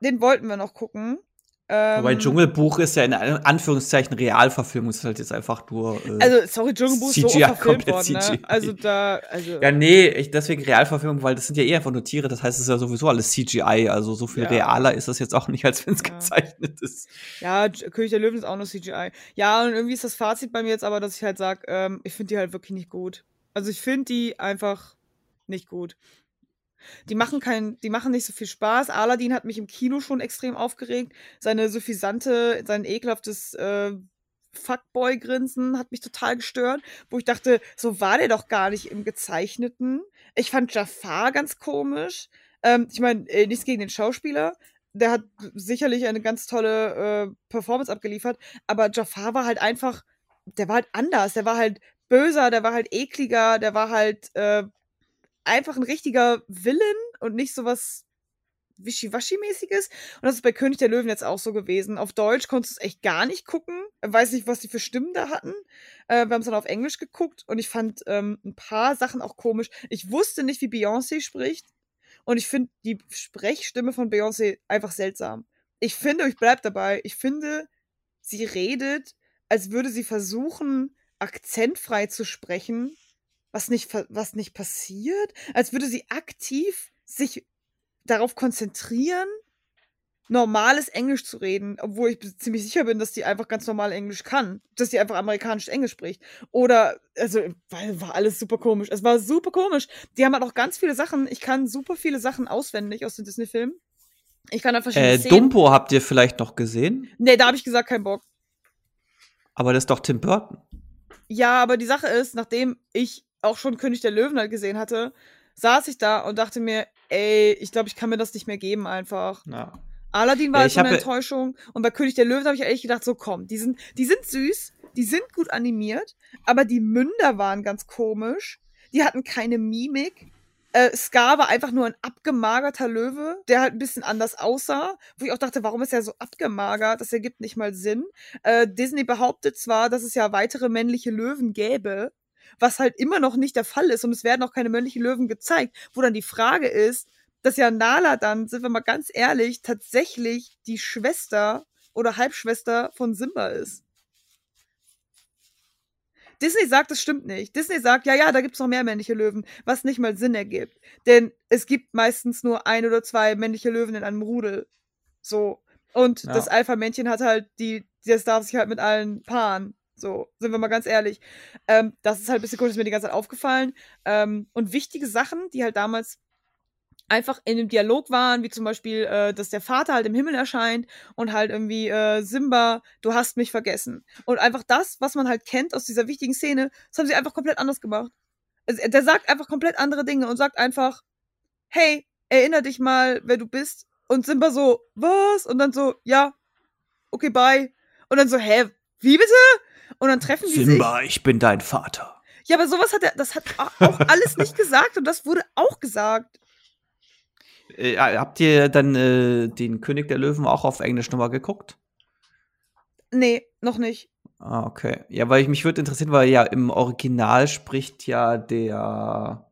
Den wollten wir noch gucken. Ähm, Wobei Dschungelbuch ist ja in Anführungszeichen Realverfilmung, ist halt jetzt einfach nur. Äh, also, sorry, Dschungelbuch ist so verfilmt worden, ne? Also da, also. Ja, nee, ich, deswegen Realverfilmung, weil das sind ja eh einfach nur Tiere, das heißt, es ist ja sowieso alles CGI, also so viel ja. realer ist das jetzt auch nicht, als wenn es ja. gezeichnet ist. Ja, König der Löwen ist auch nur CGI. Ja, und irgendwie ist das Fazit bei mir jetzt aber, dass ich halt sag, ähm, ich finde die halt wirklich nicht gut. Also ich finde die einfach nicht gut. Die machen kein, die machen nicht so viel Spaß. Aladdin hat mich im Kino schon extrem aufgeregt. Seine suffisante, sein ekelhaftes äh, Fuckboy-Grinsen hat mich total gestört, wo ich dachte, so war der doch gar nicht im Gezeichneten. Ich fand Jafar ganz komisch. Ähm, ich meine, äh, nichts gegen den Schauspieler. Der hat sicherlich eine ganz tolle äh, Performance abgeliefert, aber Jafar war halt einfach, der war halt anders. Der war halt böser, der war halt ekliger, der war halt äh, einfach ein richtiger Villain und nicht sowas Wischiwaschi-mäßiges. Und das ist bei König der Löwen jetzt auch so gewesen. Auf Deutsch konntest du es echt gar nicht gucken. Weiß nicht, was die für Stimmen da hatten. Äh, wir haben es dann auf Englisch geguckt und ich fand ähm, ein paar Sachen auch komisch. Ich wusste nicht, wie Beyoncé spricht. Und ich finde die Sprechstimme von Beyoncé einfach seltsam. Ich finde, ich bleib dabei, ich finde, sie redet, als würde sie versuchen, akzentfrei zu sprechen was nicht, was nicht passiert, als würde sie aktiv sich darauf konzentrieren, normales Englisch zu reden, obwohl ich ziemlich sicher bin, dass die einfach ganz normal Englisch kann, dass sie einfach amerikanisch Englisch spricht. Oder, also, weil war alles super komisch. Es war super komisch. Die haben halt auch ganz viele Sachen. Ich kann super viele Sachen auswendig aus den Disney-Filmen. Ich kann da verschiedene äh, Szenen. Dumbo habt ihr vielleicht noch gesehen? Nee, da habe ich gesagt, kein Bock. Aber das ist doch Tim Burton. Ja, aber die Sache ist, nachdem ich auch schon König der Löwen halt gesehen hatte, saß ich da und dachte mir, ey, ich glaube, ich kann mir das nicht mehr geben einfach. Ja. Aladdin war ja, halt so eine Enttäuschung und bei König der Löwen habe ich ehrlich gedacht, so komm, die sind, die sind süß, die sind gut animiert, aber die Münder waren ganz komisch. Die hatten keine Mimik. Äh, Scar war einfach nur ein abgemagerter Löwe, der halt ein bisschen anders aussah, wo ich auch dachte, warum ist er so abgemagert? Das ergibt nicht mal Sinn. Äh, Disney behauptet zwar, dass es ja weitere männliche Löwen gäbe, was halt immer noch nicht der Fall ist und es werden auch keine männlichen Löwen gezeigt, wo dann die Frage ist, dass ja Nala dann, sind wir mal ganz ehrlich, tatsächlich die Schwester oder Halbschwester von Simba ist. Disney sagt, das stimmt nicht. Disney sagt, ja, ja, da gibt es noch mehr männliche Löwen, was nicht mal Sinn ergibt. Denn es gibt meistens nur ein oder zwei männliche Löwen in einem Rudel. So. Und ja. das Alpha-Männchen hat halt die, das darf sich halt mit allen paaren. So, sind wir mal ganz ehrlich. Ähm, das ist halt ein bisschen komisch, ist mir die ganze Zeit aufgefallen. Ähm, und wichtige Sachen, die halt damals einfach in dem Dialog waren, wie zum Beispiel, äh, dass der Vater halt im Himmel erscheint und halt irgendwie äh, Simba, du hast mich vergessen. Und einfach das, was man halt kennt aus dieser wichtigen Szene, das haben sie einfach komplett anders gemacht. Also, der sagt einfach komplett andere Dinge und sagt einfach, hey, erinner dich mal, wer du bist. Und Simba so, was? Und dann so, ja, okay, bye. Und dann so, hä, wie bitte? Und dann treffen die Simba, sich. ich bin dein Vater. Ja, aber sowas hat er, das hat auch alles nicht gesagt und das wurde auch gesagt. Äh, habt ihr dann äh, den König der Löwen auch auf Englisch nochmal geguckt? Nee, noch nicht. Ah, okay. Ja, weil ich mich würde interessieren, weil ja im Original spricht ja der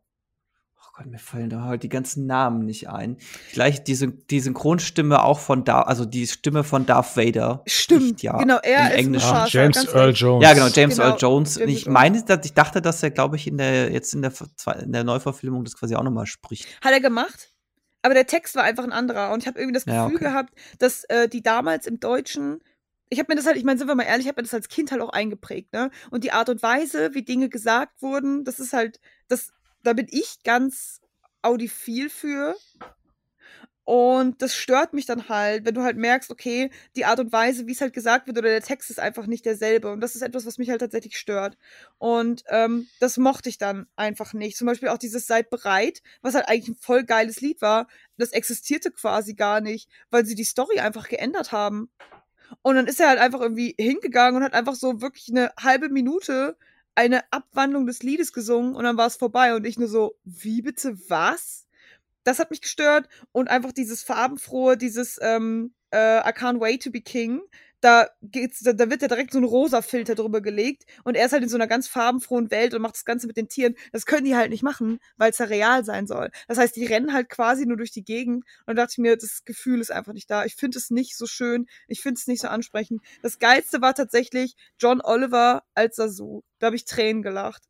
Gott, mir fallen da halt die ganzen Namen nicht ein. Gleich die, die Synchronstimme auch von da, also die Stimme von Darth Vader. Stimmt, ja. Genau, er ist Englisch. Ja, James Earl Jones. Ja, genau, James genau, Earl Jones. James ich meine, dass ich dachte, dass er, glaube ich, in der jetzt in der, in der Neuverfilmung das quasi auch nochmal spricht. Hat er gemacht? Aber der Text war einfach ein anderer. Und ich habe irgendwie das Gefühl ja, okay. gehabt, dass äh, die damals im Deutschen ich habe mir das halt, ich meine, sind wir mal ehrlich, ich habe mir das als Kind halt auch eingeprägt, ne? Und die Art und Weise, wie Dinge gesagt wurden, das ist halt, das, da bin ich ganz audiophil für. Und das stört mich dann halt, wenn du halt merkst, okay, die Art und Weise, wie es halt gesagt wird oder der Text ist einfach nicht derselbe. Und das ist etwas, was mich halt tatsächlich stört. Und ähm, das mochte ich dann einfach nicht. Zum Beispiel auch dieses Seid bereit, was halt eigentlich ein voll geiles Lied war, das existierte quasi gar nicht, weil sie die Story einfach geändert haben. Und dann ist er halt einfach irgendwie hingegangen und hat einfach so wirklich eine halbe Minute eine Abwandlung des Liedes gesungen und dann war es vorbei. Und ich nur so, wie bitte was? das hat mich gestört und einfach dieses farbenfrohe, dieses ähm, äh, I can't wait to be king. Da geht's, da, da wird ja direkt so ein rosa Filter drüber gelegt und er ist halt in so einer ganz farbenfrohen Welt und macht das Ganze mit den Tieren. Das können die halt nicht machen, weil es ja real sein soll. Das heißt, die rennen halt quasi nur durch die Gegend und da dachte ich mir, das Gefühl ist einfach nicht da. Ich finde es nicht so schön, ich finde es nicht so ansprechend. Das geilste war tatsächlich John Oliver als Sasu. Da habe ich Tränen gelacht.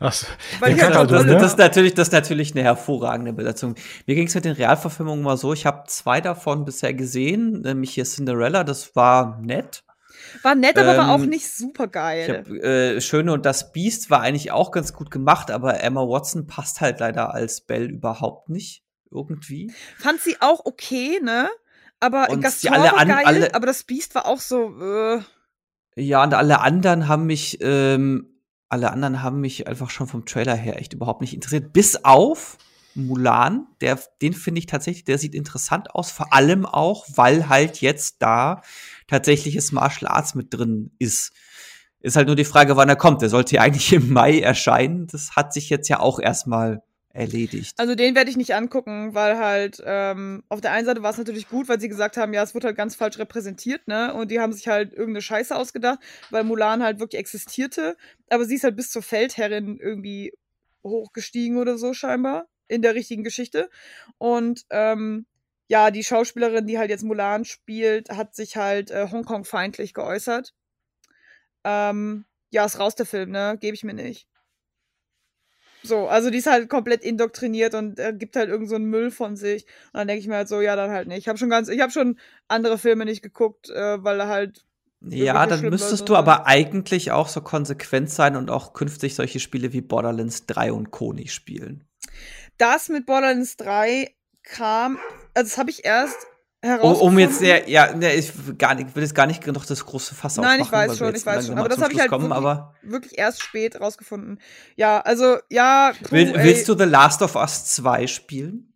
Achso. Weil ja, halt das, das, ist natürlich, das ist natürlich eine hervorragende Besetzung. Mir ging es mit den Realverfilmungen mal so, ich habe zwei davon bisher gesehen, nämlich hier Cinderella, das war nett. War nett, aber ähm, war auch nicht super geil. äh, Schöne und das Biest war eigentlich auch ganz gut gemacht, aber Emma Watson passt halt leider als Belle überhaupt nicht irgendwie. Fand sie auch okay, ne? Aber und Gaston alle, war geil, alle, aber das Biest war auch so. Äh. Ja, und alle anderen haben mich ähm, alle anderen haben mich einfach schon vom Trailer her echt überhaupt nicht interessiert. Bis auf Mulan, der, den finde ich tatsächlich, der sieht interessant aus, vor allem auch, weil halt jetzt da tatsächliches Martial Arts mit drin ist. Ist halt nur die Frage, wann er kommt. Der sollte ja eigentlich im Mai erscheinen. Das hat sich jetzt ja auch erstmal erledigt. Also den werde ich nicht angucken, weil halt ähm, auf der einen Seite war es natürlich gut, weil sie gesagt haben, ja, es wird halt ganz falsch repräsentiert, ne? Und die haben sich halt irgendeine Scheiße ausgedacht, weil Mulan halt wirklich existierte. Aber sie ist halt bis zur Feldherrin irgendwie hochgestiegen oder so scheinbar in der richtigen Geschichte. Und ähm, ja, die Schauspielerin, die halt jetzt Mulan spielt, hat sich halt äh, Hongkong-feindlich geäußert. Ähm, ja, ist raus der Film, ne? Gebe ich mir nicht. So, also die ist halt komplett indoktriniert und äh, gibt halt irgend so einen Müll von sich. Und dann denke ich mir halt so, ja, dann halt nicht. Ich habe schon ganz, ich habe schon andere Filme nicht geguckt, äh, weil er halt. Ja, dann müsstest du aber eigentlich auch so konsequent sein und auch künftig solche Spiele wie Borderlands 3 und Co. nicht spielen. Das mit Borderlands 3 kam, also das habe ich erst um jetzt ja, ja ne, ich, gar nicht, will jetzt gar nicht noch das große Fass Nein, aufmachen. Nein, ich weiß schon, ich weiß schon. Aber das habe ich halt kommen, wirklich, wirklich, erst spät rausgefunden. Ja, also, ja. Puh, will, willst du The Last of Us 2 spielen?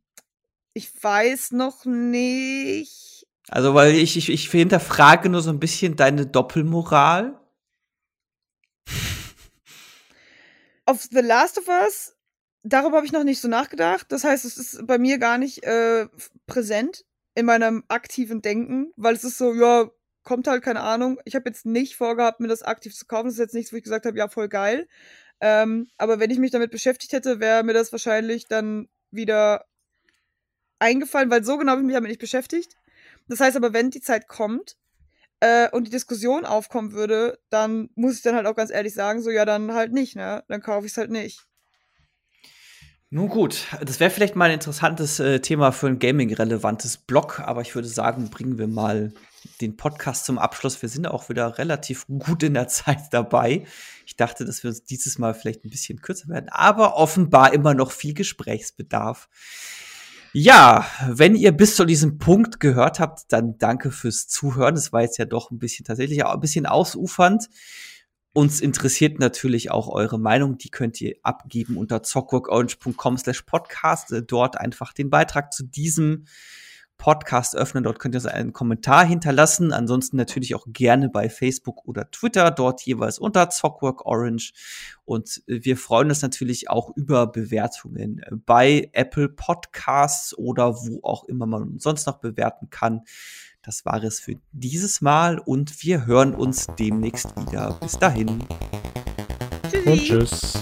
Ich weiß noch nicht. Also, weil ich, ich, ich hinterfrage nur so ein bisschen deine Doppelmoral. Auf The Last of Us, darüber habe ich noch nicht so nachgedacht. Das heißt, es ist bei mir gar nicht äh, präsent in meinem aktiven Denken, weil es ist so, ja, kommt halt, keine Ahnung. Ich habe jetzt nicht vorgehabt, mir das aktiv zu kaufen. Das ist jetzt nichts, wo ich gesagt habe, ja, voll geil. Ähm, aber wenn ich mich damit beschäftigt hätte, wäre mir das wahrscheinlich dann wieder eingefallen, weil so genau habe ich mich damit nicht beschäftigt. Das heißt aber, wenn die Zeit kommt äh, und die Diskussion aufkommen würde, dann muss ich dann halt auch ganz ehrlich sagen, so ja, dann halt nicht, ne? Dann kaufe ich es halt nicht. Nun gut, das wäre vielleicht mal ein interessantes äh, Thema für ein Gaming-relevantes Blog, aber ich würde sagen, bringen wir mal den Podcast zum Abschluss. Wir sind auch wieder relativ gut in der Zeit dabei. Ich dachte, dass wir uns dieses Mal vielleicht ein bisschen kürzer werden, aber offenbar immer noch viel Gesprächsbedarf. Ja, wenn ihr bis zu diesem Punkt gehört habt, dann danke fürs Zuhören. Das war jetzt ja doch ein bisschen tatsächlich ein bisschen ausufernd. Uns interessiert natürlich auch eure Meinung. Die könnt ihr abgeben unter zockworkorange.com slash podcast. Dort einfach den Beitrag zu diesem Podcast öffnen. Dort könnt ihr uns einen Kommentar hinterlassen. Ansonsten natürlich auch gerne bei Facebook oder Twitter, dort jeweils unter Zockwork Orange. Und äh, wir freuen uns natürlich auch über Bewertungen bei Apple Podcasts oder wo auch immer man sonst noch bewerten kann. Das war es für dieses Mal und wir hören uns demnächst wieder. Bis dahin. Tschüssi. Und tschüss.